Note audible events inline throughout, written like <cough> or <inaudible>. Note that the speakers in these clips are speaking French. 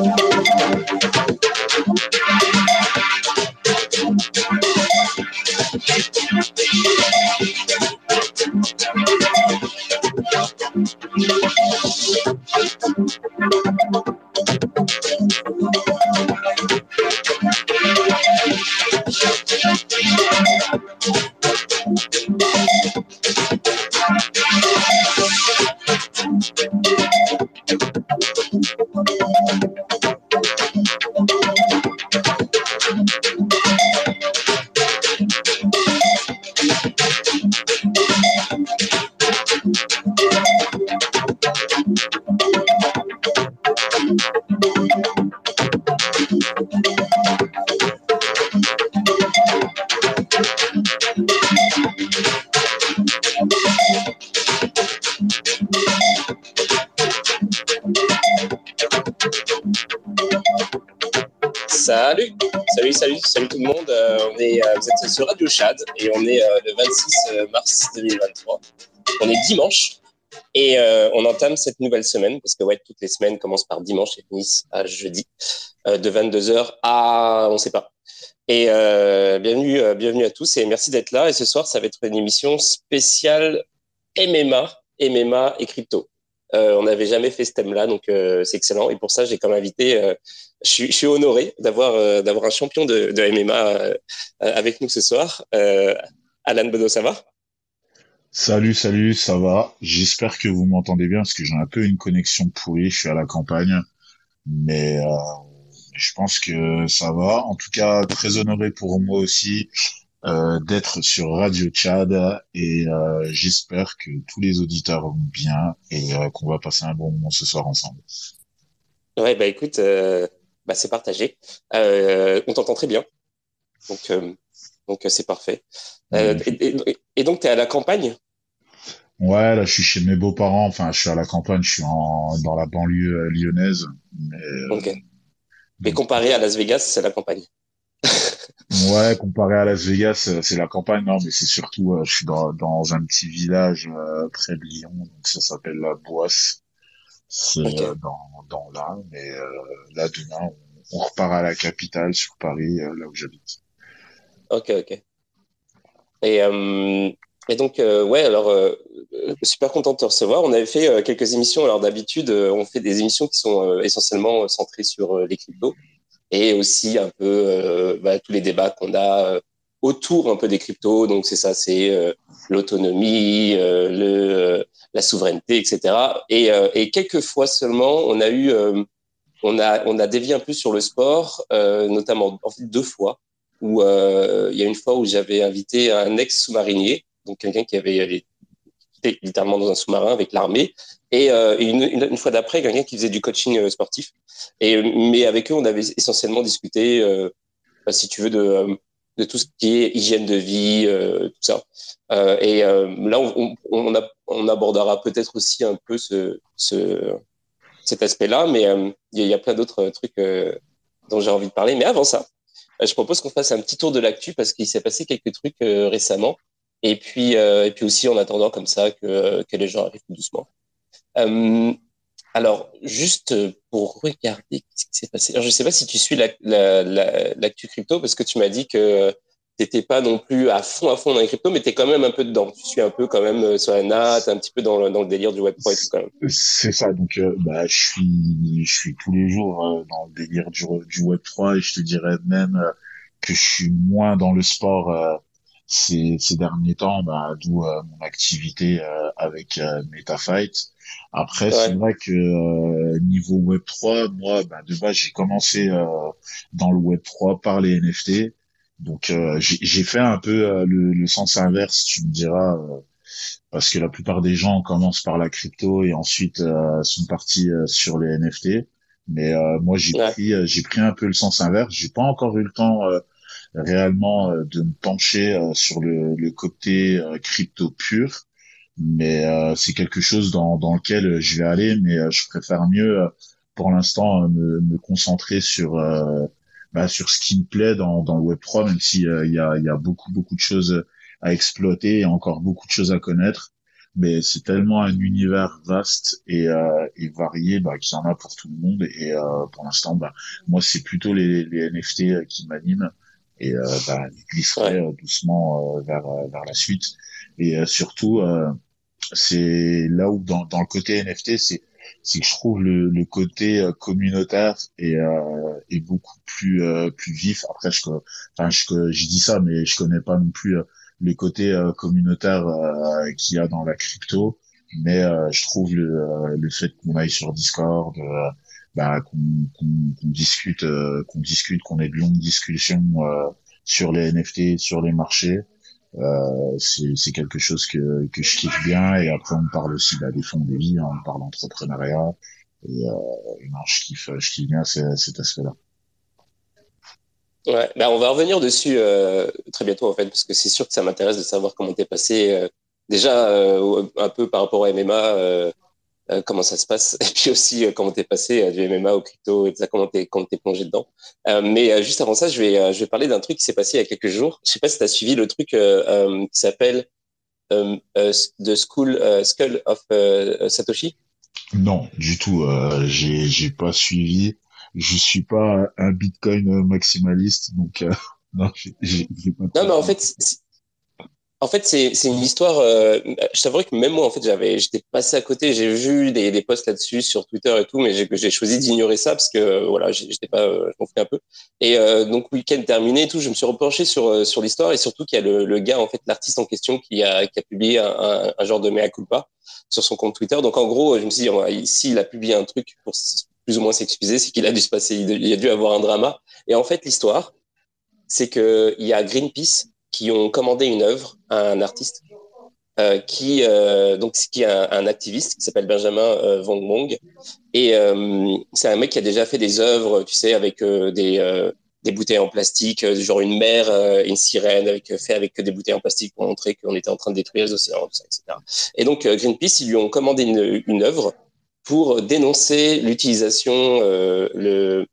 Música Salut, salut, salut, salut tout le monde. Euh, on est, euh, vous êtes sur Radio Chad et on est euh, le 26 mars 2023. On est dimanche et on entame cette nouvelle semaine parce que ouais, toutes les semaines commencent par dimanche et finissent à jeudi de 22h à on sait pas. Et bienvenue, bienvenue à tous et merci d'être là. Et ce soir, ça va être une émission spéciale MMA, MMA et crypto. on n'avait jamais fait ce thème-là, donc c'est excellent. Et pour ça, j'ai comme invité je suis, honoré d'avoir euh, d'avoir un champion de, MMA euh, avec nous ce soir. Euh, Alan Bono, ça va? Salut, salut, ça va. J'espère que vous m'entendez bien parce que j'ai un peu une connexion pourrie. Je suis à la campagne, mais je pense que ça va. En tout cas, très honoré pour moi aussi d'être sur Radio Tchad et j'espère que tous les auditeurs vont bien et qu'on va passer un bon moment ce soir ensemble. Ouais, bah écoute, bah, c'est partagé. Euh, on t'entend très bien. Donc, euh, donc c'est parfait. Euh, et, donc, tu es à la campagne? Ouais, là, je suis chez mes beaux-parents. Enfin, je suis à la campagne, je suis en, dans la banlieue lyonnaise. Mais, mais comparé à Las Vegas, c'est la campagne. <laughs> ouais, comparé à Las Vegas, c'est la campagne. Non, mais c'est surtout, je suis dans, dans un petit village près de Lyon, donc ça s'appelle la Boisse. C'est dans, dans là, mais là demain, on, repart à la capitale sur Paris, euh, là où j'habite. Ok, ok. Et, euh, et donc, euh, ouais, alors, super content de te recevoir. On avait fait quelques émissions. Alors, d'habitude, on fait des émissions qui sont essentiellement centrées sur les cryptos et aussi un peu bah, tous les débats qu'on a autour un peu des cryptos. Donc, c'est ça, c'est l'autonomie, le, la souveraineté, etc. Et, quelques fois seulement, on a eu on a, on a dévié un peu sur le sport, euh, notamment deux fois. Où euh, il y a une fois où j'avais invité un ex-sous-marinier, donc quelqu'un qui avait été littéralement dans un sous-marin avec l'armée, et euh, une, une, fois d'après quelqu'un qui faisait du coaching sportif. Et mais avec eux, on avait essentiellement discuté, bah, si tu veux, de de tout ce qui est hygiène de vie, tout ça. et là, on, on, on abordera peut-être aussi un peu ce, ce, cet aspect-là, mais euh, il y, a plein d'autres trucs euh, dont j'ai envie de parler. Mais avant ça, euh, je propose qu'on fasse un petit tour de l'actu parce qu'il s'est passé quelques trucs récemment. Et puis, et puis aussi en attendant comme ça que, que les gens arrivent doucement. Alors, juste pour regarder ce qui s'est passé. Alors, je ne sais pas si tu suis l'actu la, la, crypto parce que tu m'as dit que t'étais pas non plus à fond à fond dans les cryptos, mais tu es quand même un peu dedans. Tu suis un peu quand même euh, sur la NAT, un petit peu dans le, dans le délire du Web3 et tout quand même. C'est ça. Donc, euh, bah, je suis, je suis tous les jours euh, dans le délire du, du Web3 et je te dirais même que je suis moins dans le sport ces, ces derniers temps, bah, d'où mon activité avec MetaFight. Après, c'est vrai que niveau Web3, moi, bah, de base, j'ai commencé dans le Web3 par les NFT. Donc euh, j'ai fait un peu euh, le, sens inverse, tu me diras, euh, parce que la plupart des gens commencent par la crypto et ensuite sont partis sur les NFT. Mais moi j'ai pris j'ai pris un peu le sens inverse. J'ai pas encore eu le temps réellement de me pencher sur le, le côté crypto pur, mais c'est quelque chose dans, dans lequel je vais aller. Mais je préfère mieux pour l'instant me, me concentrer sur bah, sur ce qui me plaît dans, dans le Web 3, même s'il euh, y, a, y a beaucoup beaucoup de choses à exploiter et encore beaucoup de choses à connaître. mais c'est tellement un univers vaste et, euh, et varié bah, qu'il y en a pour tout le monde. Et euh, pour l'instant, bah, moi, c'est plutôt les, les NFT euh, qui m'animent et euh, bah, glisserai doucement vers, vers la suite. Et surtout, c'est là où dans, dans le côté NFT, c'est c'est que je trouve le, le côté communautaire est, est beaucoup plus plus vif. Après, je, enfin, je, je dis ça, mais je connais pas non plus les côtés euh, communautaires euh, qu'il y a dans la crypto. Mais euh, je trouve le, le fait qu'on aille sur Discord, bah, qu'on discute, qu'on discute, qu'on ait de longues discussions sur les NFT, sur les marchés. Euh, c'est quelque chose que, que je kiffe bien. Et après on parle aussi bah, des fonds des vies, hein, on parle d'entrepreneuriat. Et, euh, non, je kiffe je kiffe bien cet aspect-là. Ouais, bah on va revenir dessus euh, très bientôt en fait, parce que c'est sûr que ça m'intéresse de savoir comment t'es passé euh, déjà euh, un peu par rapport au MMA, comment ça se passe, et puis aussi comment t'es passé du MMA au crypto et ça, comment t'es comment t'es plongé dedans. mais juste avant ça, je vais je vais parler d'un truc qui s'est passé il y a quelques jours. Je sais pas si t'as suivi le truc qui s'appelle The School Skull of Satoshi. Non, du tout. j'ai j'ai pas suivi je suis pas un Bitcoin maximaliste, donc euh, <laughs> non, pas. Non, mais en fait, en fait, c'est, une histoire. Euh, je t'avoue que même moi, en fait, j'avais, j'étais passé à côté. J'ai vu des, des posts là-dessus sur Twitter et tout, mais j'ai, choisi d'ignorer ça parce que voilà, j'étais pas, euh, je un peu. Et euh, donc week-end terminé et tout, je me suis repenché sur euh, sur l'histoire et surtout qu'il y a le, le, gars, en fait, l'artiste en question qui a qui a publié un, un, genre de mea culpa sur son compte Twitter. Donc en gros, je me suis dit, ici, il a publié un truc pour plus ou moins s'excuser, c'est qu'il a dû se passer, il a dû avoir un drama. Et en fait, l'histoire, c'est que il y a Greenpeace qui ont commandé une œuvre à un artiste euh, qui euh, donc qui est un, activiste qui s'appelle Benjamin euh, Wong Mong et euh, c'est un mec qui a déjà fait des œuvres, tu sais, avec euh, des des bouteilles en plastique, genre une mer, une sirène, avec, fait avec des bouteilles en plastique pour montrer qu'on était en train de détruire les océans, etc. Et donc Greenpeace, ils lui ont commandé une, une œuvre pour dénoncer l'utilisation, le,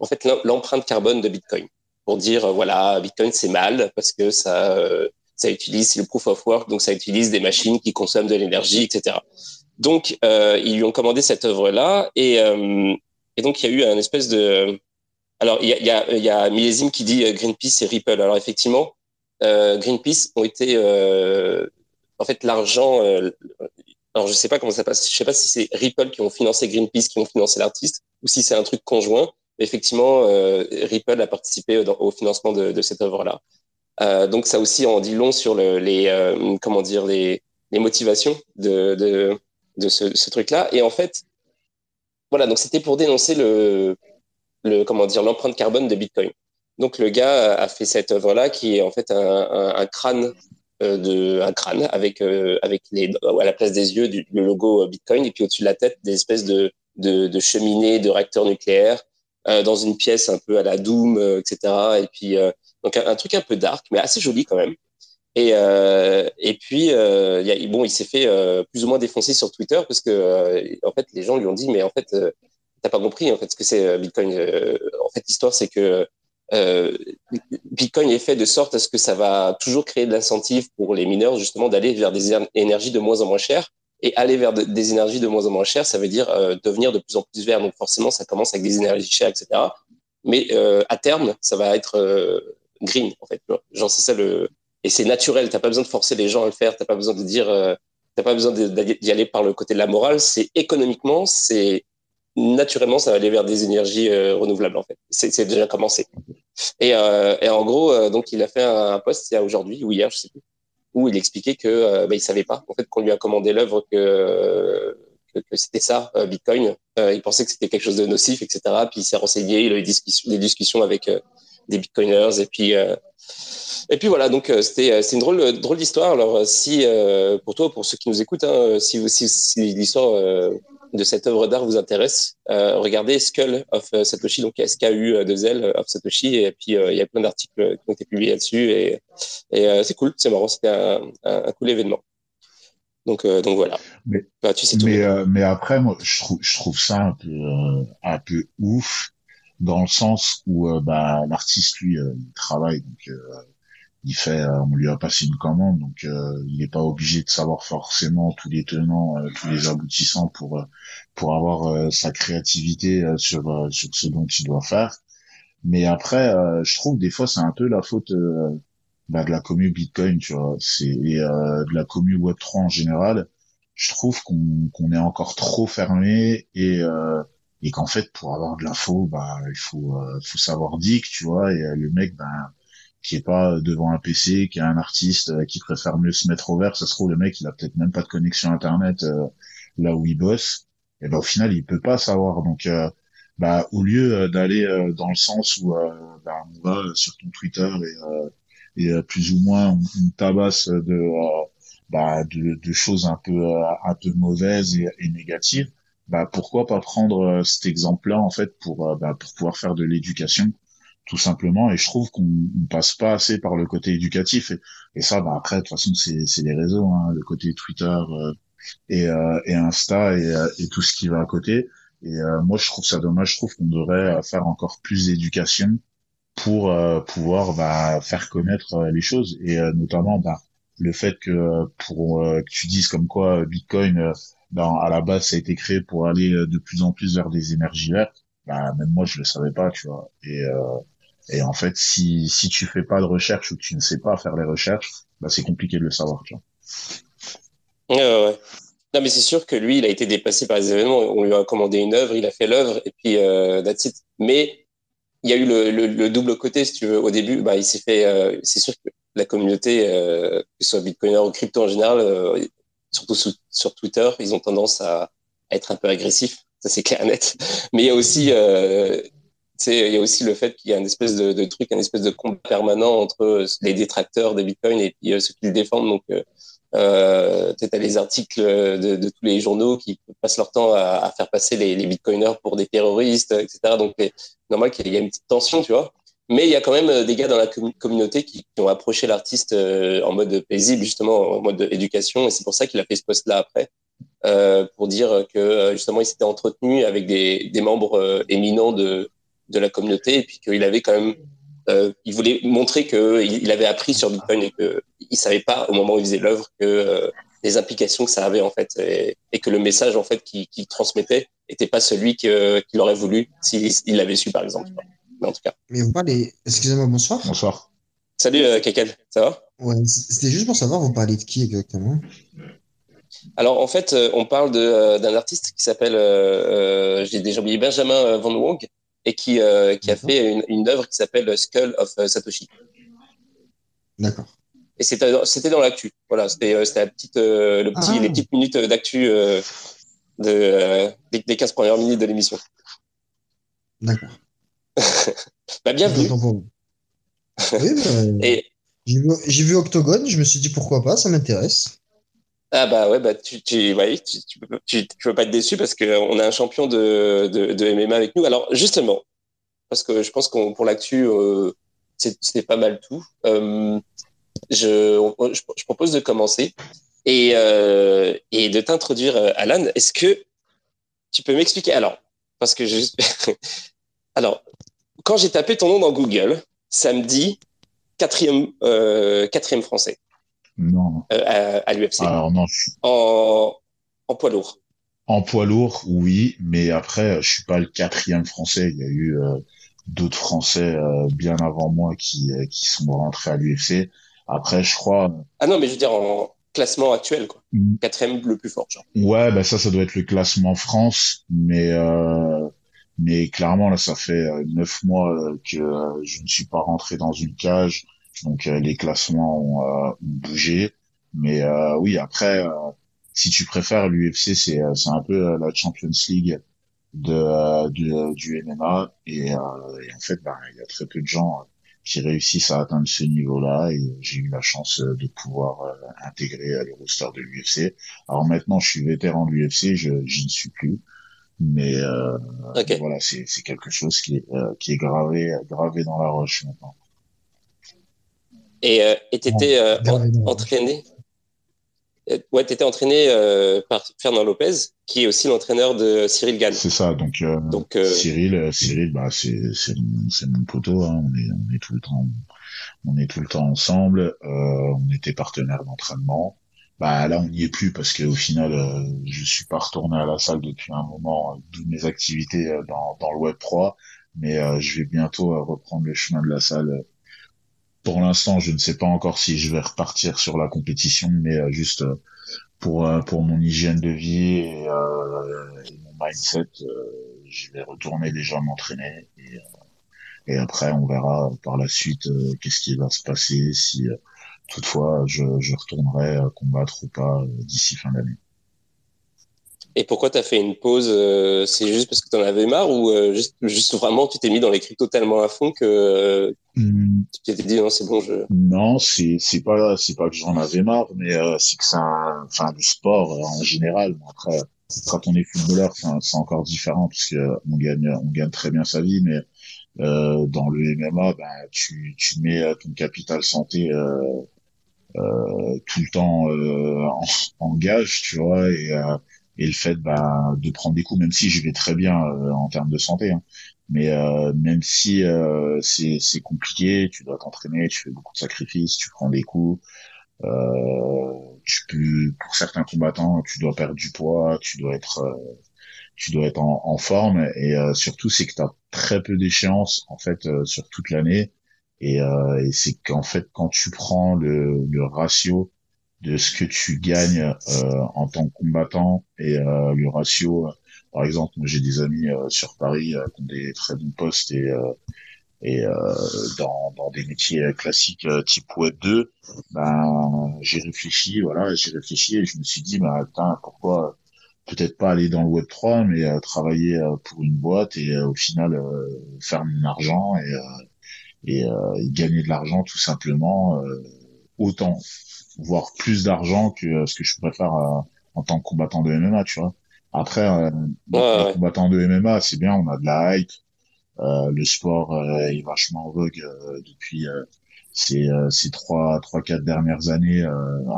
en fait, l'empreinte carbone de Bitcoin. Dire, euh, voilà, Bitcoin, c'est mal parce que ça, euh, ça utilise le proof of work, donc ça utilise des machines qui consomment de l'énergie, etc. Donc, euh, ils lui ont commandé cette œuvre-là et, euh, et donc il y a eu un espèce de... Alors, il y a, y y a Millésime qui dit Greenpeace et Ripple. Alors, effectivement, Greenpeace ont été... en fait, l'argent, alors je sais pas comment ça passe. Je sais pas si c'est Ripple qui ont financé Greenpeace, qui ont financé l'artiste, ou si c'est un truc conjoint. Effectivement, euh, Ripple a participé au, financement de, cette œuvre-là. Euh, donc ça aussi en dit long sur le, les euh, comment dire les, motivations de, ce, truc-là. Et en fait, voilà, donc c'était pour dénoncer le, comment dire l'empreinte carbone de Bitcoin. Donc le gars a fait cette œuvre-là qui est en fait un, crâne avec avec les à la place des yeux du, le logo Bitcoin et puis au-dessus de la tête des espèces de cheminées de réacteurs nucléaires dans une pièce un peu à la Doom etc et puis donc un, truc un peu dark mais assez joli quand même et et puis il y a, bon il s'est fait plus ou moins défoncer sur Twitter parce que en fait les gens lui ont dit mais en fait t'as pas compris en fait ce que c'est Bitcoin en fait l'histoire c'est que euh, Bitcoin est fait de sorte à ce que ça va toujours créer de l'incentive pour les mineurs justement d'aller vers des énergies de moins en moins chères. Et aller vers des énergies de moins en moins chères, ça veut dire euh, devenir de plus en plus vert. Donc forcément, ça commence avec des énergies chères, etc. Mais euh, à terme, ça va être euh, green en fait. Genre c'est ça le et c'est naturel. T'as pas besoin de forcer les gens à le faire. T'as pas besoin de dire. Euh, T'as pas besoin d'y aller par le côté de la morale. C'est économiquement, c'est naturellement, ça va aller vers des énergies euh, renouvelables en fait. C'est déjà commencé. Et, euh, et en gros, euh, donc il a fait un, post il y a aujourd'hui ou hier, je sais plus, où il expliquait que euh, bah, il savait pas en fait qu'on lui a commandé l'œuvre que, que, que c'était ça Bitcoin. il pensait que c'était quelque chose de nocif, etc. Puis il s'est renseigné, il a eu des discussions, avec des Bitcoiners et puis et puis voilà, donc c'était c'est une drôle drôle d'histoire. Alors si pour toi, pour ceux qui nous écoutent, hein, si, si, si l'histoire de cette œuvre d'art vous intéresse, euh, regardez Skull of euh, Satoshi, donc SKU euh, de L of Satoshi, et puis il y a plein d'articles qui ont été publiés là-dessus, et, et c'est cool, c'est marrant, c'était un, un, cool événement. Donc, donc voilà. Mais, bah, tu sais tout mais, mais après, moi, je trouve, je trouve ça un peu, un peu ouf dans le sens où bah, l'artiste lui il travaille donc il fait, on lui a passé une commande, donc il n'est pas obligé de savoir forcément tous les tenants, tous les aboutissants pour pour avoir sa créativité sur sur ce dont il doit faire. Mais après, je trouve des fois c'est un peu la faute bah, de la commu Bitcoin, tu vois, c'est euh, de la commu Web3 en général. Je trouve qu'on qu'on est encore trop fermé et euh, et qu'en fait pour avoir de l'info, bah il faut euh, faut savoir dick, tu vois, et euh, le mec ben qui est pas devant un PC, qui est un artiste, euh, qui préfère mieux se mettre au vert, ça se trouve le mec il a peut-être même pas de connexion internet là où il bosse, et ben au final il peut pas savoir. Donc bah au lieu d'aller dans le sens où bah, on va sur ton Twitter et et euh, plus ou moins une tabasse de, euh, bah, de, de, choses un peu euh, un peu mauvaises et négatives bah pourquoi pas prendre cet exemple-là en fait pour bah, pour pouvoir faire de l'éducation tout simplement. Et je trouve qu'on on passe pas assez par le côté éducatif. Et, ça bah après de toute façon c'est c'est les réseaux hein, le côté Twitter et et Insta et, et tout ce qui va à côté. Et moi je trouve ça dommage. Je trouve qu'on devrait faire encore plus d'éducation pour euh, pouvoir bah, faire connaître euh, les choses. Et euh, notamment bah, le fait que pour que tu dises comme quoi Bitcoin dans, à la base ça a été créé pour aller de plus en plus vers des énergies vertes bah, même moi je le savais pas tu vois et et en fait si si tu fais pas de recherche ou que tu ne sais pas faire les recherches bah c'est compliqué de le savoir tu vois ouais. Non, mais c'est sûr que lui, il a été dépassé par les événements. On lui a commandé une œuvre, il a fait l'œuvre, et puis euh. Mais il y a eu le, double côté, si tu veux. Au début, bah, il s'est fait. Euh, c'est sûr que la communauté, euh, que ce soit Bitcoiner ou crypto en général, euh, surtout sur Twitter, ils ont tendance à, être un peu agressifs. Ça, c'est clair et net. <laughs> Mais il y a aussi, euh, il y a aussi le fait qu'il y a une espèce de, truc, une espèce de combat permanent entre les détracteurs des Bitcoin et puis ceux qui le défendent. Donc, euh, tu as les articles de, tous les journaux qui passent leur temps à, faire passer les, les, bitcoiners pour des terroristes, etc. Donc, c'est normal qu'il y ait une petite tension, tu vois. Mais il y a quand même euh, des gars dans la communauté qui, qui, ont approché l'artiste euh, en mode paisible, justement, en mode éducation. Et c'est pour ça qu'il a fait ce post-là après, euh, pour dire que euh, justement, il s'était entretenu avec des, des membres éminents de, de la communauté et puis qu'il avait quand même euh, il voulait montrer qu'il il avait appris sur Bitcoin et qu'il savait pas au moment où il faisait l'œuvre que euh, les implications que ça avait en fait et, et que le message en fait qu'il qui transmettait était pas celui qu'il aurait voulu s'il l'avait su par exemple. Mais en tout cas. Mais vous parlez, excusez-moi, bonsoir. Bonsoir. Salut euh, ça va? Ouais, c'était juste pour savoir, vous parlez de qui exactement? Alors en fait, euh, on parle euh, d'un artiste qui s'appelle, euh, j'ai déjà oublié, Benjamin Van Wong, et qui, euh, qui a fait une, une œuvre qui s'appelle Skull of Satoshi. D'accord. Et c'était c'était dans l'actu. Voilà, c'était la petite euh, le petit ah. les petites minutes d'actu euh, de euh, des, des 15 premières minutes de l'émission. D'accord. Bah bienvenue. Oui, bah, <laughs> et j'ai vu, vu Octogone, je me suis dit pourquoi pas, ça m'intéresse. Ah bah ouais, bah tu, tu, ouais, tu, tu, peux, tu, tu peux pas être déçu parce qu'on a un champion de, de, de, MMA avec nous. Alors justement, parce que je pense qu'on pour l'actu, euh, c'est pas mal tout. Euh, je, je, propose de commencer et, euh, et de t'introduire, Alan. Est-ce que tu peux m'expliquer? Alors, parce que je... <laughs> alors, quand j'ai tapé ton nom dans Google, ça me dit quatrième, euh, quatrième français. Non. Euh, à, l'UFC. Alors non. En, en poids lourd. En poids lourd, oui, mais après, je suis pas le quatrième français. Il y a eu euh, d'autres Français euh, bien avant moi qui, qui sont rentrés à l'UFC. Après, je crois. Ah non, mais je veux dire en classement actuel, quoi. Mm. Quatrième le plus fort, genre. Ouais, bah ça, ça doit être le classement France, mais mais clairement là, ça fait neuf mois que je ne suis pas rentré dans une cage donc euh, les classements ont, euh, ont, bougé. Mais euh, oui, après, si tu préfères, l'UFC, c'est un peu la Champions League de, de du MMA. Et, et en fait, bah, il y a très peu de gens qui réussissent à atteindre ce niveau-là et j'ai eu la chance de pouvoir euh, intégrer le roster de l'UFC. Alors maintenant, je suis vétéran de l'UFC, je j'y ne suis plus, mais euh, okay. voilà, c'est quelque chose qui est euh, qui est gravé gravé dans la roche maintenant. Et t'étais entraîné? Ouais, t'étais entraîné euh, par Fernand Lopez, qui est aussi l'entraîneur de Cyril Gann. C'est ça. Donc, euh, donc Cyril, Cyril, bah c'est c'est mon, mon poteau. Hein, on est on est tout le temps on est tout le temps ensemble, on était partenaires d'entraînement. Bah là, on n'y est plus parce qu'au final, je suis pas retourné à la salle depuis un moment, d'où mes activités dans, dans le Web 3 mais je vais bientôt reprendre le chemin de la salle. Pour l'instant, je ne sais pas encore si je vais repartir sur la compétition, mais euh, juste euh, pour euh, pour mon hygiène de vie et, mon mindset, je vais retourner déjà m'entraîner et, et après on verra par la suite qu'est-ce qui va se passer si toutefois je, je retournerai combattre ou pas d'ici fin d'année. Et pourquoi tu as fait une pause euh, C'est juste parce que tu en avais marre ou euh, juste, juste, vraiment tu t'es mis dans les cryptos tellement à fond que euh, hmm. tu t'es dit non c'est bon je. Non c'est c'est pas c'est pas que j'en avais marre mais c'est que ça enfin du sport en général après quand on est footballeur c'est encore différent parce que on gagne on gagne très bien sa vie mais dans le MMA ben tu tu mets ton capital santé tout le temps en, en, gage tu vois et et le fait bah, de prendre des coups, même si je vais très bien euh, en termes de santé, hein. mais euh, même si euh, c'est compliqué, tu dois t'entraîner, tu fais beaucoup de sacrifices, tu prends des coups, tu peux pour certains combattants, tu dois perdre du poids, tu dois être tu dois être en, en forme et surtout c'est que tu as très peu d'échéances en fait sur toute l'année et, et c'est qu'en fait quand tu prends le, le ratio de ce que tu gagnes euh, en tant que combattant et euh, le ratio. Euh, par exemple, moi j'ai des amis sur Paris qui ont des très bons postes et et dans, dans des métiers classiques type web 2 ben j'ai réfléchi voilà j'ai réfléchi et je me suis dit bah attends pourquoi peut-être pas aller dans le web 3 mais travailler pour une boîte et au final faire mon argent et et, gagner de l'argent tout simplement autant voire plus d'argent que euh, ce que je préfère euh, en tant que combattant de MMA, tu vois. Après, euh, combattant de MMA, c'est bien, on a de la hype. Euh, le sport est vachement en vogue depuis ces, ces trois, trois, quatre dernières années.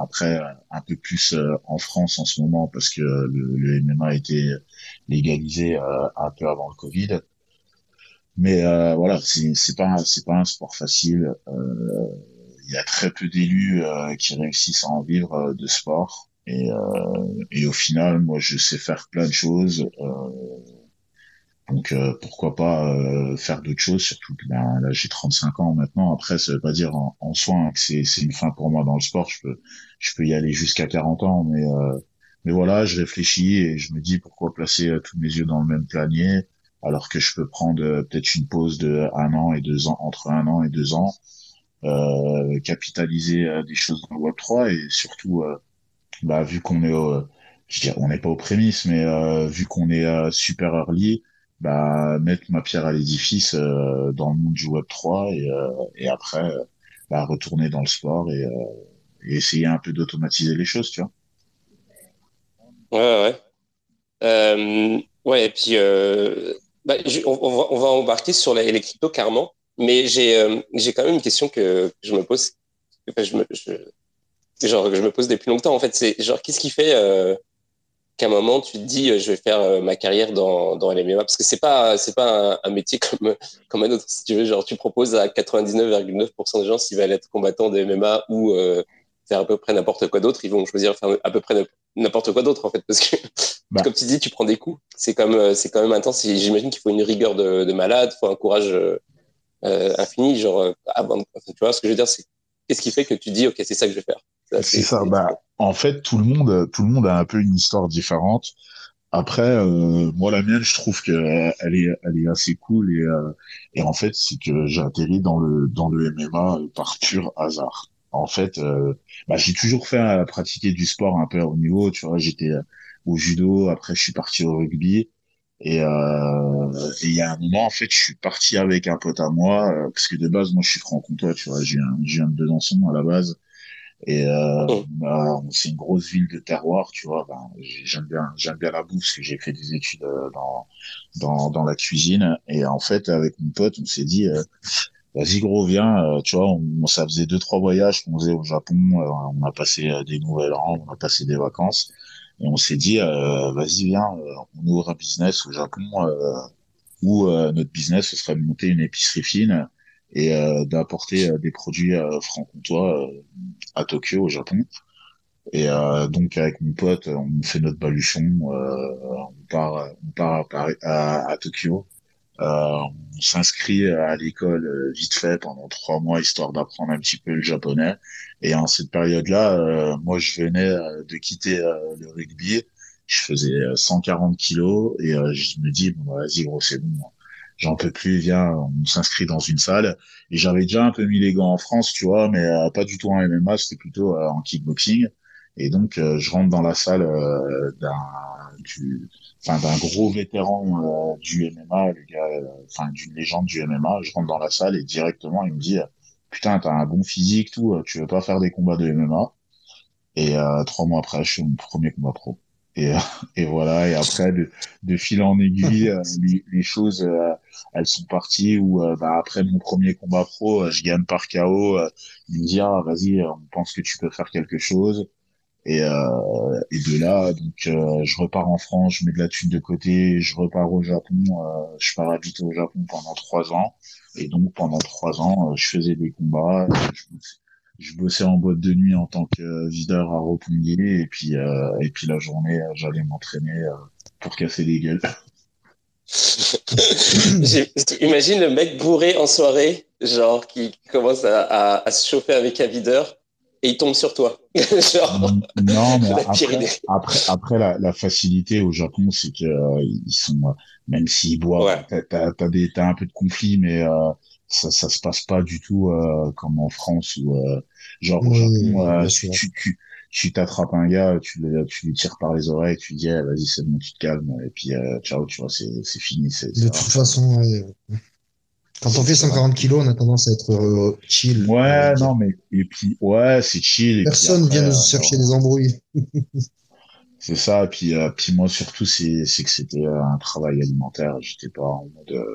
après, un peu plus en France en ce moment parce que le, le MMA a été légalisé un peu avant le Covid. Mais voilà, c'est pas, c'est pas un sport facile. Euh, il y a très peu d'élus euh, qui réussissent à en vivre euh, de sport. Et, euh, et au final, moi, je sais faire plein de choses. donc pourquoi pas faire d'autres choses, surtout que ben, là j'ai 35 ans maintenant. Après, ça veut pas dire en, en hein, que c'est, c'est une fin pour moi dans le sport. Je peux je peux y aller jusqu'à 40 ans, mais mais voilà, je réfléchis et je me dis pourquoi placer tous mes yeux dans le même panier alors que je peux prendre peut-être une pause de un an et deux ans entre un an et deux ans euh, capitaliser euh, des choses dans Web 3 et surtout, euh, bah, vu qu'on est, je dirais, on n'est pas aux prémices, mais vu qu'on est super early, bah, mettre ma pierre à l'édifice dans le monde du Web 3 et, et après, bah, retourner dans le sport et, et essayer un peu d'automatiser les choses, tu vois. Ouais, ouais. Euh, ouais, et puis, bah, on, on, va, on, va, embarquer sur les, les cryptos carrément. Mais j'ai euh, quand même une question que je me pose, que je me, je, genre que je me pose depuis longtemps en fait. C'est genre qu'est-ce qui fait euh, qu'à un moment tu te dis euh, je vais faire euh, ma carrière dans dans l'MMA parce que c'est pas c'est pas un, un, métier <laughs> comme comme un autre si tu veux. Genre tu proposes à 99,9% des gens s'ils veulent être combattants de MMA ou euh, faire à peu près n'importe quoi d'autre, ils vont choisir faire à peu près n'importe quoi d'autre en fait parce que <laughs> bah. comme tu dis tu prends des coups c'est comme c'est quand même intense j'imagine qu'il faut une rigueur de, de malade faut un courage euh, infini, genre euh, avant. Tu vois ce que je veux dire, c'est qu'est-ce qui fait que tu dis ok c'est ça que je vais faire? C'est ça. Bah, en fait, tout le monde, tout le monde a un peu une histoire différente. Après, euh, moi la mienne, je trouve que elle est, elle est assez cool et euh, et en fait, c'est que j'ai atterri dans le dans le MMA par pur hasard. En fait, euh, bah, j'ai toujours fait pratiquer du sport un peu à haut niveau. Tu vois, j'étais au judo. Après, je suis parti au rugby. Et euh, il y a un moment, en fait, je suis parti avec un pote à moi, euh, parce que de base, moi, je suis franc-comtois, tu vois, j'ai un, viens de Besançon à la base. Et euh, oh. bah, c'est une grosse ville de terroir, tu vois. Ben, j'aime bien, j'aime bien la bouffe, parce que j'ai fait des études euh, dans, dans dans la cuisine. Et en fait, avec mon pote, on s'est dit, euh, vas-y gros, viens. tu vois, on, ça faisait deux trois voyages qu'on faisait au Japon. on a passé des nouvelles rangs, on a passé des vacances. Et on s'est dit, euh, vas-y, viens, euh, on ouvre un business au Japon euh, où notre business ce serait de monter une épicerie fine et d'apporter des produits franc-comtois à Tokyo, au Japon. Et donc avec mon pote, on fait notre baluchon, on part, on part à, à Tokyo euh, on s'inscrit à l'école euh, vite fait pendant trois mois histoire d'apprendre un petit peu le japonais. Et en cette période-là, euh, moi je venais de quitter le rugby. Je faisais 140 kilos et je me dis bon bah, vas-y gros c'est bon, j'en peux plus, viens, on s'inscrit dans une salle. Et j'avais déjà un peu mis les gants en France, tu vois, mais pas du tout en MMA, c'était plutôt en kickboxing. Et donc je rentre dans la salle d'un du enfin d'un gros vétéran euh, du MMA, le gars, euh, enfin d'une légende du MMA. Je rentre dans la salle et directement il me dit putain t'as un bon physique tout, tu veux pas faire des combats de MMA Et euh, trois mois après, je fais mon premier combat pro. Et, et voilà. Et après, de, de fil en aiguille, <laughs> les, les, choses, elles sont parties. Où bah, après mon premier combat pro, je gagne par KO. il me dit ah vas-y, on pense que tu peux faire quelque chose. Et, euh, et de là, donc, euh, je repars en France, je mets de la thune de côté, je repars au Japon, euh, je pars habiter au Japon pendant trois ans. Et donc, pendant trois ans, euh, je faisais des combats, je bossais, en boîte de nuit en tant que videur à Roppongi, et puis, et puis la journée, j'allais m'entraîner pour casser les gueules. <laughs> Imagine le mec bourré en soirée, genre qui commence à, à, à se chauffer avec un videur et il tombe sur toi. <laughs> non, mais après, après, la, la, facilité au Japon, c'est que euh, ils sont, euh, même s'ils boivent, t'as, t'as, des, t'as un peu de conflit, mais euh, ça, ça se passe pas du tout euh, comme en France ou genre au Japon, tu, tu, tu, t'attrapes un gars, tu, tu lui tires par les oreilles, tu dis, eh, vas-y, c'est bon, tu te calmes, et puis ciao, tu vois, c'est, c'est fini. C'est, de toute façon, ouais. Quand on fait 140 kilos, on a tendance à être euh, chill. Ouais, non, mais et puis ouais, c'est chill. Personne vient nous chercher des embrouilles. c'est ça. Et puis, euh, puis moi surtout, c'est que c'était euh, un travail alimentaire. J'étais pas en mode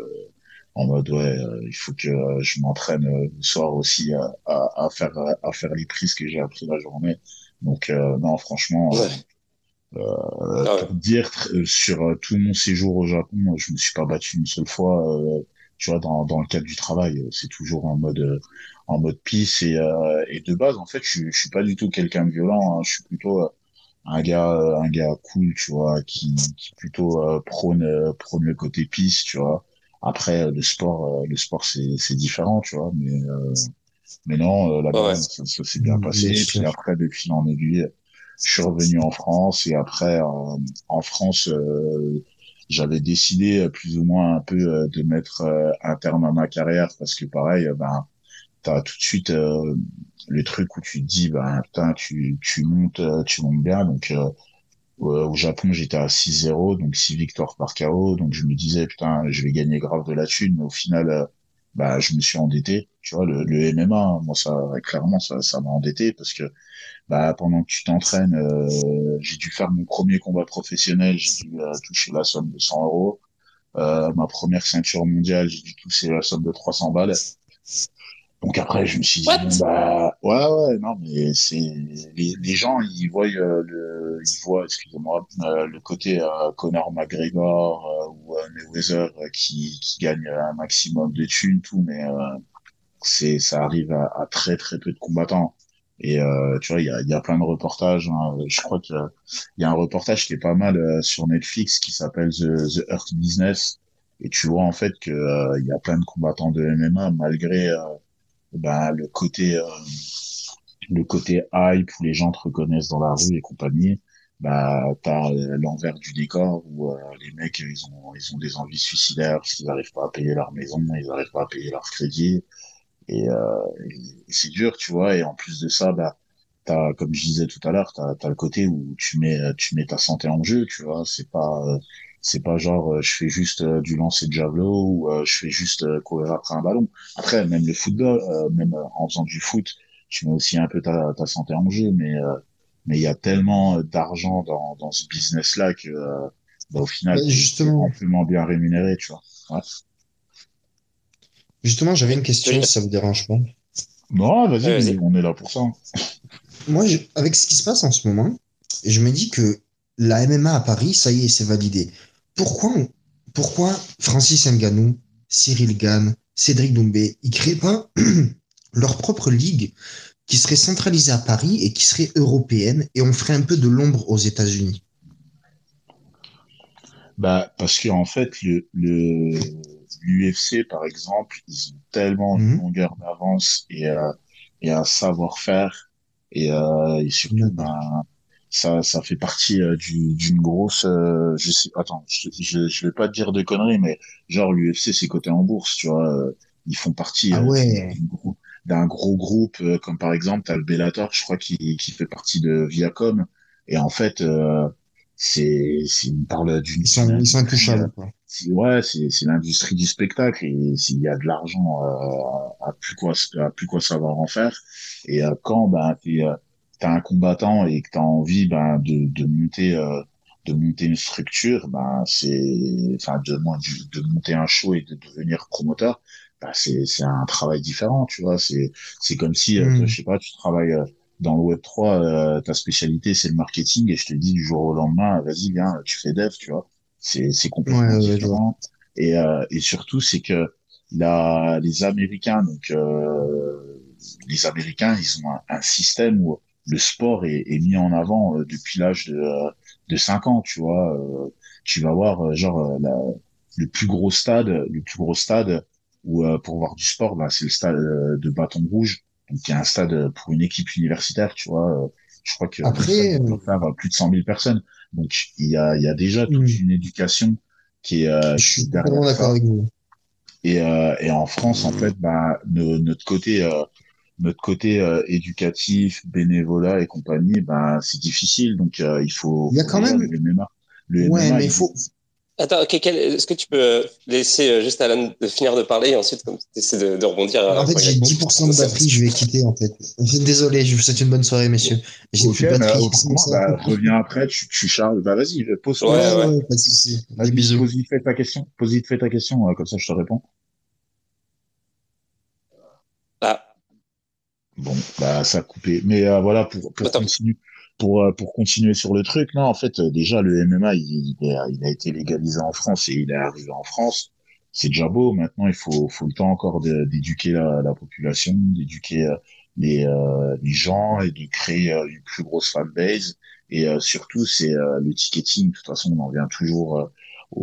en mode ouais, il faut que je m'entraîne le soir aussi à, à, faire à faire les prises que j'ai appris la journée. Donc non, franchement. Euh, ah pour dire sur tout mon séjour au Japon, je me suis pas battu une seule fois tu vois, dans, dans le cadre du travail, euh, c'est toujours en mode euh, en mode peace et, euh, et de base, en fait, je, je suis pas du tout quelqu'un de violent. Hein. Je suis plutôt un gars un gars cool, tu vois, qui, qui plutôt prône prône le côté peace, tu vois. Après, le sport, le sport, c'est c'est différent, tu vois, mais mais non, la base, ça, s'est bien passé. et puis après, de fil en aiguille, je suis revenu en France et après, en France, j'avais décidé euh, plus ou moins un peu euh, de mettre euh, un terme à ma carrière parce que pareil, ben t'as tout de suite le truc où tu te dis ben putain tu tu montes tu montes bien. Donc au Japon j'étais à 6-0 donc 6 victoires par KO donc je me disais putain je vais gagner grave de la thune. Mais au final bah je me suis endetté. Tu vois le, le MMA moi ça clairement ça ça m'a endetté parce que bah, pendant que tu t'entraînes, euh, j'ai dû faire mon premier combat professionnel, j'ai dû euh, toucher la somme de 100 euros. Euh, ma première ceinture mondiale, j'ai dû toucher la somme de 300 balles. Donc après, je me suis dit, bah, ouais, ouais, non, mais c'est les, les gens, ils voient le, ils voient, excusez-moi, le côté Conor McGregor ou Mayweather qui, qui gagne un maximum de thunes, tout, mais c'est, ça arrive à, à, très très peu de combattants. Et euh, tu vois, il y a, y a, plein de reportages. Hein. Je crois qu'il y a un reportage qui est pas mal euh, sur Netflix qui s'appelle The, The Earth Business. Et tu vois en fait que euh, il y a plein de combattants de MMA malgré ben, le côté le côté hype où les gens te reconnaissent dans la rue et compagnie. Bah, t'as l'envers du décor où les mecs ils ont ils ont des envies suicidaires qu'ils n'arrivent pas à payer leur maison, ils n'arrivent pas à payer leur crédit et, euh, c'est dur, tu vois. Et en plus de ça, bah, t'as, comme je disais tout à l'heure, t'as, as le côté où tu mets, tu mets ta santé en jeu, tu vois. C'est pas, c'est pas genre euh, je fais juste euh, du lancer de javelot ou je fais juste courir après un ballon. Après, même le football, même en faisant du foot, tu mets aussi un peu ta, ta santé en jeu, mais mais il y a tellement d'argent dans, dans ce business-là que bah, au final, c'est amplement bien rémunéré, tu vois. Ouais. Justement, j'avais une question, si ça vous dérange pas. Non, vas-y, on est là pour ça. Moi, avec ce qui se passe en ce moment, je me dis que la MMA à Paris, ça y est, c'est validé. Pourquoi, pourquoi Francis Ngannou, Cyril Gann, Cédric Doumbé, ils créent pas <clears throat> leur propre ligue qui serait centralisée à Paris et qui serait européenne et on ferait un peu de l'ombre aux États-Unis? Bah, parce qu'en en fait, le, le, l'UFC, par exemple, ils ont tellement de Mhm. longueur d'avance et, euh, et un savoir-faire et, euh, et surtout, ben, ça, ça fait partie euh, du, d'une grosse, euh, je sais, attends, je, je, je vais pas te dire de conneries, mais genre l'UFC c'est coté en bourse, tu vois, euh, ils font partie Ah ouais, d'un gros groupe comme par exemple t'as le Bellator, je crois qui qui fait partie de Viacom. Et en fait euh, c'est me parle d'une ils sont, ils sont euh, intouchables, quoi. c'est- ouais c'est c'est l'industrie du spectacle et s'il y a de l'argent euh, à plus quoi à plus quoi savoir en faire et euh, quand ben t'es euh, t'as un combattant et que t'as envie ben de de monter euh, de monter une structure ben c'est enfin de de monter un show et de devenir promoteur ben c'est c'est un travail différent tu vois c'est c'est comme si euh, Hmm. je sais pas tu travailles euh, dans le web 3 euh, ta spécialité c'est le marketing et je te dis du jour au lendemain vas-y viens tu fais dev tu vois. C'est c'est complètement ouais, différent. Et euh, et surtout c'est que la les Américains donc euh, les Américains ils ont un, un système où le sport est, est mis en avant euh, depuis l'âge de euh, de 5 ans tu vois. Euh, tu vas voir genre la, le plus gros stade le plus gros stade où euh, pour voir du sport bah, c'est le stade euh, de Bâton Rouge y a un stade euh, pour une équipe universitaire tu vois Euh, je crois que Après, faire euh, plus de 100 000 personnes donc il y a il y a déjà toute hmm, une éducation qui est euh, je qui est suis d'accord ça avec vous. et, euh, et en France, en fait, bah, no- notre côté, euh, notre côté éducatif, bénévolat et compagnie, bah, c'est difficile. Donc, il faut, Il y a quand même, le MMA. Le ouais, MMA, mais il, faut, Attends, ok, quel- est-ce que tu peux euh, laisser euh, juste Alan de finir de parler et ensuite comme tu essaies de, de rebondir en euh, fait, j'ai répond 10% de batterie, je vais quitter, en fait. Désolé, je vous souhaite une bonne soirée, messieurs. J'ai ok, plus de mais batterie, bah, couper. reviens après, tu, tu charges. Bah, vas-y, pose, Ouais, Ouais, ouais, ouais. pas de souci. Des vas-y, bisous. pose vite fait ta question. Pose vite fait ta question, euh, comme ça, je te réponds. Ah, Bon, bah ça a coupé. Mais euh, voilà, pour pour continuer pour euh, pour continuer sur le truc, non, en fait, euh, déjà le MMA, il, il a, il a été légalisé en France et il est arrivé en France. C'est déjà beau. Maintenant, il faut faut le temps encore d'éduquer la, la population, d'éduquer euh, les euh, les gens et de créer une plus grosse fanbase. Et euh, surtout, c'est le ticketing. De toute façon, on en vient toujours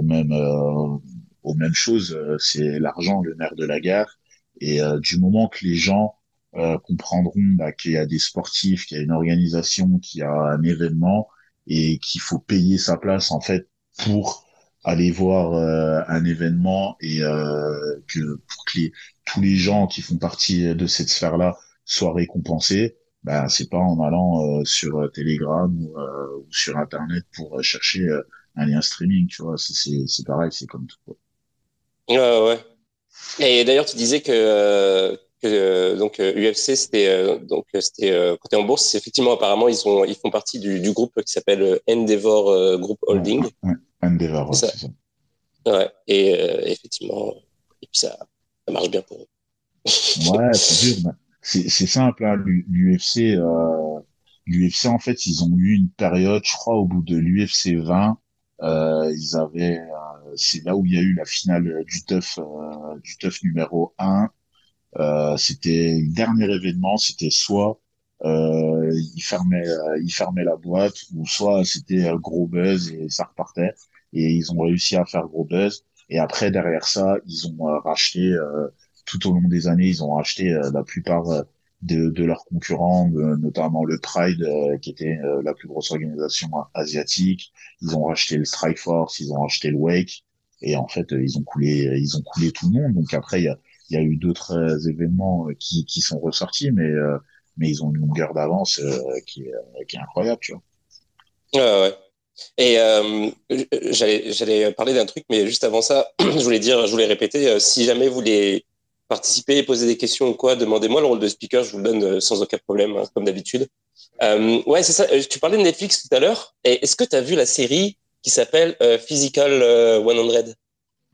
mêmes euh, aux mêmes choses. C'est l'argent, le nerf de la guerre. Et du moment que les gens euh, comprendront bah, qu'il y a des sportifs, qu'il y a une organisation, qu'il y a un événement et qu'il faut payer sa place en fait pour aller voir euh, un événement et euh, que pour que les, tous les gens qui font partie de cette sphère-là soient récompensés, bah, c'est pas en allant euh, sur Telegram ou, euh, ou sur Internet pour chercher euh, un lien streaming, tu vois, c'est pareil, c'est comme tout. Ouais, ouais. Et d'ailleurs, tu disais que, euh, que euh, donc euh, UFC c'était euh, donc euh, c'était euh, côté en bourse. Effectivement, apparemment, ils ont ils font partie du, du groupe qui s'appelle euh, Endeavor euh, Group Holding. ouais, Endeavor, ouais, C'est ça. c'est ça. Ouais. Et euh, effectivement, et puis ça ça marche bien pour eux. <laughs> Ouais, c'est dur. C'est simple, hein, l'UFC, euh, l'UFC en fait, ils ont eu une période, je crois, au bout de l'UFC 20, euh, ils avaient, euh, c'est là où il y a eu la finale du TUF, euh, du TUF numéro 1. Euh, c'était le dernier événement, c'était soit euh, ils fermaient, euh, la boîte, ou soit c'était euh, gros buzz et ça repartait. Et ils ont réussi à faire gros buzz. Et après, derrière ça, ils ont euh, racheté euh, tout au long des années, ils ont racheté la plupart de, de leurs concurrents, notamment le Pride, euh, qui était euh, la plus grosse organisation asiatique. Ils ont racheté le Strike Force, ils ont racheté le Wake. Et en fait, ils ont coulé, ils ont coulé tout le monde. Donc après, il y a, il y a eu d'autres euh, événements euh, qui, qui sont ressortis, mais euh, mais ils ont une longueur d'avance qui, qui est incroyable, tu vois. Ouais. Et j'allais parler d'un truc, mais juste avant ça, <clears throat> je voulais dire, je voulais répéter, si jamais vous voulez participer, poser des questions ou quoi, demandez-moi le rôle de speaker, je vous le donne sans aucun problème, hein, comme d'habitude. Ouais, c'est ça. Tu parlais de Netflix tout à l'heure. Est-ce que tu as vu la série qui s'appelle Physical euh, 100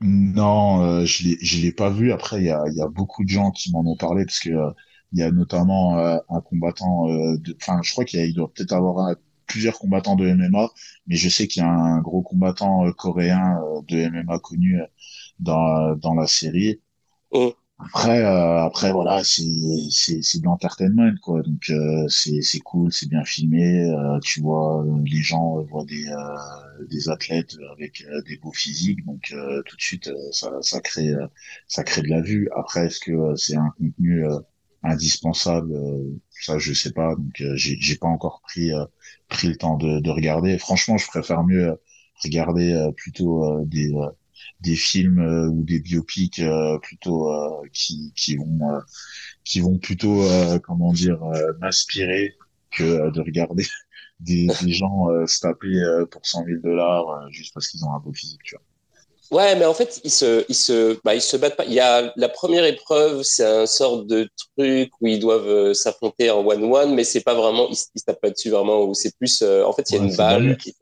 Non, euh, je l'ai, je l'ai pas vu. Après, il y a, y a beaucoup de gens qui m'en ont parlé parce que euh, il y a notamment euh, un combattant euh, enfin, je crois qu'il doit peut-être avoir plusieurs combattants de MMA, mais je sais qu'il y a un gros combattant euh, coréen de MMA connu dans dans la série. Mm. Après, euh, après voilà, c'est c'est c'est de l'entertainment quoi. Donc euh, c'est cool, c'est bien filmé. euh, tu vois, euh, les gens euh, voient des euh, des athlètes avec des beaux physiques, donc tout de suite ça ça crée ça crée de la vue. Après, est-ce que c'est un contenu indispensable? Ça, je sais pas. Donc j'ai pas encore pris pris le temps de de regarder. Franchement, je préfère mieux regarder plutôt des des films euh, ou des biopics euh, plutôt euh, qui qui vont qui vont plutôt comment dire m'inspirer que de regarder <laughs> des, des gens se taper pour cent mille dollars juste parce qu'ils ont un beau physique tu vois Ouais, mais en fait, ils se, ils se, bah, ils se battent pas. Il y a la première épreuve, c'est un sort de truc où ils doivent s'affronter en one-one, mais c'est pas vraiment, ils, ils se tapent pas dessus vraiment, où c'est plus, euh, en fait, il y a ouais, une balle. qui-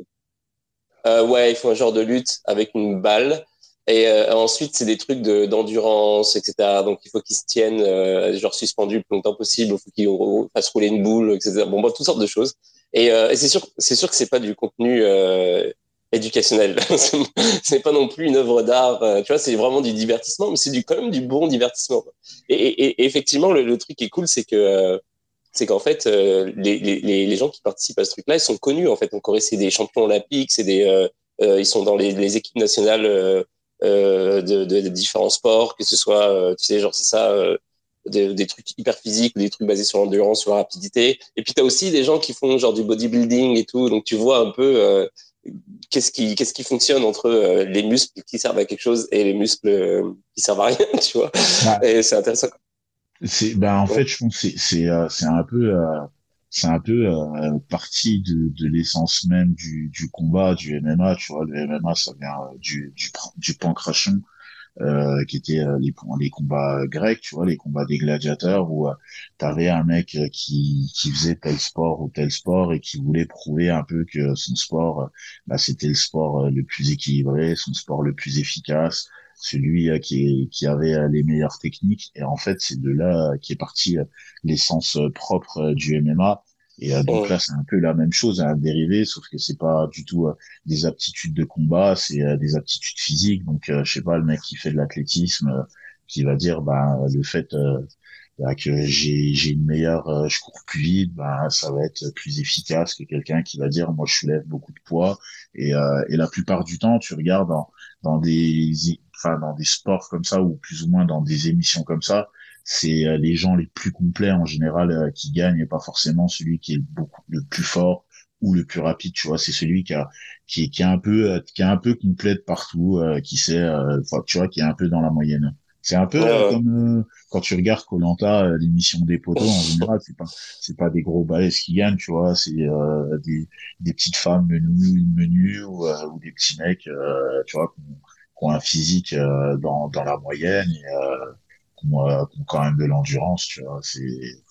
Euh, ouais, ils font un genre de lutte avec une balle. Et euh, ensuite, c'est des trucs de, d'endurance, etc. Donc, il faut qu'ils se tiennent, euh, genre suspendus le plus longtemps possible. Il faut qu'ils fassent rouler une boule, etc. Bon, bref, toutes sortes de choses. Et, euh, c'est sûr, c'est sûr que c'est pas du contenu euh, éducationnel. <laughs> C'est pas non plus une œuvre d'art. euh, tu vois, c'est vraiment du divertissement, mais c'est du quand même du bon divertissement. Et, et, et effectivement, le, le truc qui est cool, c'est que euh, c'est qu'en fait, les, les, les gens qui participent à ce truc-là, ils sont connus. En fait, Corée, c'est des champions olympiques, c'est des, ils sont dans les, les équipes nationales euh, de, de, de différents sports, que ce soit, euh, tu sais, genre c'est ça, euh, des, des trucs hyper physiques, des trucs basés sur l'endurance, sur la rapidité. Et puis tu as aussi des gens qui font genre du bodybuilding et tout, donc tu vois un peu qu'est-ce qui qu'est-ce qui fonctionne entre euh, les muscles qui servent à quelque chose et les muscles euh, qui servent à rien, <laughs> tu vois. Et c'est intéressant. c'est ben en Ouais. fait je pense que c'est c'est euh, c'est un peu c'est un peu euh, partie de, de l'essence même du, du combat du MMA tu vois le MMA ça vient euh, du du, du pancration euh, qui étaient euh, les, les combats grecs, tu vois, les combats des gladiateurs où euh, t'avais un mec euh, qui, qui faisait tel sport ou tel sport et qui voulait prouver un peu que son sport, euh, bah, c'était le sport euh, le plus équilibré, son sport le plus efficace, celui euh, qui, qui avait euh, les meilleures techniques. Et en fait, c'est de là euh, qui est partie euh, l'essence euh, propre euh, du MMA. Et euh, donc là, c'est un peu la même chose, un dérivé, sauf que c'est pas du tout euh, des aptitudes de combat, c'est euh, des aptitudes physiques. Donc, euh, je sais pas, le mec qui fait de l'athlétisme, euh, qui va dire, bah, le fait euh, bah, que j'ai j'ai une meilleure, euh, je cours plus vite, bah, ça va être plus efficace que quelqu'un qui va dire, moi, je soulève beaucoup de poids. Et, euh, et la plupart du temps, tu regardes dans, dans des, enfin, dans des sports comme ça ou plus ou moins dans des émissions comme ça, c'est euh, les gens les plus complets en général euh, qui gagnent et pas forcément celui qui est beaucoup le plus fort ou le plus rapide, tu vois, c'est celui qui a qui, est- qui est un peu euh, qui est un peu complet de partout, euh, qui sait, euh, tu vois, qui est un peu dans la moyenne. C'est un peu euh, comme euh, quand tu regardes Koh-Lanta, euh, l'émission des poteaux en général, c'est pas c'est pas des gros balais qui gagnent, tu vois, c'est euh, des des petites femmes menues menues ou, euh, ou des petits mecs, euh, tu vois, qui ont un physique euh, dans dans la moyenne et euh, qui ont, euh, qui ont quand même de l'endurance, tu vois, c'est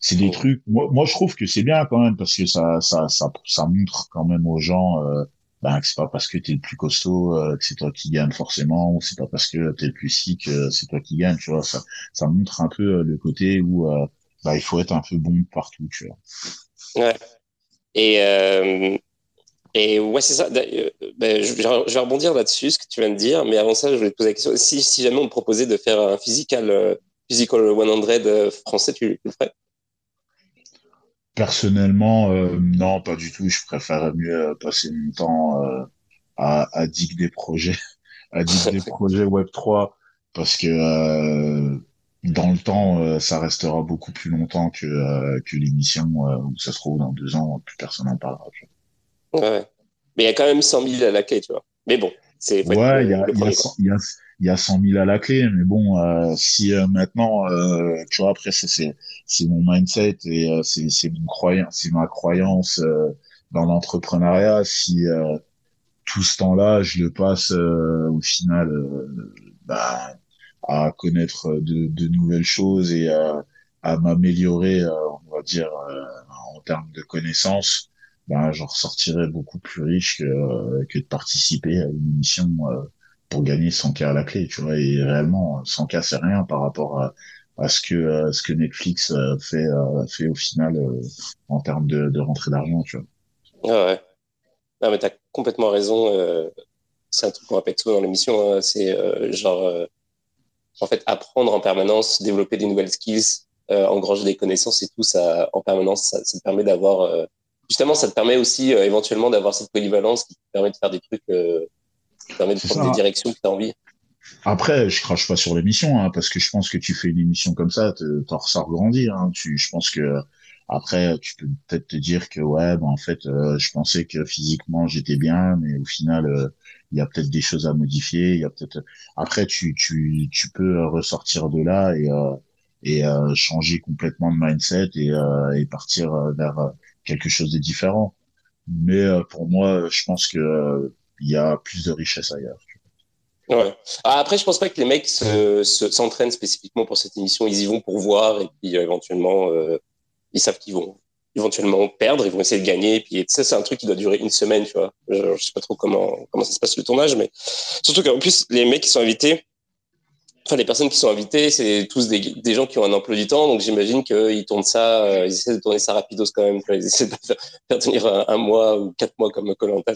c'est des trucs. Moi, moi, je trouve que c'est bien quand même parce que ça, ça, ça, ça montre quand même aux gens euh, ben, que c'est pas parce que t'es le plus costaud euh, que c'est toi qui gagne forcément, ou c'est pas parce que t'es le plus sick que c'est toi qui gagne. Tu vois, ça, ça montre un peu euh, le côté où euh, bah, il faut être un peu bon partout. Tu vois. Ouais. Et, euh, et ouais, c'est ça. D'ailleurs, Ben, je, je vais rebondir là-dessus, ce que tu viens de dire, mais avant ça, je voulais te poser la question. Si, si jamais on te proposait de faire un physical, euh, physical 100 euh, français, tu, le ferais? Personnellement, euh, non, pas du tout. Je préfère mieux euh, passer mon temps euh, à, à dig des projets, <laughs> à dig des <laughs> projets Web 3 parce que euh, dans le temps, euh, ça restera beaucoup plus longtemps que euh, que l'émission euh, où ça se trouve dans deux ans, plus personne n'en parlera. Ouais. Mais il y a quand même 100 000 à la clé, tu vois. Mais bon, c'est Ouais, il y a y a premier, quoi. cent- il y a il y a 100 000 à la clé, mais bon, euh, si euh, maintenant, euh, tu vois, après c'est c'est c'est mon mindset et euh, c'est c'est mon croyance, c'est ma croyance euh, dans l'entrepreneuriat. Si euh, tout ce temps-là, je le passe euh, au final bah, à connaître de, de nouvelles choses et à, à m'améliorer, euh, on va dire, euh, en termes de connaissances, ben, j'en ressortirais beaucoup plus riche que, euh, que de participer à une émission euh, pour gagner 100K à la clé, tu vois. Et réellement, 100K, c'est rien par rapport à, à ce que, euh, ce que Netflix fait, fait au final en termes de, de rentrée d'argent, tu vois. Ah ouais. Non, mais t'as complètement raison. c'est un truc qu'on répète souvent dans l'émission. hein, c'est genre, en fait, apprendre en permanence, développer des nouvelles skills, engranger des connaissances et tout ça en permanence, ça, ça te permet d'avoir justement, ça te permet aussi éventuellement d'avoir cette polyvalence qui te permet de faire des trucs, qui te permet de prendre des directions que tu as envie. Après, je crache pas sur l'émission, hein, parce que je pense que tu fais une émission comme ça, t'en ressors grandi. Hein. Tu, je pense que après, tu peux peut-être te dire que ouais, ben, en fait, euh, je pensais que physiquement j'étais bien, mais au final, euh, il y a peut-être des choses à modifier. Il y a peut-être. Après, tu, tu, tu peux ressortir de là et euh, et changer complètement de mindset et, et partir vers quelque chose de différent. Mais pour moi, je pense que il y a plus de richesse ailleurs. Ouais. Ah, après, je pense pas que les mecs s'entraînent spécifiquement pour cette émission. Ils y vont pour voir et puis euh, éventuellement, euh, ils savent qu'ils vont éventuellement perdre. Ils vont essayer de gagner. Et ça, c'est un truc qui doit durer une semaine, tu vois. Je, je sais pas trop comment comment ça se passe le tournage, mais surtout qu'en plus, les mecs qui sont invités, enfin les personnes qui sont invitées, c'est tous des, gens qui ont un emploi du temps. Donc j'imagine qu'ils tournent ça, euh, ils essaient de tourner ça rapidos quand même. Ils essaient de <laughs> faire, tenir un, mois ou quatre mois comme Colanta.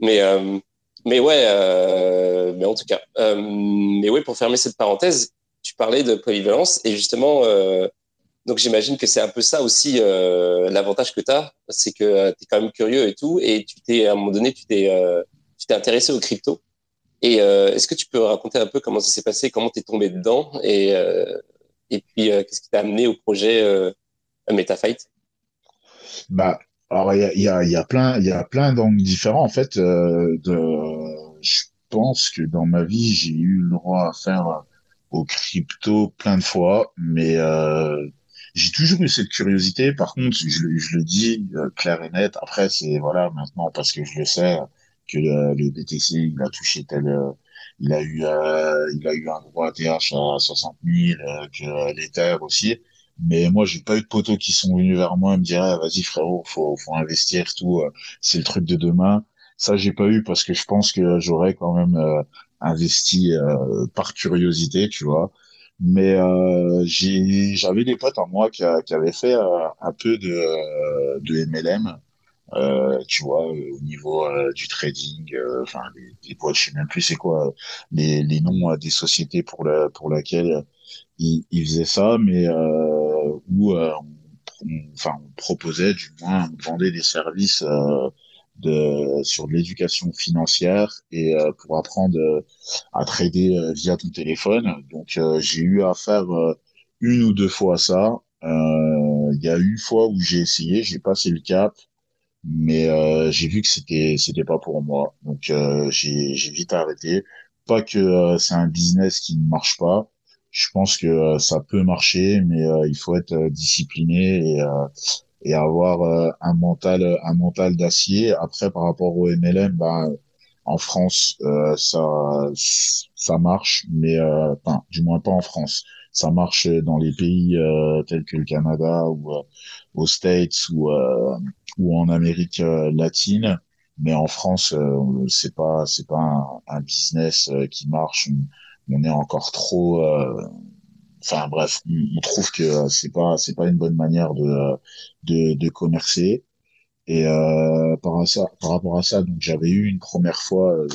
Mais euh, mais ouais, euh, mais en tout cas, euh, mais ouais, pour fermer cette parenthèse, tu parlais de polyvalence et justement, euh, donc j'imagine que c'est un peu ça aussi l'avantage que tu as, c'est que tu es quand même curieux et tout, et tu t'es à un moment donné, tu t'es tu t'es intéressé aux crypto. Et est-ce que tu peux raconter un peu comment ça s'est passé, comment tu es tombé dedans, et et puis qu'est-ce qui t'a amené au projet MetaFight Bah alors il y a, y, y a plein y a plein d'angles différents en fait. Euh, de, je pense que dans ma vie j'ai eu le droit à faire au crypto plein de fois, mais euh, j'ai toujours eu cette curiosité. Par contre, je, je le dis euh, clair et net. Après c'est voilà maintenant parce que je le sais que le, le BTC il a touché tel euh, il a eu euh, il a eu un droit ATH à 60 000 que l'Ether aussi mais moi, j'ai pas eu de poteaux qui sont venus vers moi et me dire, ah, vas-y frérot, faut, faut investir tout, euh, c'est le truc de demain. Ça, j'ai pas eu parce que je pense que j'aurais quand même euh, investi euh, par curiosité, tu vois. Mais j'ai, j'avais des potes en moi qui, qui avaient fait un peu de, de MLM. Euh, tu vois, au niveau du trading, enfin les, les je sais même plus c'est quoi les, les noms des sociétés pour la pour laquelle ils, ils faisaient ça, mais où euh, on, enfin, on proposait, du moins, on vendait des services euh, de, sur l'éducation financière et euh, pour apprendre à trader via ton téléphone. Donc, j'ai eu à faire une ou deux fois ça. Il y a une fois où j'ai essayé, j'ai passé le cap, mais j'ai vu que c'était c'était pas pour moi. Donc j'ai j'ai vite arrêté. Pas que c'est un business qui ne marche pas, je pense que euh, ça peut marcher, mais euh, il faut être euh, discipliné et, et avoir un mental, un mental d'acier. Après, par rapport au MLM, ben, en France, ça, ça marche, mais enfin, du moins pas en France. Ça marche dans les pays tels que le Canada ou aux States ou ou en Amérique latine, mais en France, c'est pas c'est pas un, un business qui marche. On est encore trop euh, enfin bref on trouve que euh, c'est pas c'est pas une bonne manière de de, de commercer. Et euh, par, ça, par rapport à ça donc j'avais eu une première fois euh,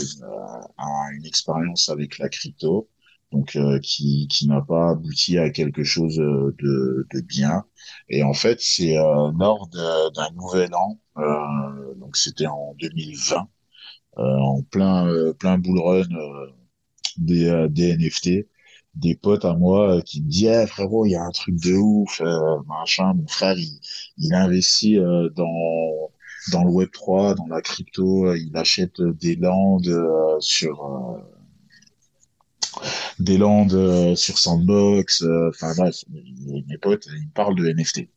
une expérience avec la crypto donc qui qui n'a pas abouti à quelque chose de, de bien et en fait c'est lors d'un nouvel an donc c'était en 2020 en plein plein bull run des, euh, des NFT, des potes à moi euh, qui me disent eh, frérot, il y a un truc de ouf, euh, machin. Mon frère, il, il investit dans dans le Web 3, dans la crypto, il achète des landes sur des landes sur Sandbox. Enfin bref, mes, potes, ils me parlent de NFT.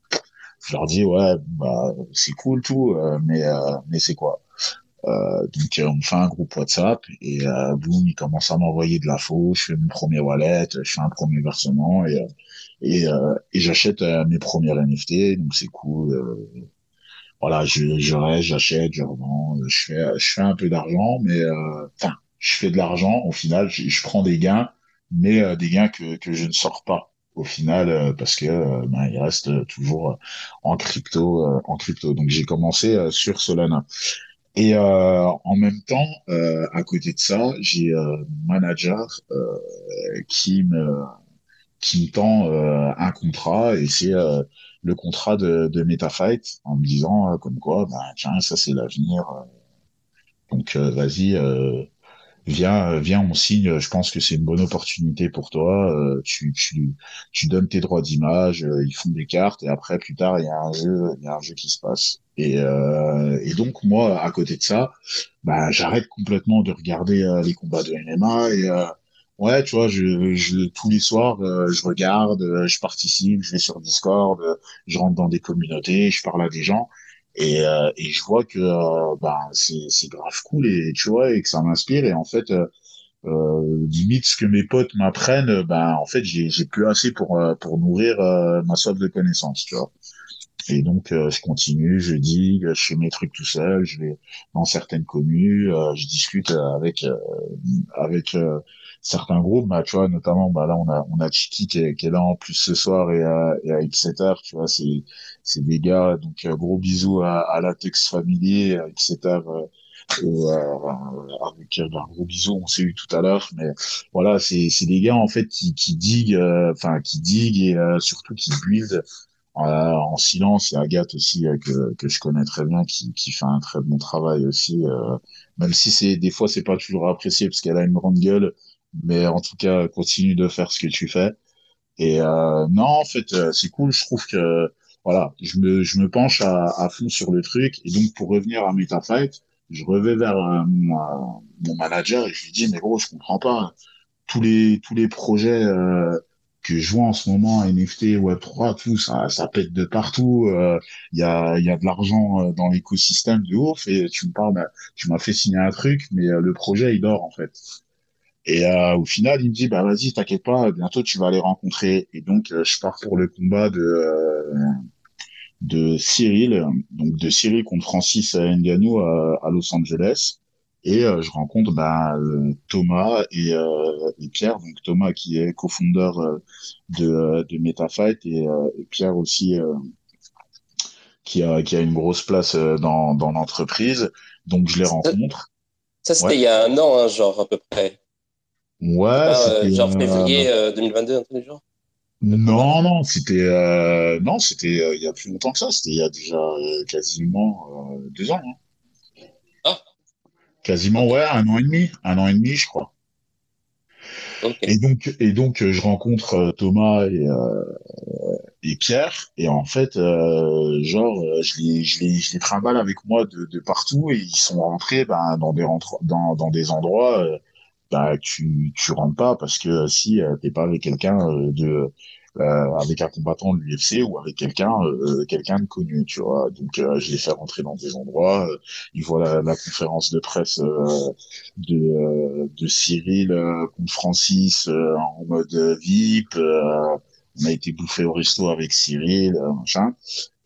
Je leur dis ouais, bah c'est cool tout, mais mais c'est quoi? Euh, donc on fait un groupe WhatsApp et euh, boum, il commence à m'envoyer de faux. Je fais mon premier wallet, je fais un premier versement et euh, et, euh, et j'achète mes premières NFT. Donc c'est cool. voilà, je, je reste, j'achète, je revends, je fais je fais un peu d'argent, mais enfin je fais de l'argent. Au final, je, je, prends des gains, mais des gains que que je ne sors pas au final parce que ben, il reste toujours en crypto en crypto donc j'ai commencé sur Solana Et euh, en même temps, euh, à côté de ça, j'ai euh, mon manager euh, qui me qui me tend euh, un contrat et c'est euh, le contrat de, de MetaFight en me disant euh, comme quoi, ben tiens, ça c'est l'avenir. euh. donc euh, vas-y, euh, viens, euh, viens, on signe. Je pense que c'est une bonne opportunité pour toi. Euh, tu, tu, tu donnes tes droits d'image, euh, ils font des cartes et après plus tard il y a un jeu, il y a un jeu qui se passe. Et, euh, et donc moi, à côté de ça, bah j'arrête complètement de regarder euh, les combats de MMA et euh, ouais, tu vois, je, je tous les soirs euh, je regarde, euh, je participe, je vais sur Discord, euh, je rentre dans des communautés, je parle à des gens. Et, euh, et je vois que euh, bah, c'est grave cool et tu vois et que ça m'inspire et en fait euh, euh, limite ce que mes potes m'apprennent, euh, ben en fait j'ai j'ai plus assez pour pour nourrir ma soif de connaissances, tu vois. Et donc euh, je continue, je digue, je fais mes trucs tout seul, je vais dans certaines communes, euh, je discute euh, avec euh, avec euh, certains groupes, bah tu vois notamment bah là on a on a Chiki qui est, qui est là en plus ce soir et à et à Exeter, tu vois c'est c'est des gars donc euh, gros bisous à, à Latex Familier, à Exeter euh, et, euh, avec euh, un gros bisou, on s'est eu tout à l'heure, mais voilà, c'est c'est des gars en fait qui qui diguent, euh, enfin qui diguent et euh, surtout qui build euh, en silence. Il y a Agathe aussi euh, que que je connais très bien, qui qui fait un très bon travail aussi, euh, même si c'est des fois c'est pas toujours apprécié parce qu'elle a une grande gueule, mais en tout cas continue de faire ce que tu fais. Et euh, non, en fait, euh, c'est cool. Je trouve que voilà, je me je me penche à, à fond sur le truc. Et donc pour revenir à MetaFight, je revais vers euh, mon, euh, mon manager et je lui dis mais gros, je comprends pas tous les tous les projets euh, que je vois en ce moment NFT Web3 tout ça ça pète de partout euh, il y a y a de l'argent euh, dans l'écosystème de ouf et tu me parles bah, tu m'as fait signer un truc mais euh, le projet il dort en fait. Et euh, au final il me dit bah vas-y t'inquiète pas bientôt tu vas les rencontrer. Et donc euh, je pars pour le combat de euh, de Cyril donc de Cyril contre Francis Ngannou à, à Los Angeles et euh, je rencontre bah, euh, Thomas et, euh, et Pierre, donc Thomas qui est cofondeur de, de MetaFight et, et Pierre aussi qui a, qui a une grosse place dans, dans l'entreprise. Donc je les rencontre. Ça, c'était Ouais. il y a un an, hein, genre, à peu près. Ouais, Pas, euh, genre février euh, 2022, un truc du genre. non, non, c'était euh, non, c'était il y a plus longtemps que ça. C'était il y a déjà quasiment deux ans. hein. Quasiment ouais, un an et demi, un an et demi, je crois. Et donc, et donc, euh, je rencontre euh, Thomas et, euh, et Pierre, et en fait, euh, genre, je les, je les, je les trimballe avec moi de, de partout, et ils sont rentrés ben, dans des rentre- dans, dans des endroits, bah, tu, tu rentres pas parce que si t'es pas avec quelqu'un de, avec un combattant de l'UFC ou avec quelqu'un, euh, quelqu'un de connu, tu vois. Donc, euh, je les fais rentrer dans des endroits. euh, ils voient la, la conférence de presse euh, de, euh, de Cyril euh, contre Francis euh, en mode euh, VIP. euh, on a été bouffé au resto avec Cyril, euh, machin.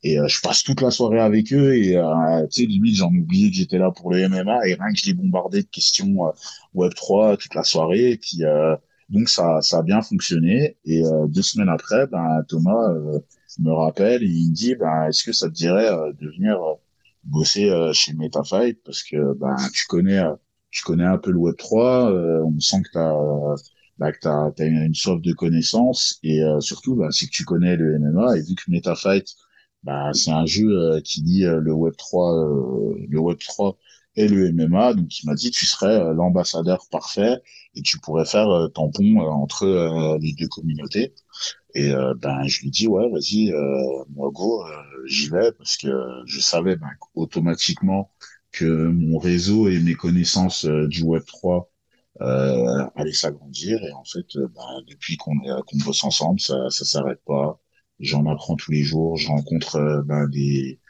Et euh, je passe toute la soirée avec eux et euh, tu sais limite j'en oubliais que j'étais là pour le MMA et rien que je les bombardais de questions euh, Web 3 toute la soirée et puis euh, donc ça ça a bien fonctionné. Et euh, deux semaines après ben Thomas euh, me rappelle et il me dit ben est-ce que ça te dirait euh, de venir euh, bosser euh, chez MetaFight? Parce que ben tu connais euh, tu connais un peu le Web 3 euh, on sent que t'as bah, que t'as t'as une, une soif de connaissances. Et surtout bah, c'est que tu connais le MMA et vu que MetaFight bah, c'est un jeu qui euh, le Web 3 euh, le Web 3 et le MMA donc il m'a dit tu serais euh, l'ambassadeur parfait et tu pourrais faire euh, tampon euh, entre les deux communautés. Et ben je lui dis ouais vas-y moi go j'y vais parce que je savais ben, automatiquement que mon réseau et mes connaissances du Web 3 euh, allaient s'agrandir. Et en fait ben, depuis qu'on bosse ensemble ça ça s'arrête pas j'en apprends tous les jours je rencontre euh, ben, des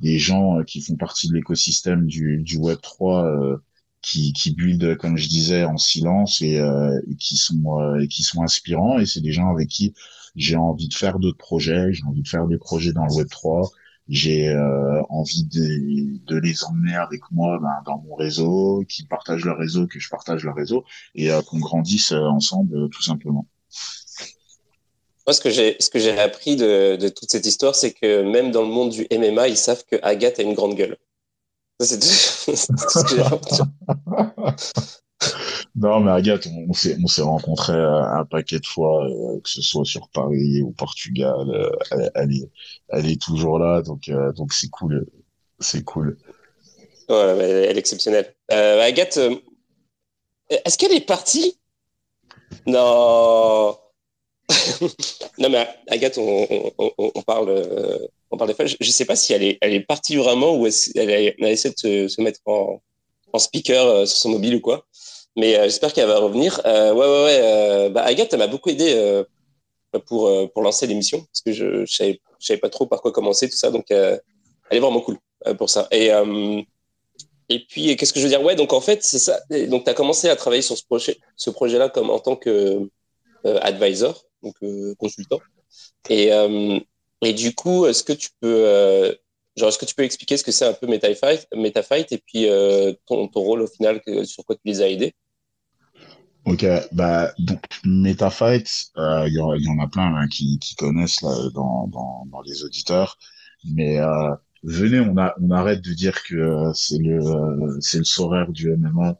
des gens euh, qui font partie de l'écosystème du du Web 3 euh, qui qui build comme je disais en silence et, et qui sont et qui sont inspirants. Et c'est des gens avec qui j'ai envie de faire d'autres projets. J'ai envie de faire des projets dans le Web 3 j'ai euh, envie de, de les emmener avec moi ben, dans mon réseau, qu'ils partagent leur réseau, que je partage leur réseau, et euh, qu'on grandisse euh, ensemble, tout simplement. Moi, ce que j'ai, ce que j'ai appris de, de toute cette histoire, c'est que même dans le monde du MMA, ils savent que Agathe a une grande gueule. <laughs> C'est tout, ce que j'ai <laughs> Non, mais Agathe, on, s'est, on s'est rencontrés euh, un paquet de fois, euh, que ce soit sur Paris ou Portugal. Euh, elle, est, elle est toujours là, donc, donc c'est cool. C'est cool. Ouais, elle est exceptionnelle. Agathe, est-ce qu'elle est partie? Non. Non, mais Agathe, on, parle, on parle des fois. Je ne sais pas si elle est, elle est partie vraiment ou a, elle a essayé de se, mettre en, speaker sur son mobile ou quoi. Mais euh, j'espère qu'elle va revenir. Euh, ouais, ouais, ouais. Euh, bah, Agathe, elle m'a beaucoup aidé pour, pour lancer l'émission parce que je ne savais, pas trop par quoi commencer, tout ça. Donc, elle est vraiment cool pour ça. Et, et puis, qu'est-ce que je veux dire? Ouais, donc en fait, c'est ça. donc, tu as commencé à travailler sur ce projet, ce projet-là comme en tant que advisor, donc consultant. Et, et du coup, est-ce que tu peux Genre, est-ce que tu peux expliquer ce que c'est un peu MetaFight, MetaFight et puis ton, ton, rôle au final, sur quoi tu les as aidés? Ok, bah donc MetaFight, il euh, y, y, en a plein hein, qui, qui, connaissent là, dans, dans, dans, les auditeurs, mais euh, venez, on, a, on arrête de dire que c'est le c'est le soraire du MMA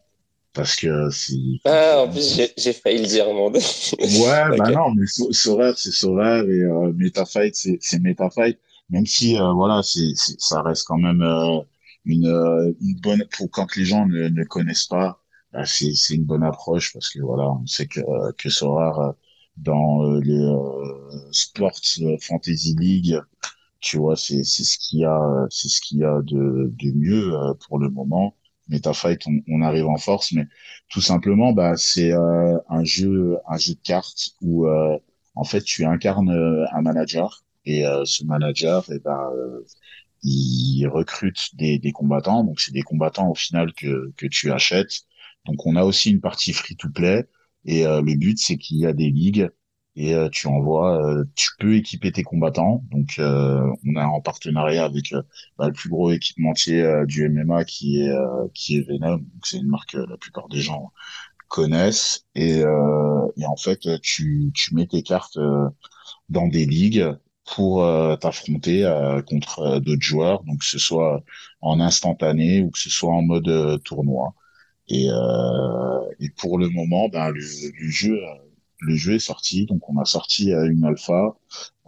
parce que c'est. Ah, en plus j'ai failli le dire, monde. ouais, <laughs> bah non, mais Sorare c'est Sorare et euh, MetaFight c'est c'est MetaFight, même si euh, voilà, c'est ça reste quand même euh, une, une bonne pour quand les gens ne, ne connaissent pas bah, c'est une bonne approche parce que voilà, on sait que que Sorare dans euh, les euh, Sports Fantasy League, tu vois, c'est c'est ce qu'il y a, c'est ce qu'il y a de de mieux euh, pour le moment. MetaFight, on, on arrive en force, mais tout simplement, bah c'est un jeu un jeu de cartes où en fait tu incarnes un manager et ce manager, et eh ben il recrute des, des combattants. Donc, c'est des combattants au final que, que tu achètes donc on a aussi une partie free-to-play et euh, le but c'est qu'il y a des ligues et euh, tu envoies, euh, tu peux équiper tes combattants. Donc on a en partenariat avec bah, le plus gros équipementier du MMA qui est qui est Venom. C'est une marque que la plupart des gens connaissent et, et en fait tu tu mets tes cartes dans des ligues pour t'affronter contre d'autres joueurs, donc que ce soit en instantané ou que ce soit en mode tournoi. Et, euh, et pour le moment, ben, le, le, jeu, le jeu est sorti. Donc, on a sorti une alpha.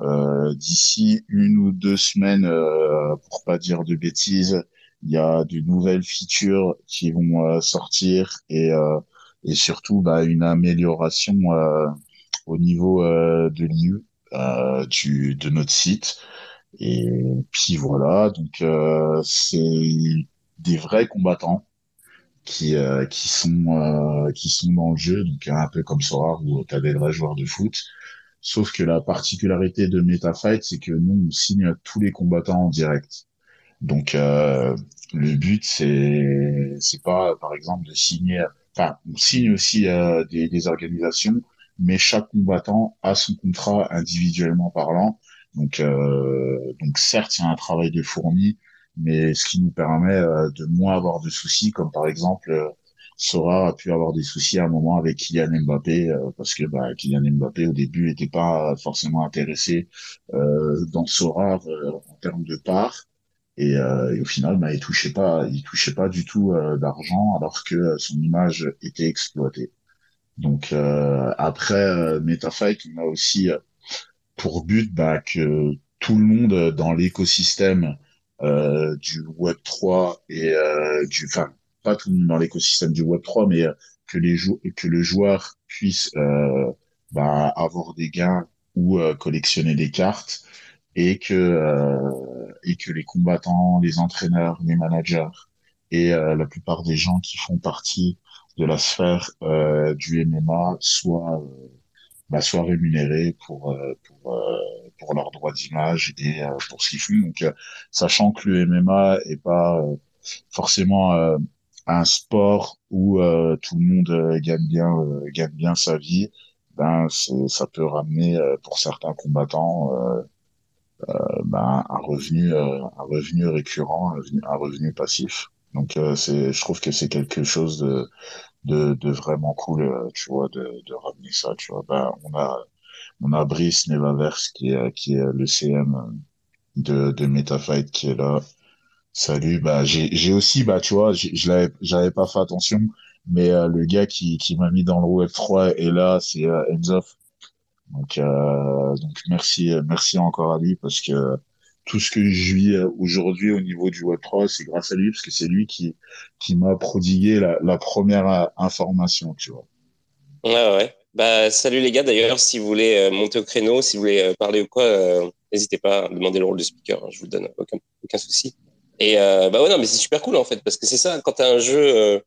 Euh, D'ici une ou deux semaines, euh, pour pas dire de bêtises, il y a de nouvelles features qui vont euh, sortir et, euh, et surtout bah, une amélioration euh, au niveau de l'IU du de notre site. Et puis voilà, donc c'est des vrais combattants qui euh, qui sont euh, qui sont dans le jeu donc un peu comme Sora où tu as des vrais joueurs de foot. Sauf que la particularité de MetaFight c'est que nous on signe tous les combattants en direct. Donc euh, le but c'est c'est pas par exemple de signer enfin on signe aussi des, des organisations mais chaque combattant a son contrat individuellement parlant. Donc donc certes il y a un travail de fourmi mais ce qui nous permet euh, de moins avoir de soucis, comme par exemple euh, Sora a pu avoir des soucis à un moment avec Kylian Mbappé euh, parce que bah, Kylian Mbappé au début n'était pas forcément intéressé dans Sora en termes de part. Et, et, au final bah, il touchait pas il touchait pas du tout d'argent alors que son image était exploitée. Donc après MetaFight on a aussi pour but bah, que tout le monde dans l'écosystème euh, du Web 3 et euh, du, enfin pas tout dans l'écosystème du Web 3, mais euh, que les que le joueur puisse bah, avoir des gains ou collectionner des cartes et que et que les combattants, les entraîneurs, les managers et la plupart des gens qui font partie de la sphère du MMA soient bah, soient rémunérés pour pour pour leurs droits d'image et euh, pour ce qu'ils font. Donc, euh, sachant que le MMA est pas euh, forcément un sport où tout le monde gagne bien gagne bien sa vie, ben ça peut ramener pour certains combattants ben, un revenu un revenu récurrent, un revenu, passif. Donc c'est je trouve que c'est quelque chose de de, de vraiment cool, tu vois, de, de ramener ça, tu vois. Ben, on a on a Brice Nevaverse qui est, qui est le CM de, de MetaFight qui est là. Salut, bah j'ai aussi bah tu vois, je j'avais pas fait attention, mais euh, le gars qui qui m'a mis dans le web 3 est là, c'est euh, Enzo. Donc euh, donc merci merci encore à lui parce que tout ce que je vis euh, aujourd'hui au niveau du web 3, c'est grâce à lui parce que c'est lui qui qui m'a prodigué la la première euh, information, tu vois. Ouais, ouais. Bah, salut les gars, d'ailleurs, si vous voulez euh, monter au créneau, si vous voulez euh, parler ou quoi, euh, n'hésitez pas à demander le rôle de speaker, hein, je vous le donne, aucun, aucun souci. Et euh, bah ouais, non, mais c'est super cool en fait, parce que c'est ça, quand t'as un jeu, euh,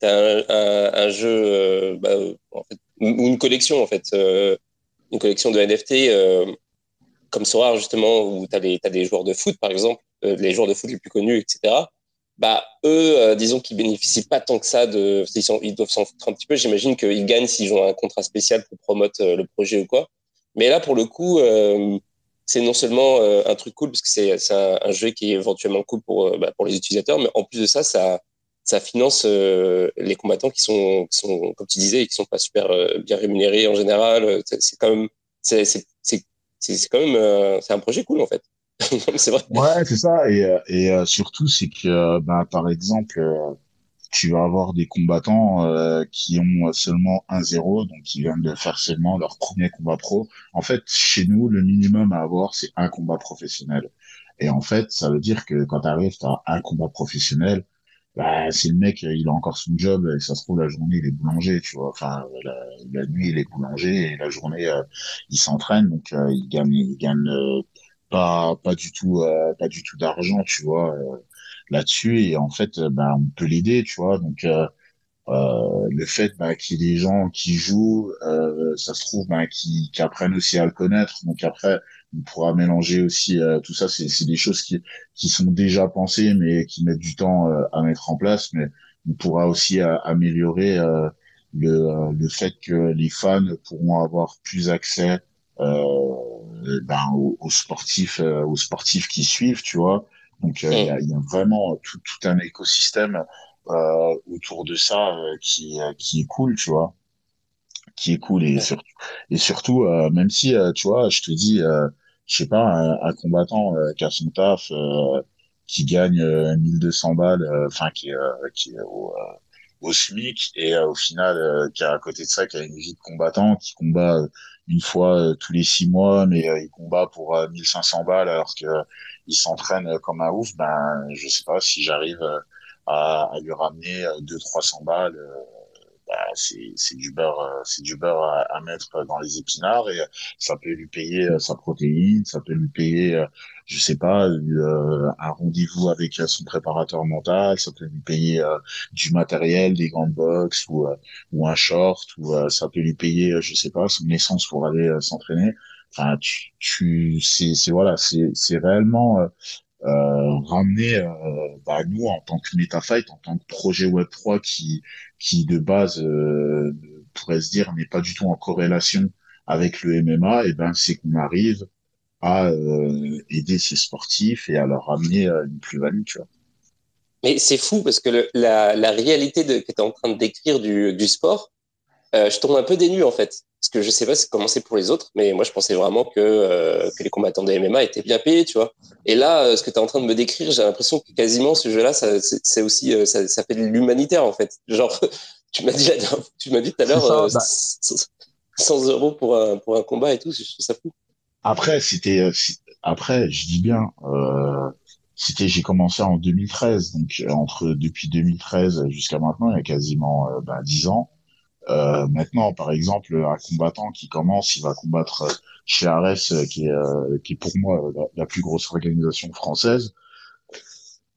t'as un, un, un jeu, euh, bah, en ou une collection en fait, une collection de NFT, comme Sora justement, où t'as les, t'as des joueurs de foot par exemple, les joueurs de foot les plus connus, etc. Bah eux, euh, disons qu'ils bénéficient pas tant que ça de, ils, sont, ils doivent s'en foutre un petit peu. J'imagine qu'ils gagnent s'ils ont un contrat spécial pour promote euh, le projet ou quoi. Mais là, pour le coup, euh, c'est non seulement euh, un truc cool parce que c'est un, un jeu qui est éventuellement cool pour euh, bah, pour les utilisateurs, mais en plus de ça, ça ça finance les combattants qui sont qui sont comme tu disais, qui sont pas super bien rémunérés en général. C'est quand même c'est quand même c'est un projet cool en fait. <laughs> c'est vrai. Ouais, c'est ça. Et, euh, et euh, surtout, c'est que, euh, bah, par exemple, euh, tu vas avoir des combattants euh, qui ont seulement un zéro, donc qui viennent de faire seulement leur premier combat pro. En fait, chez nous, le minimum à avoir, c'est un combat professionnel. Et en fait, ça veut dire que quand tu arrives, as un combat professionnel, bah, c'est le mec, il a encore son job, et ça se trouve, la journée, il est boulanger, tu vois. Enfin, la, nuit, il est boulanger, et la journée, euh, il s'entraîne, donc euh, il gagne, il gagne pas, pas du tout, euh, pas du tout d'argent, tu vois, euh, là-dessus. Et en fait, euh, bah, on peut l'aider, tu vois. Donc, euh, euh, le fait bah, qu'il y ait des gens qui jouent, euh, ça se trouve, bah, qui, qui apprennent aussi à le connaître. Donc après, on pourra mélanger aussi tout ça. C'est, c'est des choses qui, qui sont déjà pensées, mais qui mettent du temps à mettre en place. Mais on pourra aussi améliorer le, le fait que les fans pourront avoir plus accès euh, ben, aux, aux sportifs, euh, aux sportifs qui suivent, tu vois. Donc euh, il y, a, y a vraiment tout, tout un écosystème euh, autour de ça euh, qui, euh, qui est cool, tu vois, qui est cool et Ouais. surtout et surtout euh, même si euh, tu vois, je te dis, euh, je sais pas, un, un combattant euh, qui a son taf, euh, qui gagne euh, 1200 balles, euh, enfin qui, euh, qui est au, euh, au SMIC et euh, au final euh, qui a à côté de ça qui a une vie de combattant, qui combat euh, une fois euh, tous les six mois, mais euh, il combat pour euh, 1500 balles alors que euh, il s'entraîne euh, comme un ouf, ben je sais pas si j'arrive euh, à, à lui ramener euh, deux trois cents balles euh, bah, c'est du beurre euh, c'est du beurre à, à mettre dans les épinards et euh, ça peut lui payer euh, sa protéine ça peut lui payer je sais pas un rendez-vous avec son préparateur mental ça peut lui payer du matériel des gants de boxe ou ou un short ou ça peut lui payer je sais pas son essence pour aller s'entraîner. Enfin tu tu c'est voilà c'est réellement euh, ramener euh, bah, nous en tant que MetaFight, en tant que projet Web3 qui, qui de base euh, pourrait se dire n'est pas du tout en corrélation avec le MMA, et ben c'est qu'on arrive à euh, aider ces sportifs et à leur ramener euh, une plus-value, tu vois. Mais c'est fou parce que le, la, la réalité de, que tu es en train de décrire du, du sport, euh, je tombe un peu dénu en fait. Parce que je sais pas comment c'est pour les autres, mais moi je pensais vraiment que, euh, que les combattants de MMA étaient bien payés, tu vois. Et là, euh, ce que tu es en train de me décrire, j'ai l'impression que quasiment ce jeu-là, ça, c'est aussi, euh, ça, ça fait de l'humanitaire en fait. Genre, <laughs> tu m'as dit, tu m'as dit tout à l'heure, ça, euh, bah, 100 euros pour un, pour un combat et tout, je trouve ça fou. Après, c'était après, je dis bien, euh, c'était j'ai commencé en 2013, donc entre depuis 2013 jusqu'à maintenant, il y a quasiment euh, ben, 10 ans. Euh, maintenant, par exemple, un combattant qui commence, il va combattre euh, chez Ares, euh, qui est, euh, qui est pour moi euh, la, plus grosse organisation française.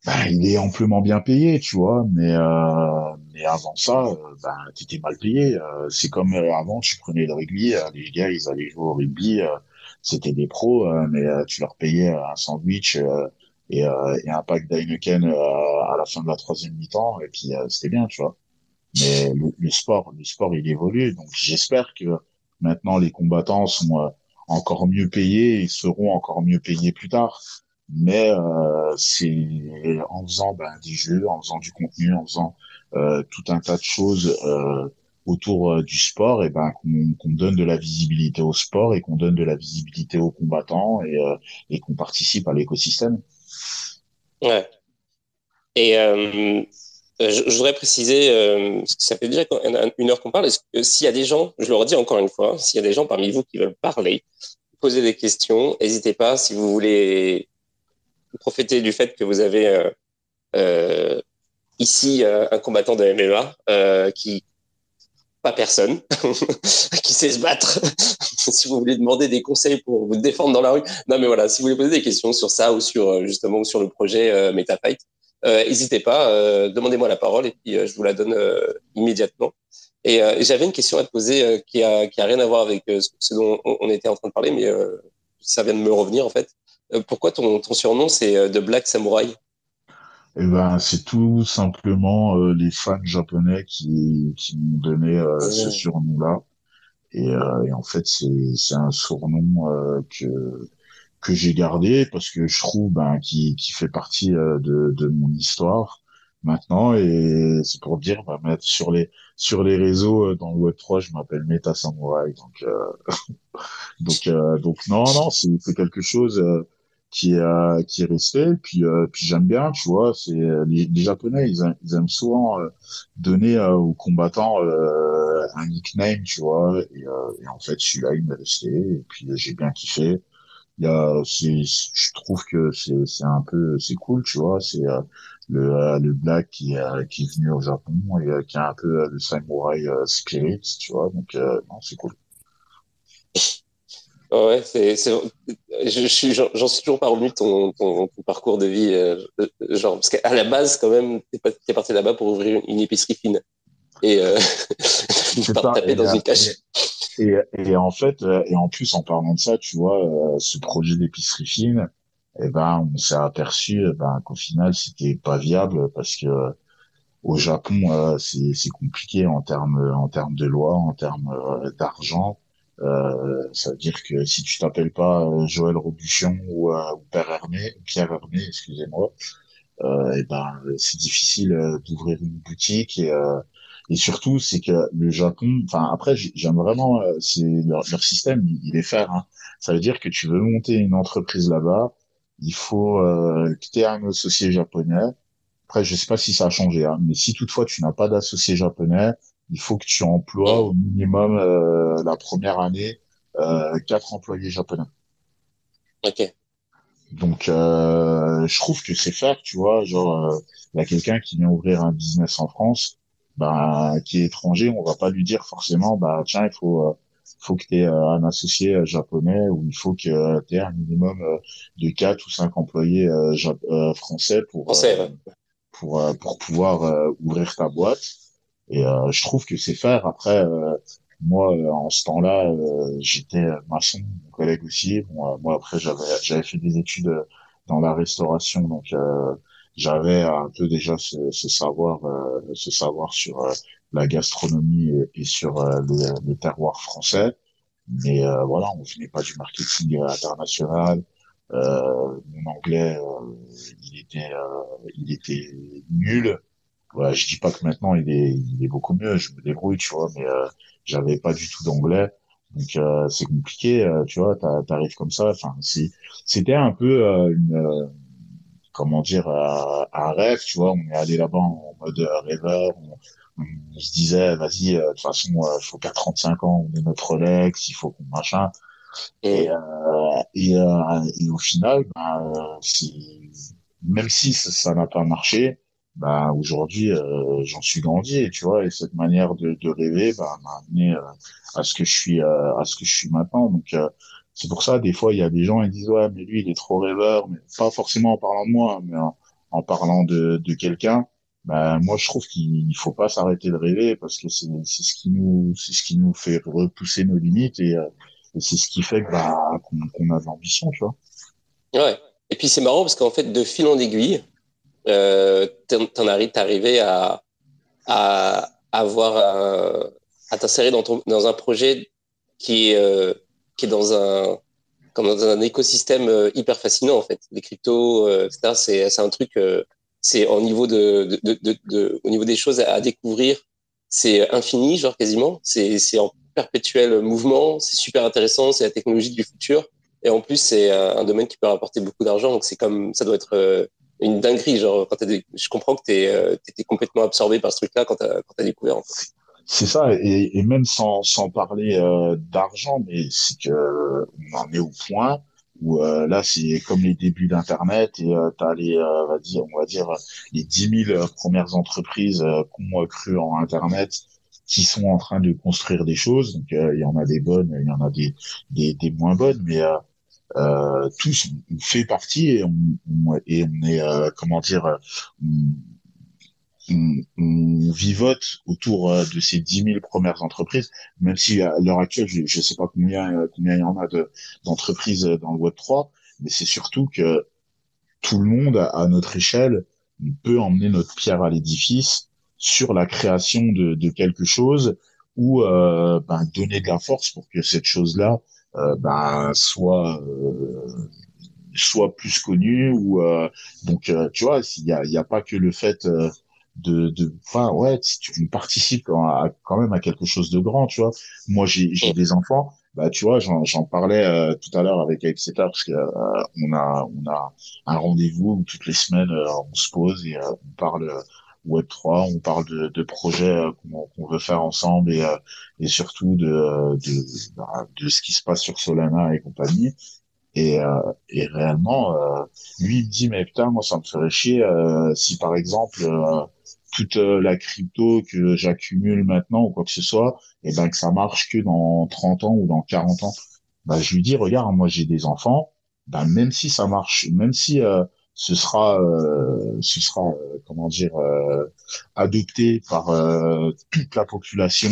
Ben, il est amplement bien payé, tu vois, mais euh, mais avant ça, euh, ben t'étais mal payé. C'est comme avant, tu prenais le rugby, les gars, ils allaient jouer au rugby, c'était des pros, mais tu leur payais un sandwich et, et un pack d'Heineken à la fin de la troisième mi-temps, et puis c'était bien, tu vois. Mais le, sport, le sport, il évolue. Donc j'espère que maintenant les combattants sont euh, encore mieux payés et seront encore mieux payés plus tard. Mais euh, c'est en faisant ben, des jeux, en faisant du contenu, en faisant euh, tout un tas de choses euh, autour euh, du sport, et ben qu'on qu'on donne de la visibilité au sport et qu'on donne de la visibilité aux combattants et, euh, et qu'on participe à l'écosystème. Ouais. Et je, voudrais préciser, que ça fait déjà une heure qu'on parle, s'il y a des gens, je le redis encore une fois, s'il y a des gens parmi vous qui veulent parler, poser des questions, n'hésitez pas si vous voulez profiter du fait que vous avez ici un combattant de MMA qui pas personne <laughs> qui sait se battre. <laughs> si vous voulez demander des conseils pour vous défendre dans la rue, non mais voilà, si vous voulez poser des questions sur ça ou sur euh, justement sur le projet euh, MetaFight, euh, n'hésitez pas, euh, demandez-moi la parole et puis je vous la donne immédiatement. Et j'avais une question à te poser qui a qui a rien à voir avec ce dont on était en train de parler, mais ça vient de me revenir en fait. pourquoi ton, ton surnom c'est The Black Samurai? Eh ben, c'est tout simplement euh, les fans japonais qui, qui m'ont donné euh, ce surnom-là. Et, euh, et, en fait, c'est, c'est un surnom que que j'ai gardé parce que je trouve ben, qui, qui fait partie de, de mon histoire maintenant. Et c'est pour dire mettre sur les sur les réseaux dans le web 3 je m'appelle Meta Samurai. Donc <laughs> donc donc non non c'est, c'est quelque chose qui est euh, qui est resté. Puis euh, puis j'aime bien tu vois c'est euh, les, les, japonais ils, ils aiment souvent donner aux combattants un nickname tu vois. Et, et en fait celui-là il m'est resté et puis j'ai bien kiffé il y a c'est je trouve que c'est c'est un peu c'est cool tu vois c'est le le black qui est qui est venu au Japon et qui a un peu le samouraï spirit tu vois donc non c'est cool. Ouais, c'est, je, suis, j'en suis toujours pas revenu ton, ton, parcours de vie, euh, genre parce qu'à la base quand même, t'es, es parti là-bas pour ouvrir une, épicerie fine et euh, <laughs> pas taper dans une. Et, et, en fait, euh, et en plus en parlant de ça, tu vois, euh, ce projet d'épicerie fine, eh ben, on s'est aperçu eh ben, qu'au final c'était pas viable parce que au Japon, c'est, c'est compliqué en termes en termes de loi, en termes d'argent. Euh, ça veut dire que si tu t'appelles pas euh, Joël Robuchon ou, euh, ou Pierre Hermé, Pierre Hermé, excusez-moi, euh, et ben c'est difficile d'ouvrir une boutique et et surtout c'est que le Japon, enfin après j'aime vraiment c'est leur, leur, système, il, est faire. Hein. Ça veut dire que tu veux monter une entreprise là-bas, il faut euh, que tu aies un associé japonais. Après, je sais pas si ça a changé, hein, mais si toutefois tu n'as pas d'associé japonais, il faut que tu emploies au minimum euh, la première année euh, quatre employés japonais. Ok. Donc, euh, je trouve que c'est faire, tu vois, genre, il y a quelqu'un qui vient ouvrir un business en France, bah, qui est étranger, on va pas lui dire forcément, bah, tiens, il faut, faut que tu aies un associé japonais ou il faut que tu aies un minimum de quatre ou cinq employés français pour, français, pour, pour pouvoir ouvrir ta boîte. Et euh, je trouve que c'est faire. Après, euh, moi, euh, en ce temps-là, j'étais maçon, mon collègue aussi. Bon, moi, après, j'avais j'avais fait des études dans la restauration, donc j'avais un peu déjà ce, ce savoir, ce savoir sur la gastronomie et, sur le, le, terroir français. Mais voilà, on venait pas du marketing international. Euh, mon anglais, il était, il était nul voilà, je dis pas que maintenant il est, il est beaucoup mieux, je me débrouille, tu vois, mais euh, j'avais pas du tout d'anglais, donc euh, c'est compliqué, euh, tu vois, t'arrives comme ça. Enfin, c'était un peu euh, une, euh, comment dire, un rêve, tu vois. On est allé là-bas en mode rêveur, on, on, se disait, vas-y, de toute façon, il faut qu'à 35 ans, on ait notre Rolex, il faut qu'on machin. Et, et, et, au final, ben, même si ça n'a pas marché, bah aujourd'hui euh, j'en suis grandi tu vois et cette manière de, de rêver bah, m'a amené euh, à ce que je suis euh, à ce que je suis maintenant donc c'est pour ça des fois il y a des gens qui disent ouais mais lui il est trop rêveur mais pas forcément en parlant de moi mais en, parlant de, de quelqu'un. Bah moi je trouve qu'il faut pas s'arrêter de rêver parce que c'est ce qui nous c'est ce qui nous fait repousser nos limites et, et c'est ce qui fait que bah qu'on a de l'ambition tu vois. Ouais. Et puis c'est marrant parce qu'en fait de fil en aiguille euh, t'en arrives, à, à avoir à t'insérer dans, dans un projet qui euh, qui est dans un, comme dans un écosystème euh, hyper fascinant en fait. Les cryptos, euh, etc. C'est, un truc, c'est au niveau de, de, de, de, au niveau des choses à découvrir, c'est infini, genre quasiment. C'est, en perpétuel mouvement. C'est super intéressant. C'est la technologie du futur. Et en plus, c'est un domaine qui peut rapporter beaucoup d'argent. Donc c'est comme, ça doit être une dinguerie. Genre, quand je comprends que tu étais complètement absorbé par ce truc-là quand tu as, découvert. En fait. C'est ça, et, et, même sans, sans parler euh, d'argent, mais c'est que on en est au point où euh, là c'est comme les débuts d'internet et euh, tu as les euh, on va dire les 10 000 premières entreprises qui ont cru en internet qui sont en train de construire des choses. Donc il y en a des bonnes il y en a des des, des moins bonnes mais tous on fait partie et on, et on est comment dire on, vivote autour euh, de ces 10 000 premières entreprises, même si à l'heure actuelle, je ne sais pas combien, euh, combien il y en a d'entreprises dans le Web 3, mais c'est surtout que tout le monde, à notre échelle, peut emmener notre pierre à l'édifice sur la création de, quelque chose ou euh, ben, donner de la force pour que cette chose-là euh, ben, soit soit plus connue ou donc tu vois il y a, y a pas que le fait de, de, enfin ouais, si tu participes quand, quand même à quelque chose de grand, tu vois. Moi, j'ai, j'ai des enfants, bah tu vois, j'en, j'en parlais euh, tout à l'heure avec etc parce que euh, on a, on a un rendez-vous où toutes les semaines euh, on se pose et on parle Web 3, on parle de, de projets qu'on, qu'on veut faire ensemble et, et surtout de, de, bah, de ce qui se passe sur Solana et compagnie. Et, euh, et réellement, euh, lui, il me dit, mais putain, moi, ça me ferait chier euh, si, par exemple, toute la crypto que j'accumule maintenant ou quoi que ce soit, et eh ben que ça marche que dans 30 ans ou dans 40 ans. Bah, je lui dis, regarde, moi, j'ai des enfants, ben, même si ça marche, même si ce sera, ce sera, comment dire, adopté par toute la population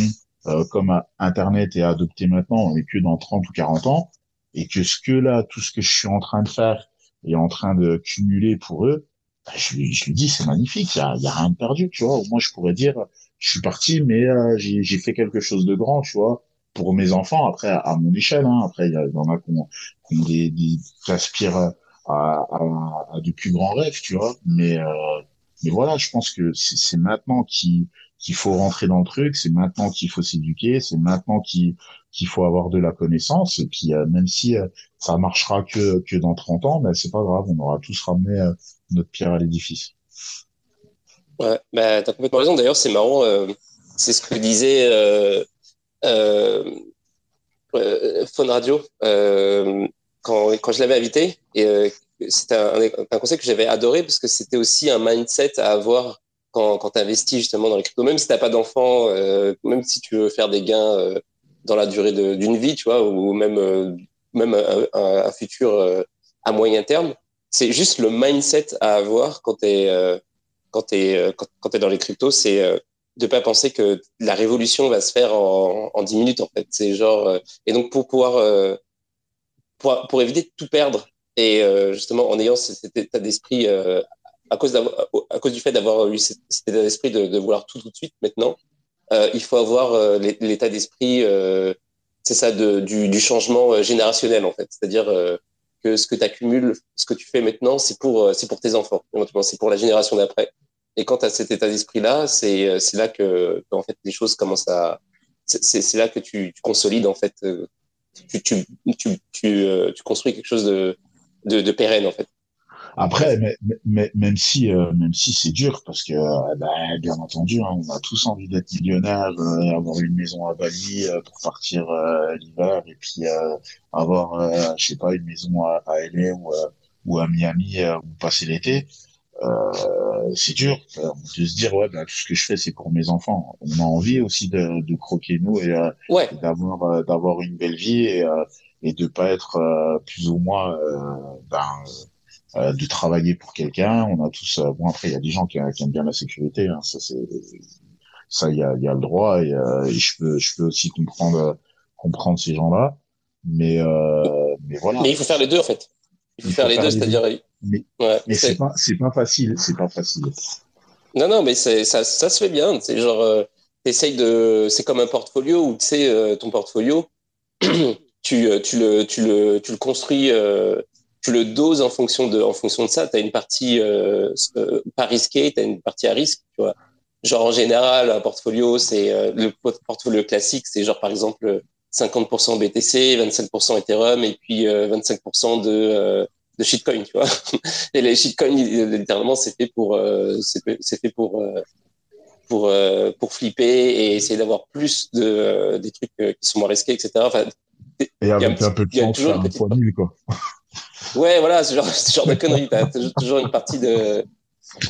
comme Internet est adopté maintenant, et que dans 30 ou 40 ans, et que ce que là, tout ce que je suis en train de faire est en train de cumuler pour eux, bah, je, lui, je lui dis c'est magnifique, il y a, a, rien de perdu, tu vois. Moins je pourrais dire je suis parti, mais euh, j'ai fait quelque chose de grand, tu vois, pour mes enfants. Après à, mon échelle, hein. après il y, en a qui ont, qui aspirent à, à, à, de plus grands rêves, tu vois. Mais euh, mais voilà, je pense que c'est maintenant qu'il faut rentrer dans le truc, c'est maintenant qu'il faut s'éduquer, c'est maintenant qu'il faut avoir de la connaissance. Et puis euh, même si euh, ça marchera que que dans 30 ans, ben c'est pas grave, on aura tous ramené euh, notre pierre à l'édifice. Ouais, bah, t'as complètement raison. D'ailleurs, c'est marrant. c'est ce que disait Phone Radio quand quand je l'avais invité et c'était un, conseil que j'avais adoré parce que c'était aussi un mindset à avoir quand, quand tu investis justement dans les cryptos, même si tu n'as pas d'enfant, euh, même si tu veux faire des gains euh, dans la durée d'une vie, tu vois, ou même, euh, même un, futur à moyen terme, c'est juste le mindset à avoir quand tu es, quand dans les cryptos, c'est de pas penser que la révolution va se faire en, en 10 minutes, en fait. C'est genre, et donc pour pouvoir, pour, pour éviter de tout perdre, et justement en ayant cet état d'esprit à cause, à cause du fait d'avoir eu cet état d'esprit de, de, vouloir tout tout de suite maintenant, euh, il faut avoir euh, l'état d'esprit, euh, c'est ça, de, du, du, changement euh, générationnel en fait. C'est-à-dire euh, que ce que tu accumules, ce que tu fais maintenant, c'est pour, c'est pour tes enfants, c'est pour la génération d'après. Et quand tu cet état d'esprit-là, c'est là que, en fait, les choses commencent à. C'est là que tu, tu, consolides, en fait. Tu, tu, tu, tu construis quelque chose de, de, de pérenne, en fait. Après, mais, même si, euh, même si c'est dur, parce que, euh, bah, bien entendu, hein, on a tous envie d'être millionnaire, euh, avoir une maison à Bali pour partir l'hiver, et puis avoir, je sais pas, une maison à, à LA ou, ou à Miami où passer l'été. c'est dur de se dire ouais bah, tout ce que je fais c'est pour mes enfants on a envie aussi de, de croquer nous et, ouais. d'avoir d'avoir une belle vie et, et de pas être plus ou moins ben euh, de travailler pour quelqu'un. On a tous, euh, bon après il y a des gens qui, qui aiment bien la sécurité, hein, ça c'est ça il y a, y a le droit et, euh, et, je peux je peux aussi comprendre comprendre ces gens-là, mais mais voilà. Mais il faut faire les deux en fait. Il faut, faire, les deux, c'est-à-dire. Mais, ouais, mais c'est pas c'est pas facile, c'est pas facile. Non non mais c'est ça ça se fait bien. C'est genre euh, t'essayes de c'est comme un portfolio où tu sais ton portfolio <clears throat> tu tu le tu le tu le construis tu le doses en fonction de, en fonction de ça. Tu as une partie euh, euh, pas risquée, tu as une partie à risque. Tu vois. Genre en général, un portfolio, c'est euh, le portfolio classique, c'est genre par exemple 50% BTC, 25% Ethereum et puis 25% de de shitcoin, tu vois. <laughs> Et les shitcoins, littéralement, c'est fait pour, euh, c'est fait pour, euh, pour, euh, pour flipper et essayer d'avoir plus de des trucs qui sont moins risqués, etc. et avec un, peu de chance, toujours un petite... nul, quoi. <laughs> Ouais, voilà, ce genre, ce genre de conneries. T'as toujours une partie de,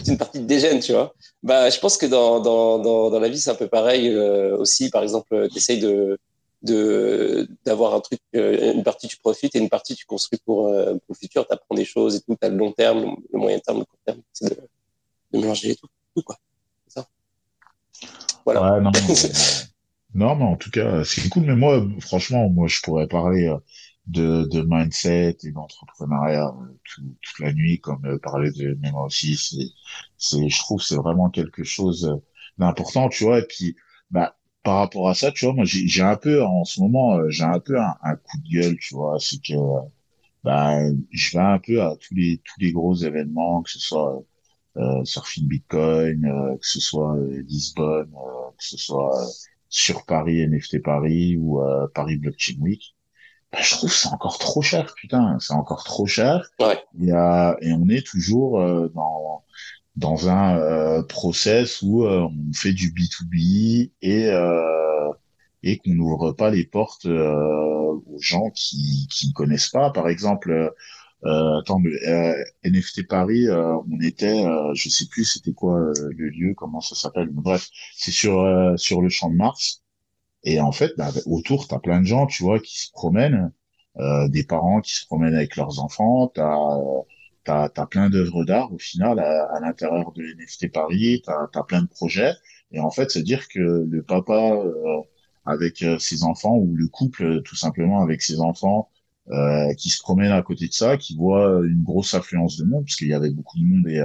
une partie de dégène, tu vois. Bah, je pense que dans, dans, dans, dans la vie, c'est un peu pareil aussi. Par exemple, t'essayes de, de d'avoir un truc euh, une partie tu profites et une partie tu construis pour, euh, pour le futur tu apprends des choses et tout tu as le long terme le moyen terme le court terme c'est de, de, mélanger tout, tout quoi ça voilà ouais, non, <laughs> non mais en tout cas c'est cool. Mais moi franchement moi je pourrais parler euh, de, de mindset et d'entrepreneuriat toute la nuit comme parler de moi aussi. C'est c'est je trouve c'est vraiment quelque chose d'important tu vois. Et puis bah par rapport à ça, tu vois, moi j'ai un peu en ce moment, euh, j'ai un peu un, coup de gueule, tu vois, c'est que bah, je vais un peu à tous les tous les gros événements, que ce soit euh, Surfing Bitcoin, euh, que ce soit euh, Lisbonne, que ce soit sur Paris NFT Paris ou Paris Blockchain Week. Bah, je trouve c'est encore trop cher, putain, c'est encore trop cher. Ouais. Et, et on est toujours dans dans un euh, process où euh, on fait du B2B et euh, et qu'on n'ouvre pas les portes aux gens qui qui ne connaissent pas. Par exemple, euh, attends, NFT Paris, on était, je sais plus c'était quoi le lieu, comment ça s'appelle. Bref, c'est sur sur le champ de Mars. Et en fait, bah, autour, t'as plein de gens, tu vois, qui se promènent, des parents qui se promènent avec leurs enfants, t'as t'as as plein d'œuvres d'art au final à, l'intérieur de NFT Paris, t'as as plein de projets. Et en fait, c'est dire que le papa euh, avec euh, ses enfants ou le couple tout simplement avec ses enfants euh, qui se promènent à côté de ça, qui voit une grosse affluence de monde, parce qu'il y avait beaucoup de monde et,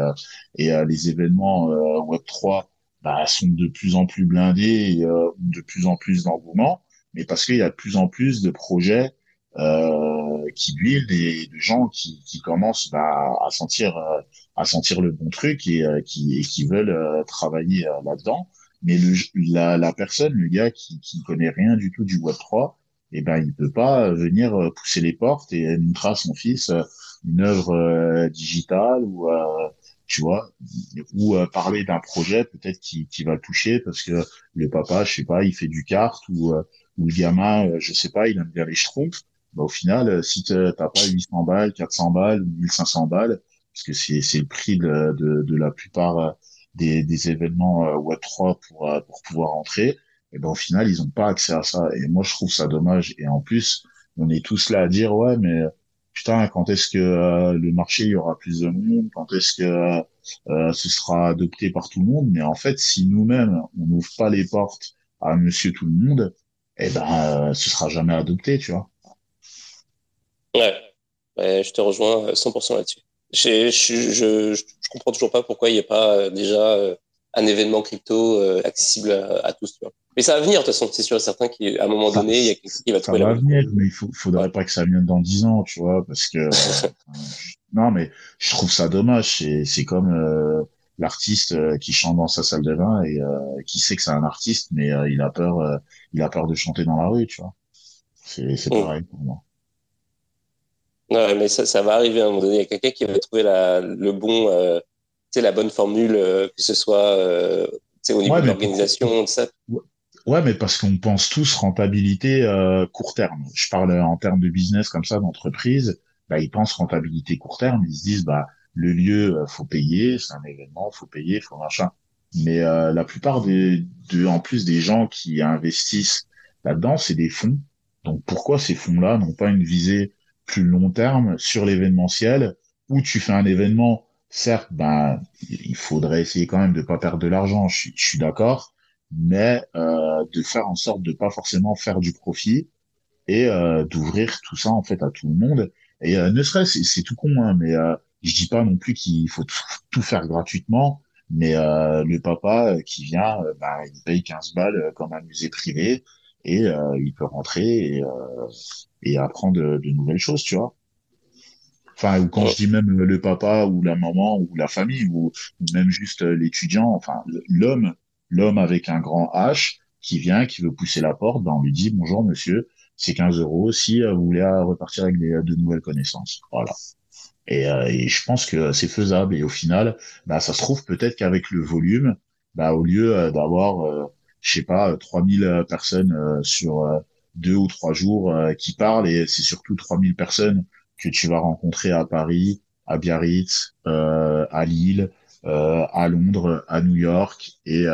et les événements Web 3 bah, sont de plus en plus blindés et de plus en plus d'engouement, mais parce qu'il y a de plus en plus de projets euh, qui build et de gens qui, qui commencent bah, à sentir euh, à sentir le bon truc et euh, qui, et qui veulent travailler là-dedans. Mais le, la, la personne, le gars qui, qui connaît rien du tout du Web 3, eh ben il peut pas venir pousser les portes et montrer à son fils une œuvre digitale ou tu vois ou parler d'un projet peut-être qui, qui va le toucher parce que le papa je sais pas il fait du kart ou ou le gamin je sais pas il aime bien les schtroumpfs. Bah, au final, euh, si tu n'as pas 800 balles, 400 balles, 1500 balles, parce que c'est c'est le prix de, de, de la plupart euh, des, des événements euh, Web3 pour, pour pouvoir entrer, et ben au final, ils ont pas accès à ça. Et moi, je trouve ça dommage. Et en plus, on est tous là à dire, ouais, mais putain, quand est-ce que le marché il y aura plus de monde? Quand est-ce que euh, ce sera adopté par tout le monde? Mais en fait, si nous-mêmes, on n'ouvre pas les portes à monsieur tout le monde, eh ben, ce sera jamais adopté, tu vois. Ouais. je te rejoins 100% là-dessus. Je, je, je, je, comprends toujours pas pourquoi il n'y a pas euh, déjà euh, un événement crypto euh, accessible à, tous. Tu vois. Mais ça va venir, de toute façon, c'est sûr et certain qu'à un moment donné, il y a quelqu'un qui va trouver ça va venir, mais il faut, faudrait pas que ça vienne dans 10 ans, tu vois, parce que <laughs> non, mais je trouve ça dommage. C'est, c'est comme l'artiste qui chante dans sa salle de bain et qui sait que c'est un artiste, mais il a peur, il a peur de chanter dans la rue, tu vois. C'est, c'est mm. pareil pour moi. Ouais, mais ça, ça, va arriver à un moment donné. Il y a quelqu'un qui va trouver la, le bon, euh, la bonne formule, euh, que ce soit euh, au niveau de l'organisation, ça. Ouais, mais parce qu'on pense tous rentabilité euh, court terme. Je parle en termes de business comme ça, d'entreprise. Bah, ils pensent rentabilité court terme. Ils se disent, bah, le lieu, faut payer, c'est un événement, faut payer, faut machin. Mais euh, la plupart des, de, en plus des gens qui investissent là-dedans, c'est des fonds. Donc pourquoi ces fonds-là n'ont pas une visée plus long terme sur l'événementiel où tu fais un événement, certes, ben, il faudrait essayer quand même de pas perdre de l'argent, je, je, suis d'accord, mais euh, de faire en sorte de pas forcément faire du profit et euh, d'ouvrir tout ça en fait à tout le monde. Et euh, ne serait-ce, c'est tout con, hein, mais euh, je dis pas non plus qu'il faut tout, faire gratuitement, mais euh, le papa qui vient, ben, il paye 15 balles comme un musée privé et il peut rentrer et et apprendre de, de, nouvelles choses, tu vois. Enfin, ou quand je dis même le papa ou la maman ou la famille ou, même juste l'étudiant, enfin l'homme, l'homme avec un grand H qui vient, qui veut pousser la porte, ben on lui dit bonjour monsieur, c'est 15 euros si euh, vous voulez repartir avec des, de nouvelles connaissances. Voilà. Et, euh, et je pense que c'est faisable. Et au final, bah, ça se trouve peut-être qu'avec le volume, bah, au lieu euh, d'avoir, euh, je sais pas, 3000 personnes sur deux ou trois jours qui parlent, et c'est surtout 3000 personnes que tu vas rencontrer à Paris, à Biarritz, à Lille, à Londres, à New York et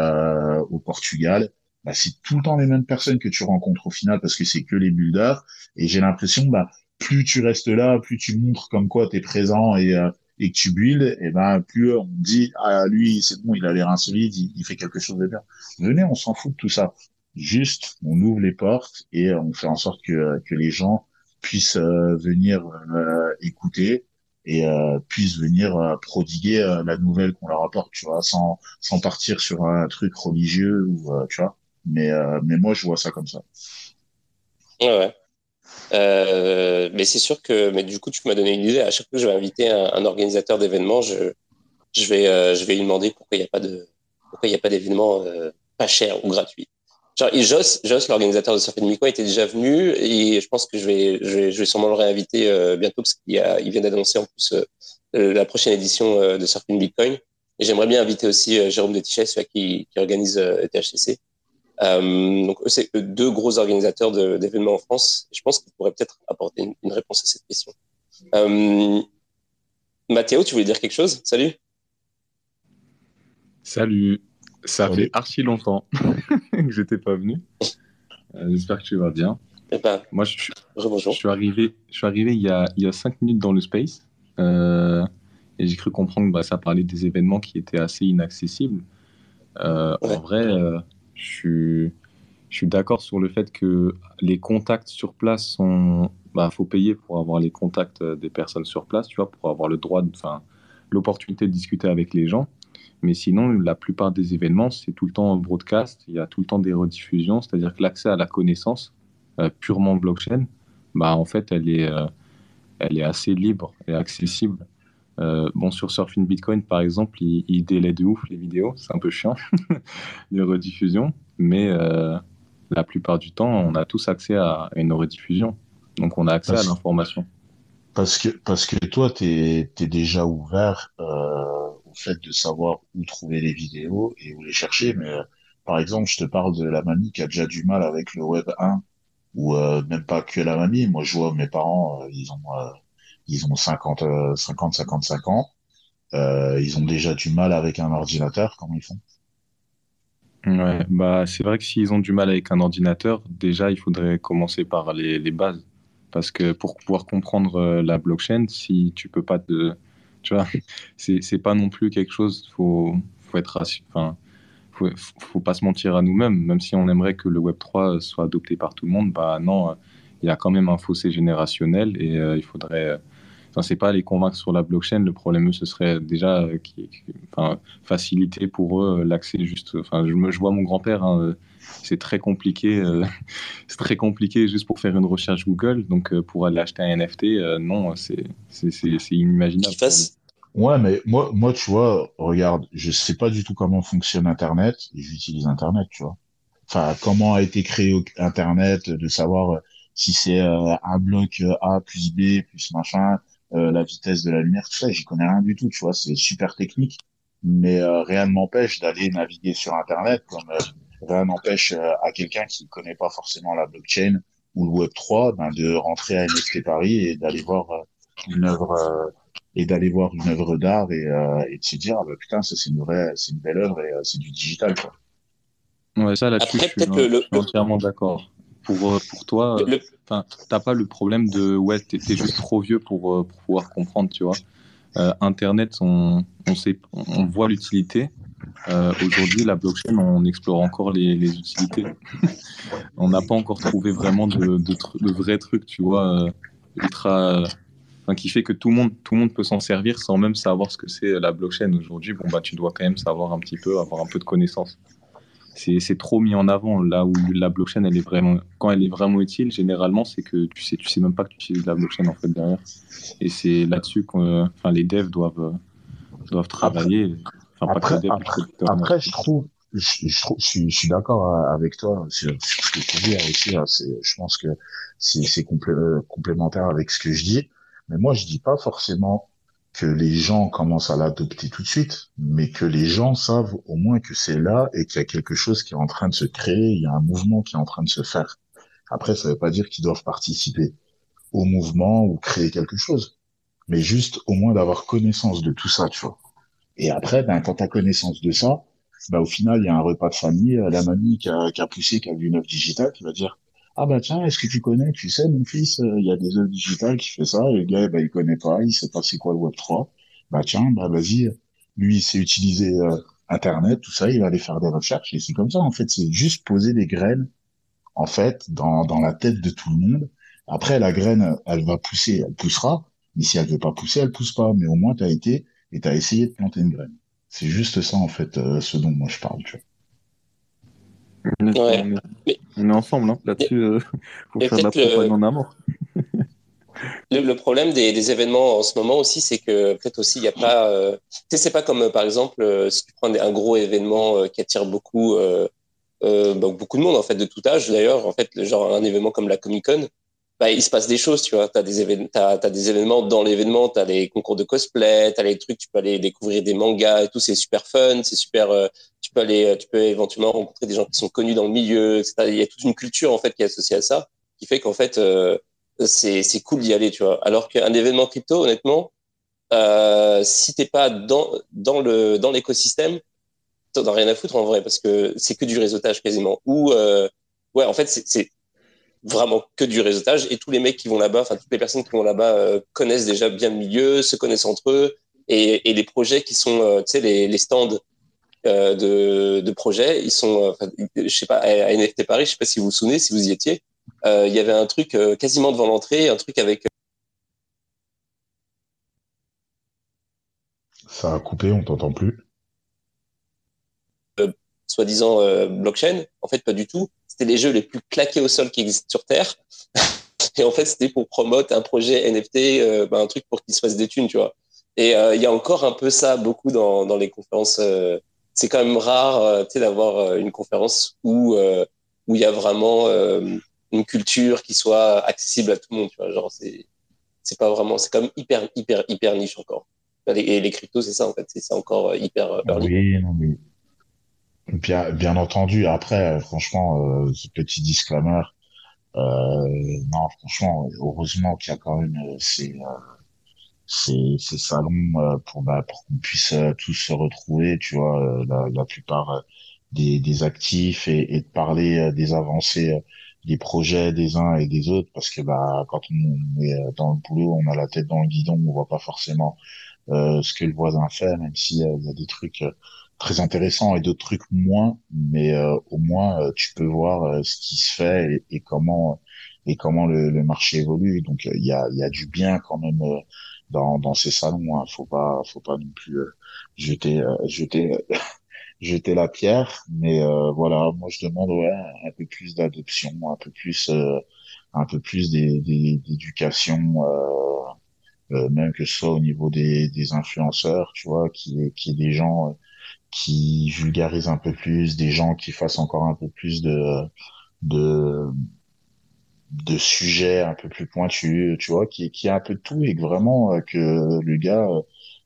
au Portugal. Bah, c'est tout le temps les mêmes personnes que tu rencontres au final parce que c'est que les builders. Et j'ai l'impression, bah, plus tu restes là, plus tu montres comme quoi tu es présent et, euh, et que tu builds, et ben plus on dit ah lui c'est bon, il a l'air insolite, il, fait quelque chose de bien. Venez, on s'en fout de tout ça. Juste, on ouvre les portes et on fait en sorte que, que les gens puissent euh, venir euh, écouter et puissent venir prodiguer la nouvelle qu'on leur apporte, tu vois, sans sans partir sur un truc religieux ou tu vois. Mais mais moi je vois ça comme ça. Ouais. Euh, mais c'est sûr que, mais du coup, tu m'as donné une idée. À chaque fois que je vais inviter un, organisateur d'événements, je, je vais, euh, je vais lui demander pourquoi il n'y a pas de, pas d'événements euh, pas cher ou gratuits. Genre, et Joss, Joss l'organisateur de Surfing Miko, était déjà venu et je pense que je vais, je vais, je vais sûrement le réinviter bientôt parce qu'il a, il vient d'annoncer en plus la prochaine édition de Surfing Bitcoin. Et j'aimerais bien inviter aussi Jérôme Detichès, celui qui, qui organise THCC. Euh, donc, c'est deux gros organisateurs d'événements en France. Je pense qu'ils pourraient peut-être apporter une, réponse à cette question. Euh, Mathéo, tu voulais dire quelque chose? Salut. Salut. Ça fait archi longtemps <laughs> <laughs> que j'étais pas venu. Euh, j'espère que tu vas bien. Eh ben, Moi, je, suis, je suis arrivé, je suis arrivé il y a, il y a cinq minutes dans le space euh, et j'ai cru comprendre que bah, ça parlait des événements qui étaient assez inaccessibles. Euh, En vrai, je suis, je suis d'accord sur le fait que les contacts sur place sont. Bah, faut payer pour avoir les contacts des personnes sur place, tu vois, pour avoir le droit, enfin, l'opportunité de discuter avec les gens. Mais sinon, la plupart des événements, c'est tout le temps broadcast, il y a tout le temps des rediffusions, c'est-à-dire que l'accès à la connaissance euh, purement blockchain, bah, en fait, elle est, euh, elle est assez libre et accessible. Euh, bon, sur Surfing Bitcoin, par exemple, il, il délaie de ouf les vidéos, c'est un peu chiant, <laughs> les rediffusions, mais la plupart du temps, on a tous accès à une rediffusion. Donc, on a accès à l'information. Parce que, parce que toi, tu es, déjà ouvert fait de savoir où trouver les vidéos et où les chercher. Mais par exemple, je te parle de la mamie qui a déjà du mal avec le Web 1, ou même pas que la mamie. Moi, je vois mes parents, ils ont ils ont 50, 50, 55 ans. Euh, ils ont déjà du mal avec un ordinateur. Comment ils font? Ouais, bah c'est vrai que s'ils ont du mal avec un ordinateur, déjà il faudrait commencer par les, bases, parce que pour pouvoir comprendre euh, la blockchain, si tu peux pas te, tu vois, c'est pas non plus quelque chose. Faut faut être enfin faut, faut pas se mentir à nous-mêmes, même si on aimerait que le Web 3 soit adopté par tout le monde, bah non, il y a quand même un fossé générationnel et euh, il faudrait Enfin, c'est pas les convaincre sur la blockchain. Le problème, ce serait déjà euh, faciliter pour eux euh, l'accès juste. Enfin, je, je vois mon grand-père. Hein, c'est très compliqué. Euh, <laughs> c'est très compliqué juste pour faire une recherche Google. Donc, pour aller acheter un NFT, non, c'est inimaginable. Ouais, mais moi, moi, tu vois, regarde, je sais pas du tout comment fonctionne Internet. J'utilise Internet, tu vois. Enfin, comment a été créé Internet, de savoir si c'est un bloc A plus B plus machin, euh, la vitesse de la lumière, tout ça, j'y connais rien du tout, tu vois, c'est super technique, mais euh, rien ne m'empêche d'aller naviguer sur Internet, comme euh, rien n'empêche à quelqu'un qui ne connaît pas forcément la blockchain ou le Web 3, ben, de rentrer à NFT Paris et d'aller voir une œuvre et d'aller voir une œuvre d'art et, et de se dire ah, bah, putain ça c'est une vraie c'est une belle œuvre et c'est du digital quoi. Ouais ça là-dessus je suis entièrement d'accord pour, euh, pour toi, euh, enfin, t'as pas le problème de ouais, t'es juste trop vieux pour, euh, pour, pouvoir comprendre, tu vois. Internet, on, on, sait, on voit l'utilité. Aujourd'hui, la blockchain, on explore encore les, les utilités. <laughs> on n'a pas encore trouvé vraiment de, de, trucs, tu vois, ultra, enfin, qui fait que tout le monde, peut s'en servir sans même savoir ce que c'est la blockchain aujourd'hui. Bon, bah, tu dois quand même savoir un petit peu, avoir un peu de connaissances c'est trop mis en avant là où la blockchain elle est vraiment quand elle est vraiment utile généralement c'est que tu sais tu sais même pas que tu utilises la blockchain en fait derrière et c'est là-dessus que enfin les devs doivent doivent travailler après, je trouve je, je, suis, d'accord avec toi sur, ce que tu dis aussi hein, je pense que c'est complémentaire avec ce que je dis mais moi je dis pas forcément que les gens commencent à l'adopter tout de suite, mais que les gens savent au moins que c'est là et qu'il y a quelque chose qui est en train de se créer, il y a un mouvement qui est en train de se faire. Après, ça ne veut pas dire qu'ils doivent participer au mouvement ou créer quelque chose, mais juste au moins d'avoir connaissance de tout ça, tu vois. Et après, ben, quand tu as connaissance de ça, ben, au final, il y a un repas de famille, euh, la mamie qui a, qui a poussé, qui a vu une œuvre digitale, qui va dire ah bah tiens, est-ce que tu connais, tu sais, mon fils, euh, il y a des œuvres digitales qui fait ça, et le gars, bah, il connaît pas, il sait pas c'est quoi le Web 3. Bah tiens, bah vas-y, lui, il sait utiliser euh, Internet, tout ça, il va aller faire des recherches, et c'est comme ça, en fait, c'est juste poser des graines, en fait, dans, dans la tête de tout le monde. Après, la graine, elle va pousser, elle poussera, mais si elle veut pas pousser, elle pousse pas, mais au moins, tu as été et tu as essayé de planter une graine. C'est juste ça, en fait, euh, ce dont moi je parle, tu vois. On est, ensemble, hein. là-dessus. Euh, <laughs> faut faire la en amour. <laughs> Le, problème des, événements en ce moment aussi, c'est que peut-être aussi il n'y a pas. Euh, tu sais, c'est pas comme euh, par exemple si tu prends un gros événement qui attire beaucoup, bah, beaucoup de monde en fait de tout âge d'ailleurs. En fait, genre un événement comme la Comic Con, bah, il se passe des choses, tu vois. Tu as, as, des événements dans l'événement, tu as les concours de cosplay, tu as les trucs, tu peux aller découvrir des mangas et tout, c'est super fun, c'est super. Euh, tu peux aller, tu peux éventuellement rencontrer des gens qui sont connus dans le milieu, etc. Il y a toute une culture en fait qui est associée à ça, qui fait qu'en fait euh, c'est cool d'y aller, tu vois. Alors qu'un événement crypto, honnêtement, euh, si t'es pas dans dans le dans l'écosystème, t'en as rien à foutre en vrai parce que c'est que du réseautage quasiment. Ou euh, ouais, en fait c'est vraiment que du réseautage et tous les mecs qui vont là-bas, enfin toutes les personnes qui vont là-bas euh, connaissent déjà bien le milieu, se connaissent entre eux et, les projets qui sont, euh, tu sais, les, les stands euh, de, de projets, ils sont, je sais pas, à NFT Paris, je sais pas si vous vous souvenez, si vous y étiez, il y avait un truc quasiment devant l'entrée, un truc avec Ça a coupé, on t'entend plus. Soi-disant blockchain, en fait pas du tout c'était les jeux les plus claqués au sol qui existent sur Terre. <laughs> et en fait, c'était pour promouvoir un projet NFT, euh, ben, un truc pour qu'il se fasse des thunes, tu vois. Et euh, il y a encore un peu ça beaucoup dans, dans les conférences. Euh, c'est quand même rare, tu sais, d'avoir une conférence où où il y a vraiment une culture qui soit accessible à tout le monde, tu vois. Genre, c'est c'est pas vraiment, c'est quand même hyper hyper hyper niche encore. Et les cryptos, c'est ça en fait, c'est encore hyper early. Bien, bien entendu. Après, euh, franchement, euh, petit disclaimer, euh, non, franchement, heureusement qu'il y a quand même euh, ces, ces, ces salons pour, bah, pour qu'on puisse tous se retrouver, tu vois, la, la plupart des, des actifs et, et de parler des avancées des projets des uns et des autres, parce que bah, quand on est dans le boulot, on a la tête dans le guidon, on voit pas forcément ce que le voisin fait, même s'il y a des trucs très intéressant et d'autres trucs moins, mais euh, au moins euh, tu peux voir euh, ce qui se fait et, comment et comment le, le marché évolue. Donc il y a il y a du bien quand même dans dans ces salons. Hein. Faut pas faut pas non plus jeter jeter <laughs> jeter la pierre, mais voilà, moi je demande ouais un peu plus d'adoption, un peu plus un peu plus d'éducation. même que ce soit au niveau des, des influenceurs, tu vois, qui qui est des gens qui vulgarisent un peu plus, des gens qui fassent encore un peu plus de de de sujets un peu plus pointus, tu vois, qui qui a un peu de tout et que vraiment euh, que le gars euh,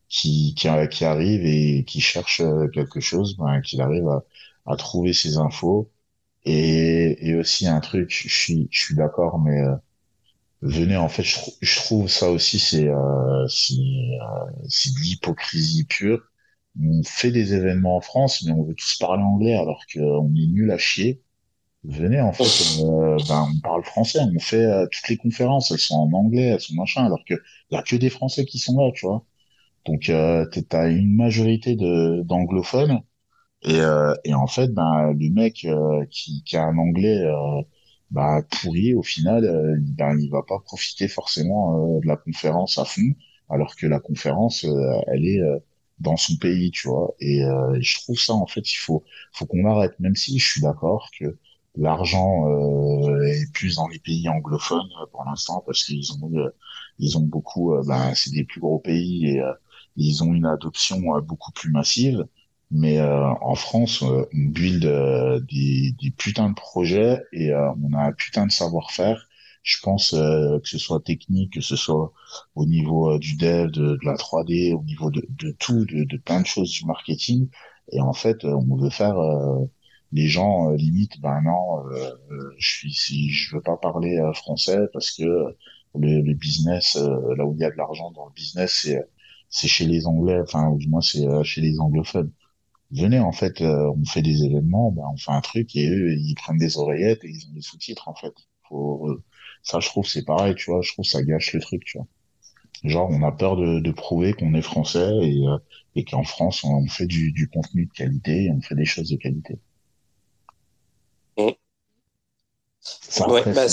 qui qui, qui arrive et qui cherche euh, quelque chose, ben, qu'il arrive à, à trouver ses infos. Et et aussi un truc, je suis je suis d'accord, mais venez en fait je, je trouve ça aussi c'est euh, c'est c'est de l'hypocrisie pure on fait des événements en France, mais on veut tous parler anglais alors qu'on est nul à chier. Venez, en fait, euh, ben, on parle français, on fait euh, toutes les conférences, elles sont en anglais, elles sont machin, alors que y a que des Français qui sont là, tu vois. Donc, euh, t'as une majorité d'anglophones, et, euh, et en fait, ben, le mec qui, qui a un anglais bah, pourri, au final, ben, il va pas profiter forcément de la conférence à fond, alors que la conférence, elle est dans son pays, tu vois. Et euh, je trouve ça, en fait, il faut, faut qu'on arrête, même si je suis d'accord que l'argent euh, est plus dans les pays anglophones euh, pour l'instant parce qu'ils ont, ils ont beaucoup, ben, c'est des plus gros pays et ils ont une adoption beaucoup plus massive. Mais en France, on build des, des putains de projets et on a un putain de savoir-faire je pense que ce soit technique, que ce soit au niveau du dev, de, la 3D, au niveau de, de tout, de, de, plein de choses du marketing. Et en fait, on veut faire les gens limite, ben non, je suis si je veux pas parler français parce que le, le business, là où il y a de l'argent dans le business, c'est c'est chez les Anglais, enfin, ou du moins c'est euh, chez les anglophones. Venez, en fait, euh, on fait des événements, ben, on fait un truc et eux, ils prennent des oreillettes et ils ont des sous-titres, en fait. Faut, euh, ça, je trouve, c'est pareil, tu vois, je trouve ça gâche le truc, tu vois. Genre, on a peur de, de prouver qu'on est français et, et qu'en France, on, fait du, du contenu de qualité et on fait des choses de qualité. Mmh. Ça, bah,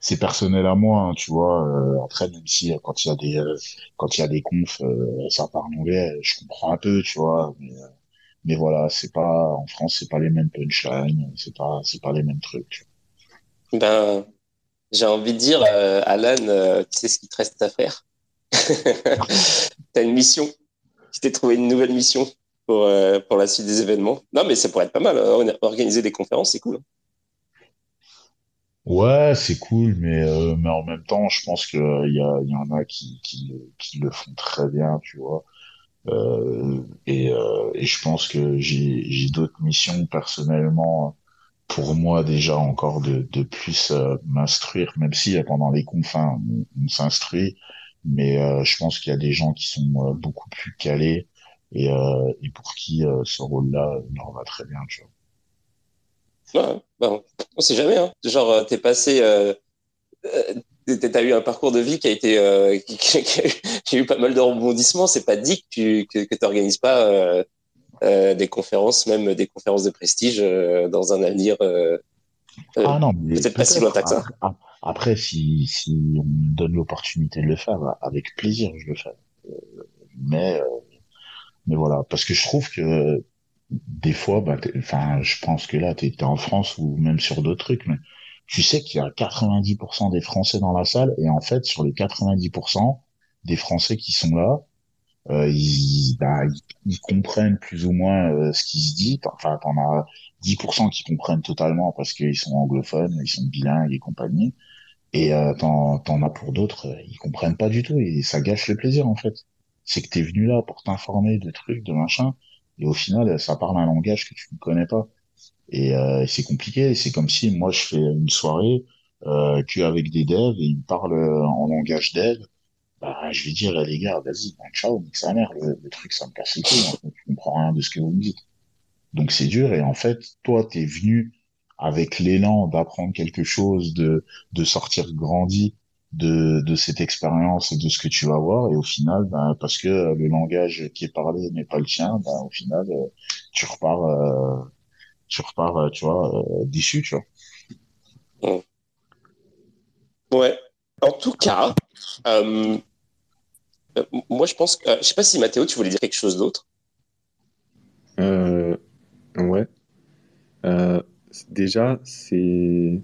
c'est personnel à moi, hein, tu vois. Euh, après, même si euh, quand il y a des euh, quand il y a des confs, ça parle anglais, je comprends un peu, tu vois. Mais, mais voilà, c'est pas en France, c'est pas les mêmes punchlines, c'est pas c'est pas les mêmes trucs. Ben, j'ai envie de dire, Alan, tu sais ce qu'il te reste à faire? <laughs> T'as une mission. Tu t'es trouvé une nouvelle mission pour pour la suite des événements. Non, mais ça pourrait être pas mal. Hein. Organiser des conférences, c'est cool. Ouais, c'est cool, mais euh, mais en même temps, je pense que il y y en a qui qui le font très bien, tu vois. Euh, et euh, et je pense que j'ai d'autres missions personnellement pour moi déjà encore de de plus euh, m'instruire, même si pendant les confins on, s'instruit, mais je pense qu'il y a des gens qui sont beaucoup plus calés et et pour qui ce rôle-là leur va très bien, tu vois. Ouais, ben, on sait jamais. Hein. Genre, euh, t'es passé. Euh, euh T'as eu un parcours de vie qui a été. Euh, <laughs> qui, a eu, pas mal de rebondissements. C'est pas dit que tu que, que organises pas euh, euh, des conférences, même des conférences de prestige dans un avenir. ah non, peut-être pas si lointain que ça. Après, si, si on me donne l'opportunité de le faire, avec plaisir, je le fais. mais, mais voilà, parce que je trouve que des fois, bah, enfin, je pense que là, tu es, en France ou même sur d'autres trucs, mais tu sais qu'il y a 90% des Français dans la salle, et en fait, sur les 90% des Français qui sont là, euh, ils, bah, ils, comprennent plus ou moins euh, ce qui se dit. Enfin, t'en as 10% qui comprennent totalement parce qu'ils sont anglophones, ils sont bilingues et compagnie. Et euh, t'en, t'en as pour d'autres, euh, ils comprennent pas du tout et ça gâche le plaisir en fait. C'est que t'es venu là pour t'informer de trucs, de machin, et au final, ça parle un langage que tu ne connais pas. Et euh, c'est compliqué. C'est comme si moi, je fais une soirée euh, qu'avec des devs et ils me parlent en langage dev. Bah, je vais dire, les gars, vas-y, ben, ciao, nique sa mère. Le, truc, ça me casse les couilles. Fait, je comprends rien de ce que vous me dites. Donc, c'est dur. Et en fait, toi, t'es venu avec l'élan d'apprendre quelque chose, de, de sortir grandi de, de cette expérience et de ce que tu vas voir. Et au final, ben, parce que le langage qui est parlé n'est pas le tien, ben, au final, euh, tu repars, euh, tu repars, euh, tu vois, déçu, tu vois. Ouais. En tout cas, moi, je pense que, je sais pas si Mathéo, tu voulais dire quelque chose d'autre. ouais. déjà, c'est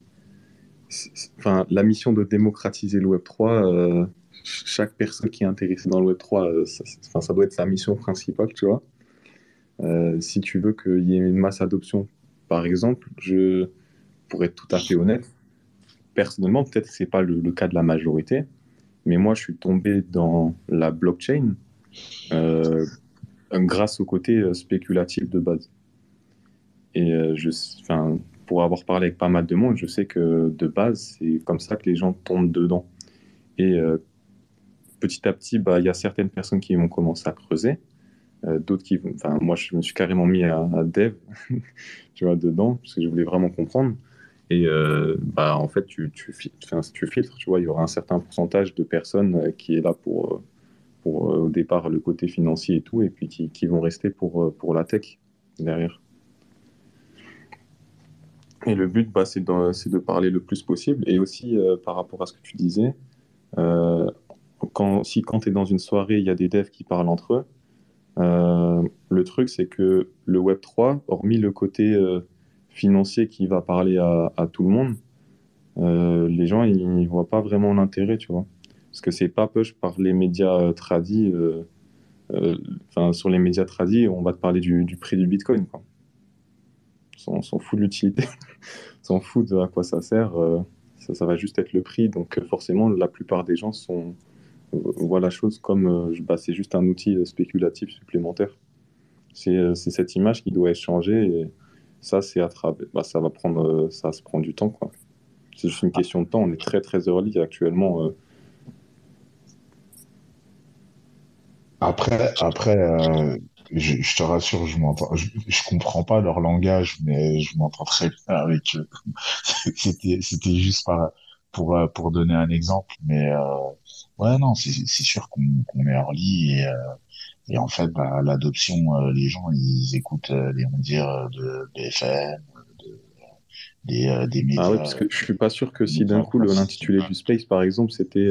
enfin, la mission de démocratiser le Web 3, euh, chaque personne qui est intéressée dans le Web 3, euh, ça, ça, doit être sa mission principale, tu vois. Euh, si tu veux qu'il y ait une masse adoption, par exemple, je, pour être tout à fait honnête, personnellement, peut-être que ce n'est pas le, cas de la majorité, mais moi, je suis tombé dans la blockchain grâce au côté spéculatif de base. Et enfin, pour avoir parlé avec pas mal de monde, je sais que de base, c'est comme ça que les gens tombent dedans. Et euh, petit à petit, bah, il y a certaines personnes qui vont commencer à creuser, euh, d'autres qui. Enfin, moi, je me suis carrément mis à, dev, <laughs> tu vois, dedans, parce que je voulais vraiment comprendre. Et euh, bah, en fait, tu, filtres, tu vois, il y aura un certain pourcentage de personnes qui est là pour, pour au départ le côté financier et tout, et puis qui, vont rester pour, la tech derrière. Et le but, bah, c'est de, parler le plus possible. Et aussi, euh, par rapport à ce que tu disais, euh, si quand tu es dans une soirée, il y a des devs qui parlent entre eux, euh, le truc, c'est que le Web3, hormis le côté financier qui va parler à, tout le monde, les gens, ils ne voient pas vraiment l'intérêt, tu vois. Parce que c'est pas push par les médias tradis. Enfin, sur les médias tradis, on va te parler du, prix du Bitcoin, quoi on s'en fout de l'utilité, <laughs> on s'en fout de à quoi ça sert. Euh, Ça, va juste être le prix. Donc forcément, la plupart des gens voient la chose comme bah, c'est juste un outil spéculatif supplémentaire. C'est cette image qui doit être changée ça, c'est à bah, ça va prendre, ça se prend du temps. Quoi. C'est juste une question de temps. On est très très early actuellement. Après, après je, te rassure, je m'entends, je, comprends pas leur langage, mais je m'entends très bien avec eux. <laughs> c'était, c'était juste pour, euh, pour donner un exemple, mais euh, ouais, non, c'est, c'est sûr qu'on, qu'on est early et, euh, et en fait, bah, l'adoption, euh, les gens, ils écoutent les on dire de BFM, de, des, des médias. Ah ouais, parce que je suis pas sûr que si d'un coup l'intitulé du Space, par exemple, c'était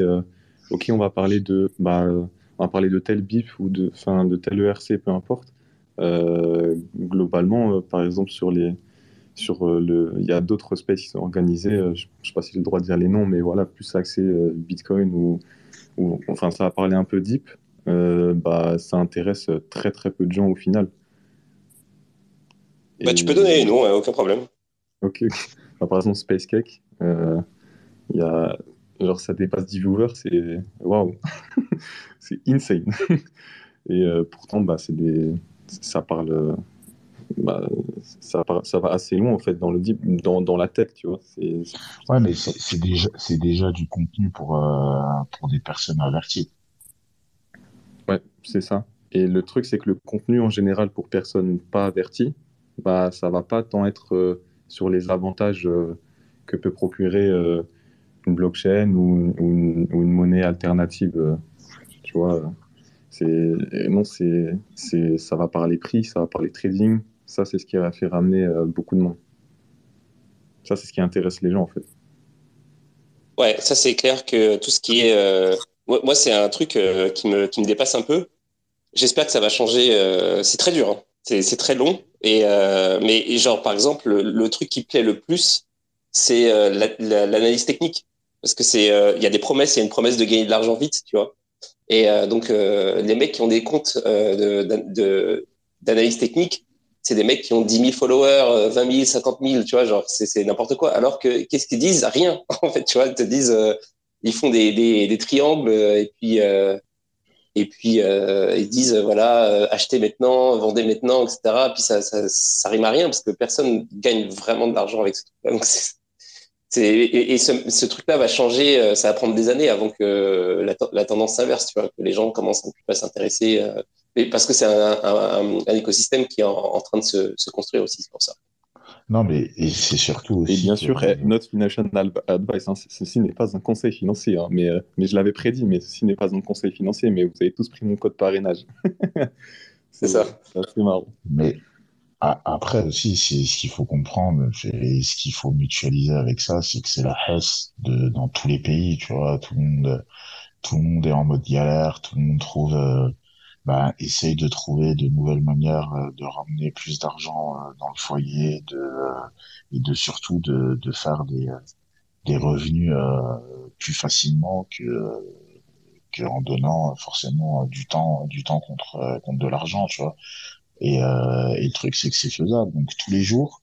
OK, on va parler de bah on va parler de tel BIP ou de, fin, de tel ERC, peu importe. Euh, globalement, euh, par exemple, sur les, sur euh, le, il y a d'autres spaces qui sont organisés. je ne sais pas si j'ai le droit de dire les noms, mais voilà, plus accès Bitcoin ou, ou, enfin, ça va parler un peu deep. Bah, ça intéresse très très peu de gens au final. Bah, tu peux donner les noms, hein, aucun problème. Ok. Bah, par exemple, Space Cake, il y a Genre, ça dépasse 10 viewers, c'est waouh, <laughs> c'est insane. Et euh, pourtant, bah, c'est des... ça parle, bah, ça, ça, va assez loin en fait dans le dans, dans la tech, tu vois. C'est... Ouais, mais c'est, déjà, c'est déjà du contenu pour, euh, pour des personnes averties. Ouais, c'est ça. Et le truc, c'est que le contenu en général pour personnes pas averties, bah, ça va pas tant être euh, sur les avantages que peut procurer une blockchain ou, une, monnaie alternative. Euh, tu vois, c'est non, c'est ça va par les prix, ça va par les trading. Ça, c'est ce qui a fait ramener euh, beaucoup de monde. Ça, c'est ce qui intéresse les gens en fait. Ouais, ça c'est clair que tout ce qui est, euh, moi, c'est un truc qui me qui me dépasse un peu. J'espère que ça va changer. c'est très dur, hein. c'est très long. Et mais genre par exemple, le, truc qui plaît le plus, c'est l'analyse technique parce que c'est euh, il y a des promesses, il y a une promesse de gagner de l'argent vite, tu vois. Et euh, donc euh, les mecs qui ont des comptes d'analyse technique, c'est des mecs qui ont 10 000 followers, 20 000, 50 000, tu vois, genre c'est n'importe quoi. Alors que qu'est-ce qu'ils disent? Rien, <laughs> en fait, tu vois. Ils te disent, ils font des, triangles et puis et puis ils disent voilà achetez maintenant, vendez maintenant, etc. Puis ça, ça, ça rime à rien parce que personne gagne vraiment de l'argent avec ce truc. Donc et, ce, truc-là va changer, euh, ça va prendre des années avant que la, tendance s'inverse, tu vois, que les gens commencent à s'intéresser, euh, parce que c'est un, écosystème qui est en, train de se, construire aussi, c'est pour ça. Non, mais c'est surtout aussi. Et bien sûr, eh, notre financial advice, hein, ceci n'est pas un conseil financier, hein, mais, euh, mais je l'avais prédit, mais ceci n'est pas un conseil financier, mais vous avez tous pris mon code parrainage. <laughs> c'est ça. C'est marrant. Mais après aussi, c'est ce qu'il faut comprendre, et ce qu'il faut mutualiser avec ça, c'est que c'est la hesse de dans tous les pays, tu vois, tout le monde, tout le monde est en mode galère, tout le monde trouve, euh, bah, essaye de trouver de nouvelles manières euh, de ramener plus d'argent euh, dans le foyer, de et de surtout de, de faire des des revenus plus facilement que que en donnant forcément du temps du temps contre contre de l'argent, tu vois. Et, euh, et le truc, c'est que c'est faisable. Donc tous les jours,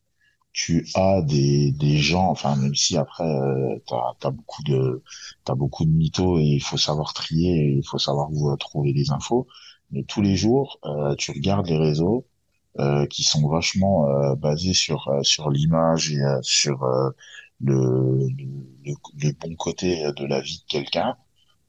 tu as des, des gens, enfin même si après euh, tu as, beaucoup de t'as beaucoup de mythos et il faut savoir trier et il faut savoir où trouver les infos, mais tous les jours euh, tu regardes les réseaux euh, qui sont vachement euh, basés sur euh, sur l'image et sur le, le, le, bon côté de la vie de quelqu'un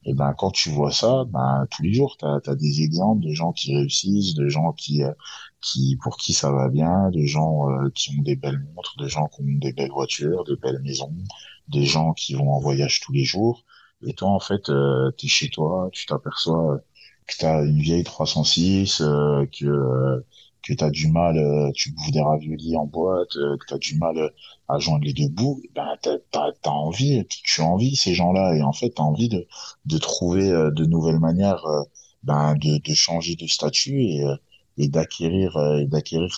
et ben quand tu vois ça, ben tous les jours, tu as, des exemples de gens qui réussissent, de gens qui euh, qui pour qui ça va bien, de gens euh, qui ont des belles montres, de gens qui ont des belles voitures, des belles maisons, des gens qui vont en voyage tous les jours. Et toi, en fait, euh, tu chez toi, tu t'aperçois que tu as une vieille 306, euh, que que tu as du mal, euh, tu bouffes des raviolis en boîte, euh, que tu as du mal euh, à joindre les deux bouts, ben tu as, envie, tu as envie ces gens-là. Et en fait tu as envie de, de trouver de nouvelles manières ben, de, de changer de statut et, et d'acquérir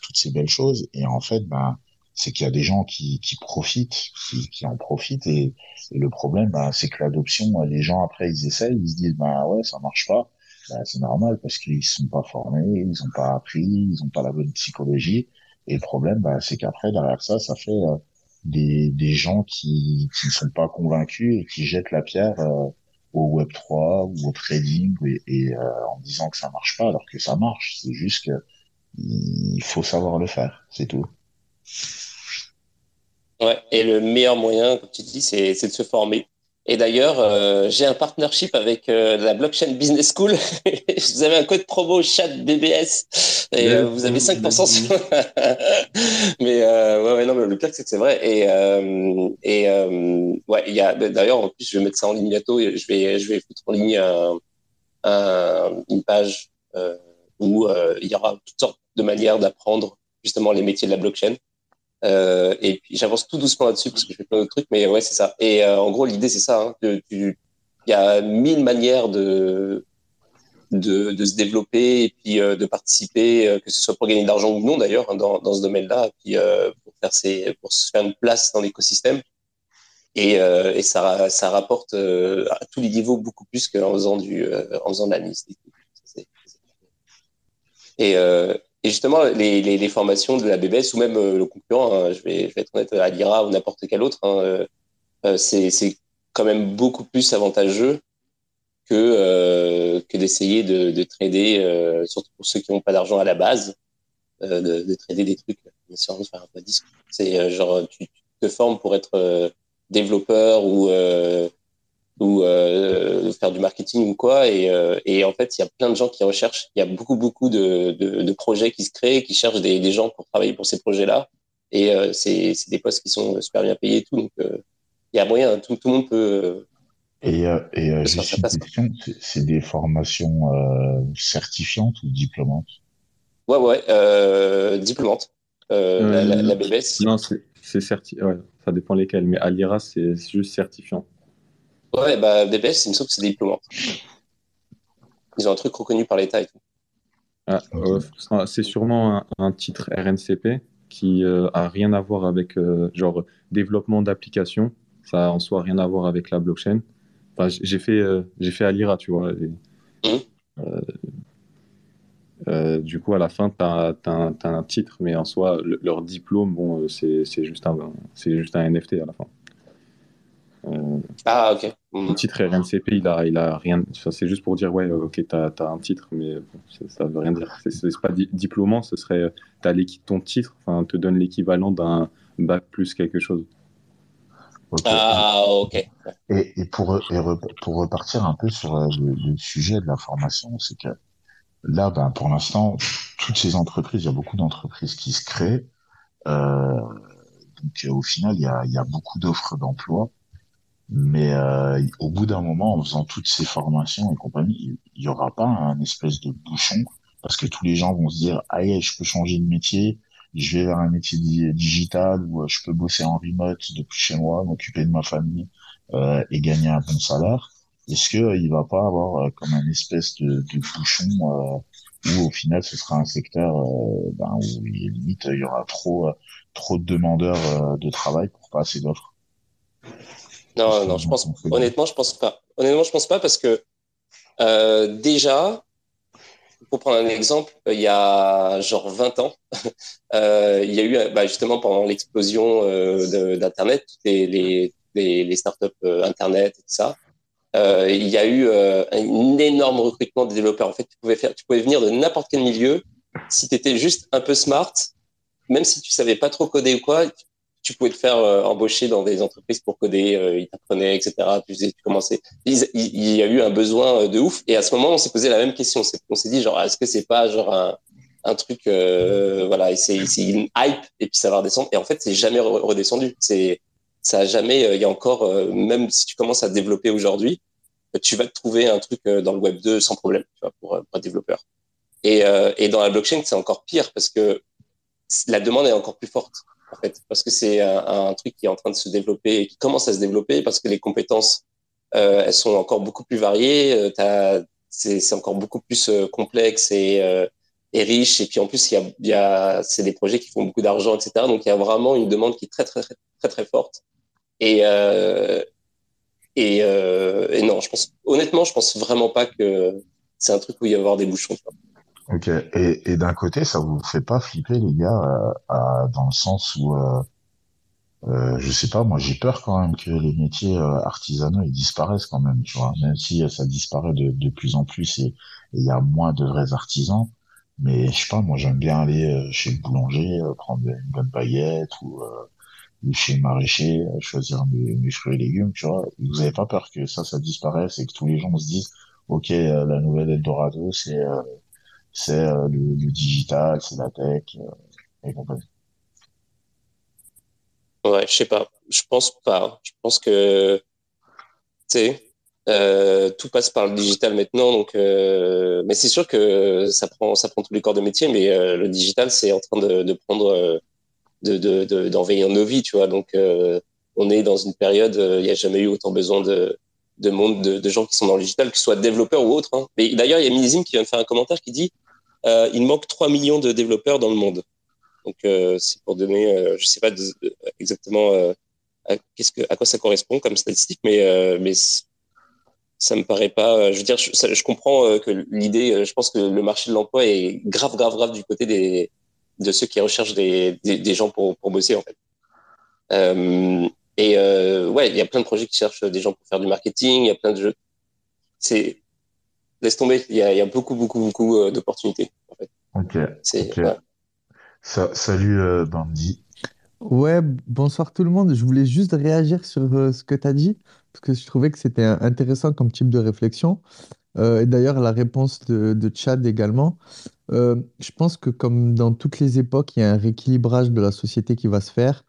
toutes ces belles choses. Et en fait ben c'est qu'il y a des gens qui, qui profitent, qui, qui en profitent. Et, et le problème ben, c'est que l'adoption, les gens après ils essayent, ils se disent ben ouais ça marche pas bah, c'est normal parce qu'ils sont pas formés, ils ont pas appris, ils ont pas la bonne psychologie. Et le problème, bah, c'est qu'après, derrière ça, ça fait, euh, des, des gens qui, qui ne sont pas convaincus et qui jettent la pierre au Web 3 ou au trading et, en disant que ça marche pas alors que ça marche. C'est juste que il faut savoir le faire, c'est tout. Ouais, et le meilleur moyen, comme tu dis, c'est de se former. Et d'ailleurs, euh, j'ai un partnership avec euh, la Blockchain Business School. <laughs> vous avez un code promo chat BBS et euh, vous avez 5% sur. <laughs> mais ouais, ouais, non, mais le pire c'est que c'est vrai. Et et ouais, il y a d'ailleurs en plus je vais mettre ça en ligne bientôt. Et je vais je vais foutre en ligne un, une page où il y aura toutes sortes de manières d'apprendre justement les métiers de la blockchain. Euh, et puis j'avance tout doucement là-dessus parce que je fais plein de trucs, mais ouais, c'est ça. Et euh, en gros, l'idée, c'est ça. Hein, il y a mille manières de, de, de se développer et puis euh, de participer, euh, que ce soit pour gagner de l'argent ou non d'ailleurs, hein, dans, dans ce domaine-là, puis pour, faire ses, pour se faire une place dans l'écosystème. Et, et ça, ça rapporte à tous les niveaux beaucoup plus qu'en faisant, du, en faisant de la liste. Et, et justement, les, les, les, formations de la BBS ou même euh, le concurrent, hein, je, vais, je vais être honnête, à ou n'importe quel autre, hein, euh, euh c'est quand même beaucoup plus avantageux que, euh, que d'essayer de, de, trader, surtout pour ceux qui n'ont pas d'argent à la base, de, de, trader des trucs. C'est genre, tu, tu, te formes pour être développeur ou ou euh, faire du marketing ou quoi. Et, euh, et en fait, il y a plein de gens qui recherchent. Il y a beaucoup, beaucoup de, de, de projets qui se créent, qui cherchent des, des gens pour travailler pour ces projets-là. Et euh, c'est des postes qui sont super bien payés et tout. Donc, euh, il y a moyen. Tout, tout le monde peut. Et, euh, et euh, j'ai une question. C'est des formations certifiantes ou diplômantes? Ouais, ouais, euh, diplômantes. La, la, la, BBS. Non, c'est certifié. Ouais, ça dépend lesquels. Mais à l'IRA, c'est juste certifiant. Ouais, bah, BBS, il me semble que c'est des diplômants. Ils ont un truc reconnu par l'État et tout. Ah, euh, c'est sûrement un, titre RNCP qui euh, a rien à voir avec euh, genre développement d'applications. Ça en soi rien à voir avec la blockchain. Enfin, j'ai fait j'ai fait Alira, tu vois. Mmh. du coup, à la fin, tu as, un titre, mais en soi, leur diplôme, bon, c'est juste, un, juste un NFT à la fin. Euh, ah, ok. Le mm. titre RNCP, il a, il a rien. c'est juste pour dire, ouais, ok, t'as as un titre, mais ça veut rien dire. C'est pas diplômant, ce serait. As ton titre, enfin, te donne l'équivalent d'un bac plus quelque chose. Ah, ok. Et, et pour, pour repartir un peu sur euh, le, sujet de la formation, c'est que là, ben, pour l'instant, toutes ces entreprises, il y a beaucoup d'entreprises qui se créent. Euh, donc, au final, il y a, il y a beaucoup d'offres d'emploi. Mais euh, au bout d'un moment, en faisant toutes ces formations et compagnie, il y aura pas un espèce de bouchon parce que tous les gens vont se dire ah je peux changer de métier, je vais vers un métier digital ou euh, je peux bosser en remote depuis chez moi, m'occuper de ma famille euh, et gagner un bon salaire. Est-ce que euh, il va pas avoir euh, comme un espèce de, de bouchon où au final ce sera un secteur ben, où limite il y aura trop trop de demandeurs de travail pour pas assez d'offres? Non, non, je pense, honnêtement, je pense pas. Honnêtement, je pense pas parce que euh, déjà, pour prendre un exemple, il y a genre 20 ans, <laughs> euh, il y a eu, bah, justement, pendant l'explosion euh, d'Internet, les, les, les, les, startups Internet et tout ça, il y a eu un énorme recrutement de développeurs. En fait, tu pouvais, faire, tu pouvais venir de n'importe quel milieu. Si tu étais juste un peu smart, même si tu savais pas trop coder ou quoi, tu pouvais te faire euh, embaucher dans des entreprises pour coder, euh, ils t'apprenaient, etc. Tu, tu commençais. Il, y a eu un besoin euh, de ouf. Et à ce moment, on s'est posé la même question. On s'est dit, genre, est-ce que c'est pas genre un, un truc, euh, voilà, c'est une hype et puis ça va redescendre. Et en fait, c'est jamais redescendu. C'est ça a jamais. Il y a encore, même si tu commences à développer aujourd'hui, tu vas te trouver un truc dans le Web 2 sans problème, tu vois, pour, pour un développeur. Et, et dans la blockchain, c'est encore pire parce que la demande est encore plus forte en fait, parce que c'est un, truc qui est en train de se développer et qui commence à se développer parce que les compétences, euh, elles sont encore beaucoup plus variées. Euh, c'est encore beaucoup plus euh, complexe et, euh, et riche. Et puis en plus, il y a, y a c'est des projets qui font beaucoup d'argent, etc. Donc il y a vraiment une demande qui est très très très très, forte. Et non, honnêtement, je pense vraiment pas que c'est un truc où il y avoir des bouchons. Ok. Et, et d'un côté, ça vous fait pas flipper, les gars, euh, dans le sens où, euh, euh, je sais pas, moi j'ai peur quand même que les métiers euh, artisanaux ils disparaissent quand même, tu vois, même si euh, ça disparaît de, de plus en plus et il y a moins de vrais artisans. Mais je sais pas, moi j'aime bien aller euh, chez le boulanger, prendre une bonne baguette ou, ou chez le maraîcher, choisir mes, mes fruits et légumes, tu vois. Vous avez pas peur que ça, ça disparaisse et que tous les gens se disent, ok, la nouvelle Eldorado, c'est c'est le, le, digital, c'est la tech et compagnie. Ouais, je sais pas. Je pense pas. Je pense que, tu sais, euh, tout passe par le digital maintenant. Donc, euh, mais c'est sûr que ça prend, ça prend tous les corps de métier. Mais euh, le digital, c'est en train de, prendre, euh, de, d'envahir nos vies, tu vois. Donc, euh, on est dans une période. Il n'y a jamais eu autant besoin de, de monde, de, de, gens qui sont dans le digital, que ce soit développeurs ou autres. Hein. Mais d'ailleurs, il y a Minizim qui vient de faire un commentaire qui dit il manque 3 millions de développeurs dans le monde. Donc euh, c'est pour donner, euh, je sais pas de, de, exactement euh, à, que, à quoi ça correspond comme statistique, mais mais ça me paraît pas. Je veux dire, je, comprends que l'idée. Je pense que le marché de l'emploi est grave, grave, grave du côté des de ceux qui recherchent des, des, des gens pour, pour bosser en fait. Euh, et euh, ouais, il y a plein de projets qui cherchent des gens pour faire du marketing. Il y a plein de jeux. C'est laisse tomber. Il y a, il y a beaucoup, beaucoup, beaucoup d'opportunités en fait. Ok. C'est okay. ouais salut euh, Bandy. Ouais, bonsoir tout le monde. Je voulais juste réagir sur euh, ce que tu as dit, parce que je trouvais que c'était intéressant comme type de réflexion. Euh, et d'ailleurs, la réponse de, de Chad également. Euh, je pense que comme dans toutes les époques, il y a un rééquilibrage de la société qui va se faire.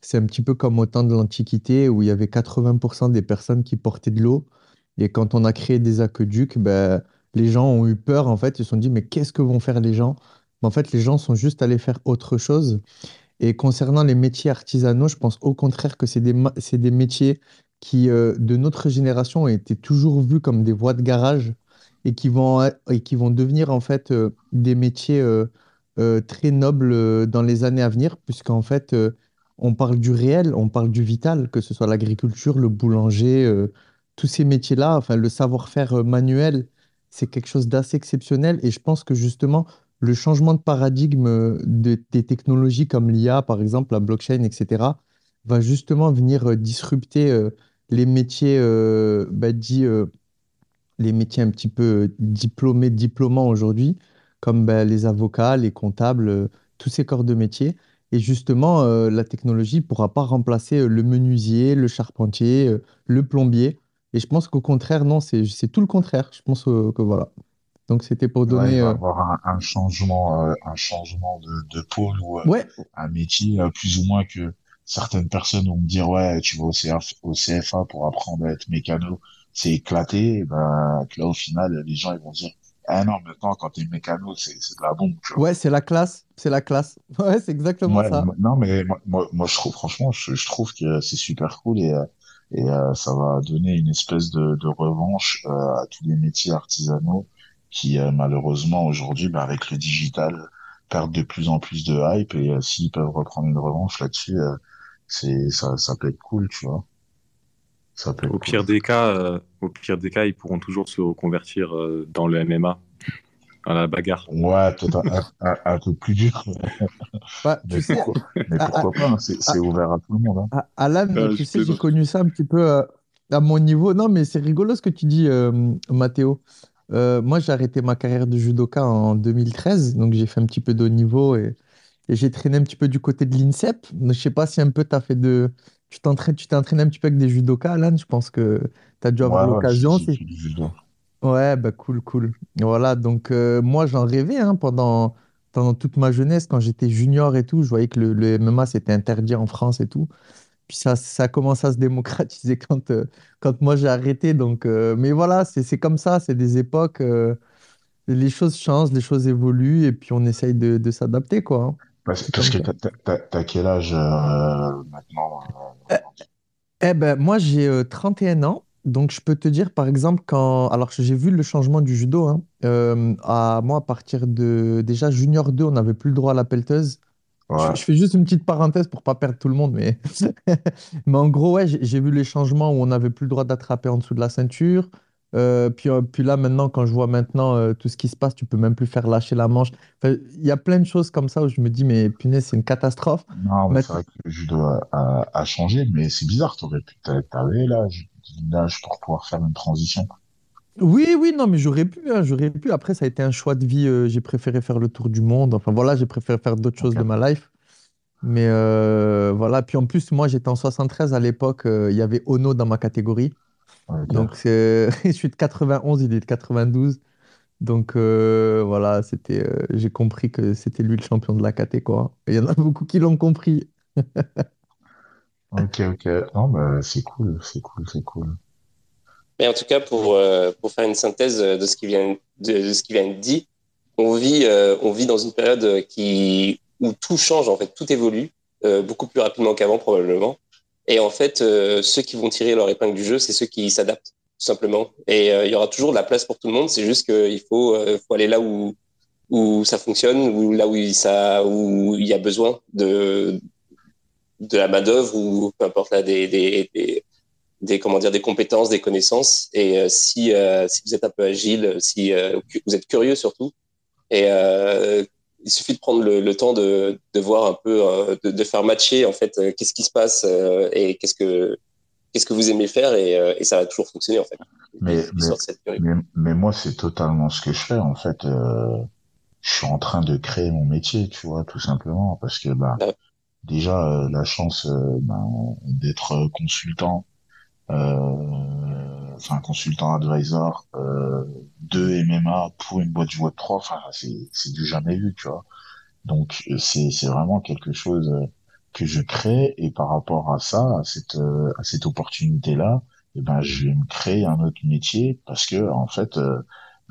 C'est un petit peu comme au temps de l'Antiquité où il y avait 80% des personnes qui portaient de l'eau. Et quand on a créé des aqueducs, ben, les gens ont eu peur, en fait. Ils se sont dit, mais qu'est-ce que vont faire les gens? en fait, les gens sont juste allés faire autre chose. Et concernant les métiers artisanaux, je pense au contraire que c'est des, c'est des métiers qui, euh, de notre génération, ont été toujours vus comme des voies de garage et qui vont, et qui vont devenir en fait euh, des métiers euh, très nobles dans les années à venir, puisqu'en fait, on parle du réel, on parle du vital, que ce soit l'agriculture, le boulanger, tous ces métiers-là, enfin, le savoir-faire manuel, c'est quelque chose d'assez exceptionnel. Et je pense que justement, le changement de paradigme de, des technologies comme l'IA, par exemple, la blockchain, etc., va justement venir euh, disrupter euh, les métiers euh, bah, dits, les métiers un petit peu diplômés, diplômants aujourd'hui, comme bah, les avocats, les comptables, tous ces corps de métier. Et justement, la technologie ne pourra pas remplacer le menuisier, le charpentier, le plombier. Et je pense qu'au contraire, non, c'est tout le contraire. Je pense que voilà. Donc c'était pour Ouais, il donner. va y euh, avoir un, un changement, euh, un changement de, de pôle ou euh, Ouais, un métier euh, plus ou moins que certaines personnes vont me dire ouais, tu vas au CF, au CFA pour apprendre à être mécano, c'est éclaté. Et ben, que là au final, les gens ils vont dire ah non, maintenant quand t'es mécano, c'est de la bombe, tu vois. ouais, c'est la classe, c'est la classe. <laughs> Ouais, c'est exactement Ouais, ça. non mais moi, moi, moi, je trouve franchement, je, je trouve que c'est super cool et euh, et euh, ça va donner une espèce de, de revanche euh, à tous les métiers artisanaux qui euh, malheureusement aujourd'hui, bah, avec le digital, perdent de plus en plus de hype et euh, s'ils peuvent reprendre une revanche là-dessus, euh, c'est ça, ça peut être cool, tu vois. Ça peut être Au cool. pire des cas, euh, au pire des cas, ils pourront toujours se reconvertir euh, dans le MMA, à la bagarre. Ouais, peut-être un, un, un peu plus dur, Bah, <laughs> tu mais sais, pourquoi, mais à, pourquoi pas, hein, c'est à- c'est ouvert à tout le monde, hein. à- à- Alan, Euh, tu je sais, j'ai connu ça un petit peu euh, à mon niveau. Non, mais c'est rigolo ce que tu dis, euh, Mathéo. Euh, moi, j'ai arrêté ma carrière de judoka en 2013, donc j'ai fait un petit peu de haut niveau et, et j'ai traîné un petit peu du côté de l'INSEP. Je sais pas si un peu tu as fait de... Tu t'entraînes, tu t'es entraîné un petit peu avec des judokas, Alan. Je pense que tu as dû avoir Ouais, ouais, j'ai l'occasion. judo. Ouais, bah cool, cool. Voilà, donc euh, moi j'en rêvais hein, pendant, pendant toute ma jeunesse, quand j'étais junior et tout, je voyais que le, le MMA c'était interdit en France et tout. Puis ça, ça commence à se démocratiser <laughs> quand, euh, quand moi j'ai arrêté. Donc, euh, mais voilà, c'est c'est comme ça, c'est des époques, euh, les choses changent, les choses évoluent et puis on essaye de, de s'adapter, quoi. hein. Parce, C'est parce comme que ça. t'as, t'as, t'as t'as quel âge euh, maintenant? Eh, eh ben, moi j'ai euh, 31 ans, donc je peux te dire par exemple quand... Alors j'ai vu le changement du judo, hein, euh, à moi à partir de déjà junior 2, on n'avait plus le droit à la pelleteuse. Je, Ouais, je fais juste une petite parenthèse pour pas perdre tout le monde, mais, <laughs> mais en gros, ouais, j'ai j'ai vu les changements où on n'avait plus le droit d'attraper en dessous de la ceinture. Euh, puis, euh, puis là, maintenant, quand je vois maintenant euh, tout ce qui se passe, tu peux même plus faire lâcher la manche. Enfin, Il y a plein de choses comme ça où je me dis, mais punaise, c'est une catastrophe. Non, mais c'est vrai que le judo a, a, a changé, mais c'est bizarre, t'aurais pu, t'a- t'avais l'âge, pour pouvoir faire une transition. Oui, oui, non, mais j'aurais pu, hein, j'aurais pu. Après, ça a été un choix de vie. euh, j'ai préféré faire le tour du monde. Enfin, voilà, j'ai préféré faire d'autres choses de ma life. Mais euh, voilà. Puis en plus, moi, j'étais en 73 à l'époque. euh, Il y avait Ono dans ma catégorie. Donc, <laughs> je suis de 91, il est de 92. Donc, voilà, c'était, j'ai compris que c'était lui le champion de la caté, quoi. Et il y en a beaucoup qui l'ont compris. <laughs> Ok, ok. Non, bah, c'est cool, c'est cool, c'est cool. Mais en tout cas, pour, euh, pour faire une synthèse de ce qui vient de, ce qui vient de dit, on vit, euh, on vit dans une période qui, où tout change, en fait, tout évolue, euh, beaucoup plus rapidement qu'avant, probablement. Et en fait, ceux qui vont tirer leur épingle du jeu, c'est ceux qui s'adaptent, tout simplement. Et il y aura toujours de la place pour tout le monde, c'est juste qu'il faut, faut aller là où, où ça fonctionne, là où ça, où il y a besoin de, de la main-d'œuvre, ou peu importe là, des, des, des des comment dire des compétences, des connaissances. Et euh, si euh, si vous êtes un peu agile, si euh, vous êtes curieux surtout, et il suffit de prendre le, le temps de, de voir un peu, de, de faire matcher en fait qu'est-ce qui se passe et qu'est-ce que qu'est-ce que vous aimez faire et, et ça va toujours fonctionner en fait. Mais, mais, mais, mais moi, c'est totalement ce que je fais, en fait. Je suis en train de créer mon métier, tu vois, tout simplement, parce que, bah, Ouais. Déjà, euh, la chance euh, ben, d'être consultant, euh, enfin, consultant advisor de MMA pour une boîte du Web 3, enfin, c'est, du jamais vu, tu vois. Donc, c'est, c'est vraiment quelque chose que je crée, et par rapport à ça, à cette, à cette opportunité-là, eh ben, je vais me créer un autre métier parce que, en fait, euh,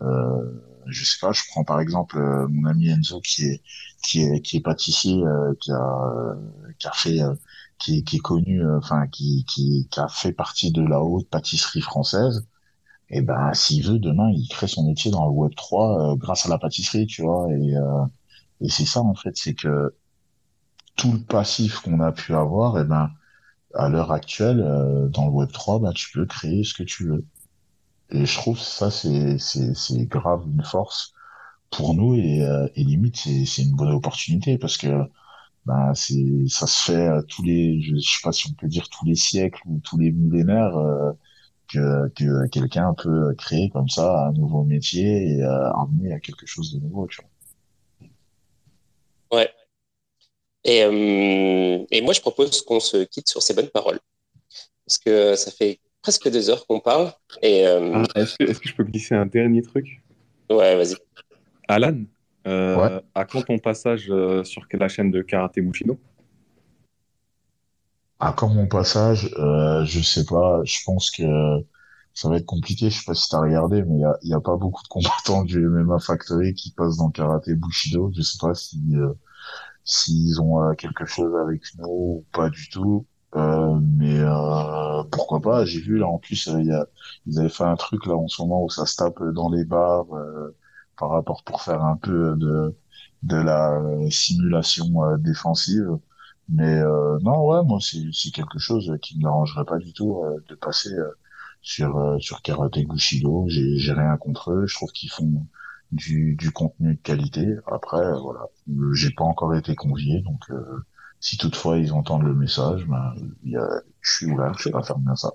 euh, je sais pas, je prends par exemple mon ami Enzo qui est qui est pâtissier, euh, qui a euh, qui a fait euh, qui est, connu, enfin qui, a fait partie de la haute pâtisserie française. Et ben s'il veut demain, il crée son métier dans le Web 3 euh, grâce à la pâtisserie, tu vois. Et c'est ça en fait, c'est que tout le passif qu'on a pu avoir, et ben à l'heure actuelle dans le Web 3, ben tu peux créer ce que tu veux. Et je trouve ça c'est grave une force pour nous et, euh, et limite c'est une bonne opportunité parce que ben c'est ça se fait euh, tous les je, je sais pas si on peut dire tous les siècles ou tous les millénaires euh, que que quelqu'un peut créer comme ça un nouveau métier et euh, amener à quelque chose de nouveau tu vois. Ouais. Et, euh, et moi, je propose qu'on se quitte sur ces bonnes paroles. Parce que ça fait presque deux heures qu'on parle. Et euh, Ah, est-ce que, est-ce que je peux glisser un dernier truc? ouais, vas-y. Alan, euh, Ouais. à quand ton passage euh, sur la chaîne de Karaté Bushido? Ah, comme mon passage, euh, je sais pas, je pense que ça va être compliqué, je sais pas si t'as regardé, mais il y a, il y a pas beaucoup de combattants du MMA Factory qui passent dans Karaté Bushido, je sais pas si euh, s'ils ont euh, quelque chose avec nous ou pas du tout, euh, mais euh, pourquoi pas, j'ai vu là en plus, euh, y a, ils avaient fait un truc là en ce moment où ça se tape dans les bars euh, par rapport pour faire un peu de, de la euh, simulation euh, défensive. Mais euh, non, ouais, moi c'est quelque chose qui me dérangerait pas du tout euh, de passer euh, sur euh, sur Karate Bushido. J'ai j'ai rien contre eux. Je trouve qu'ils font du du contenu de qualité. Après, voilà, j'ai pas encore été convié, donc si toutefois ils entendent le message, ben y a, je suis ouvert. Je suis pas fermé à ça.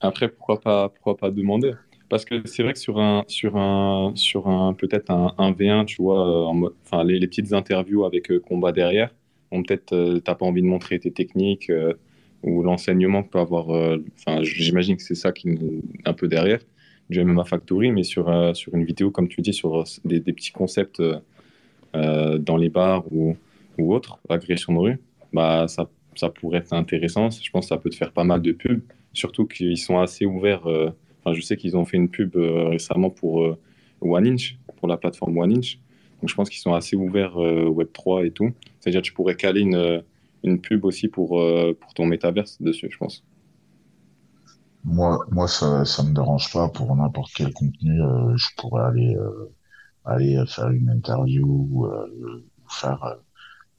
Après, pourquoi pas, pourquoi pas demander? Parce que c'est vrai que sur un, sur un, sur un, peut-être un, un V1, tu vois, euh, enfin, les, petites interviews avec euh, combat derrière, bon, peut-être euh, t'as pas envie de montrer tes techniques euh, ou l'enseignement que peut avoir, enfin, j'imagine que c'est ça qui un peu derrière du MMA Factory, mais sur, sur une vidéo, comme tu dis, sur des, petits concepts dans les bars ou, ou autres, agression de rue, bah, ça, ça pourrait être intéressant. Je pense que ça peut te faire pas mal de pubs, surtout qu'ils sont assez ouverts. Enfin, je sais qu'ils ont fait une pub euh, récemment pour euh, One Inch, pour la plateforme One Inch. Donc, je pense qu'ils sont assez ouverts euh, Web 3 et tout. C'est-à-dire, tu pourrais caler une, une pub aussi pour, pour ton métaverse dessus, je pense. Moi, moi ça ça me dérange pas pour n'importe quel contenu. euh, je pourrais aller euh, aller faire une interview ou euh, ou faire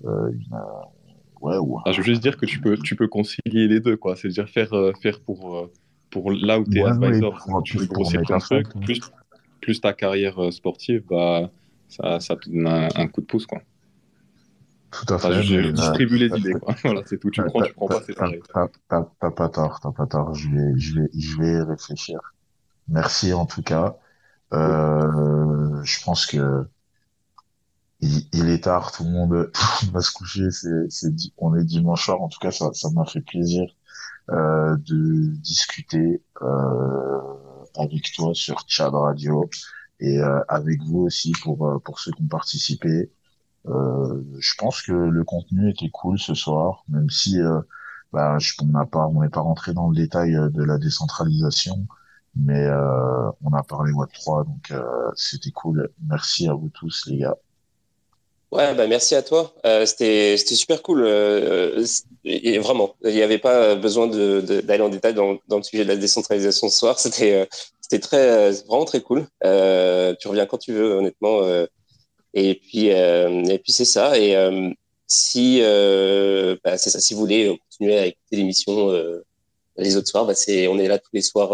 une ouais ou Ah, je veux juste dire que tu peux, tu peux concilier les deux, quoi. C'est-à-dire faire, faire pour, pour là où tu es advisor, tu veux grossir ton truc, plus, plus ta carrière euh, sportive, bah, ça, ça te donne un, coup de pouce. Quoi. Tout à fait. je distribue les idées. Quoi. <laughs> voilà, c'est tout. Tu prends, tu prends pas, c'est pareil. T'as pas tort, t'as pas tort. Je vais, je, vais, je vais réfléchir. Merci en tout cas. Euh, je pense que il, est tard, <laughs> tout le monde, va se coucher. C'est, c'est, on est dimanche soir. En tout cas, ça, ça m'a fait plaisir euh, de discuter euh, avec toi sur Chad Radio et euh, avec vous aussi pour euh, pour ceux qui ont participé. Euh, je pense que le contenu était cool ce soir, même si bah, je, on n'a pas on n'est pas rentré dans le détail de la décentralisation, mais on a parlé Web 3, donc c'était cool. Merci à vous tous les gars. Ouais, bah merci à toi. Euh, c'était super cool. Euh, et vraiment, il n'y avait pas besoin de, d'aller en détail dans, dans le sujet de la décentralisation ce soir. C'était euh, c'était très vraiment très cool. Euh, tu reviens quand tu veux, honnêtement. Euh, et puis euh, et puis c'est ça. Et si bah, c'est ça, si vous voulez continuer à écouter l'émission les autres soirs, bah, c'est on est là tous les soirs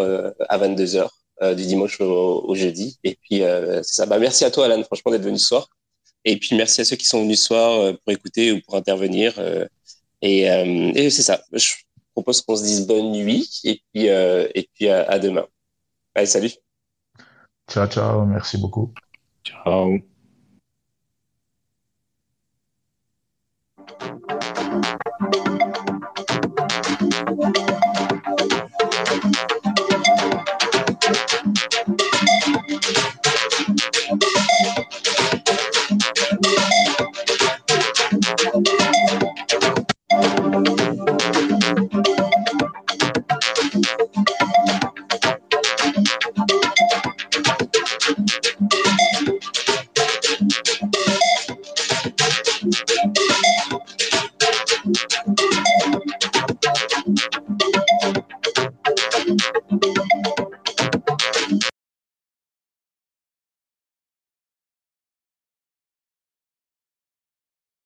à 22 h du dimanche au, au jeudi. Et puis c'est ça. Bah merci à toi, Alan, franchement d'être venu ce soir. Et puis merci à ceux qui sont venus ce soir euh, pour écouter ou pour intervenir. Euh, et, euh, et c'est ça. Je propose qu'on se dise bonne nuit et puis, et puis à, à demain. Allez, salut. Ciao, ciao. Merci beaucoup. Ciao.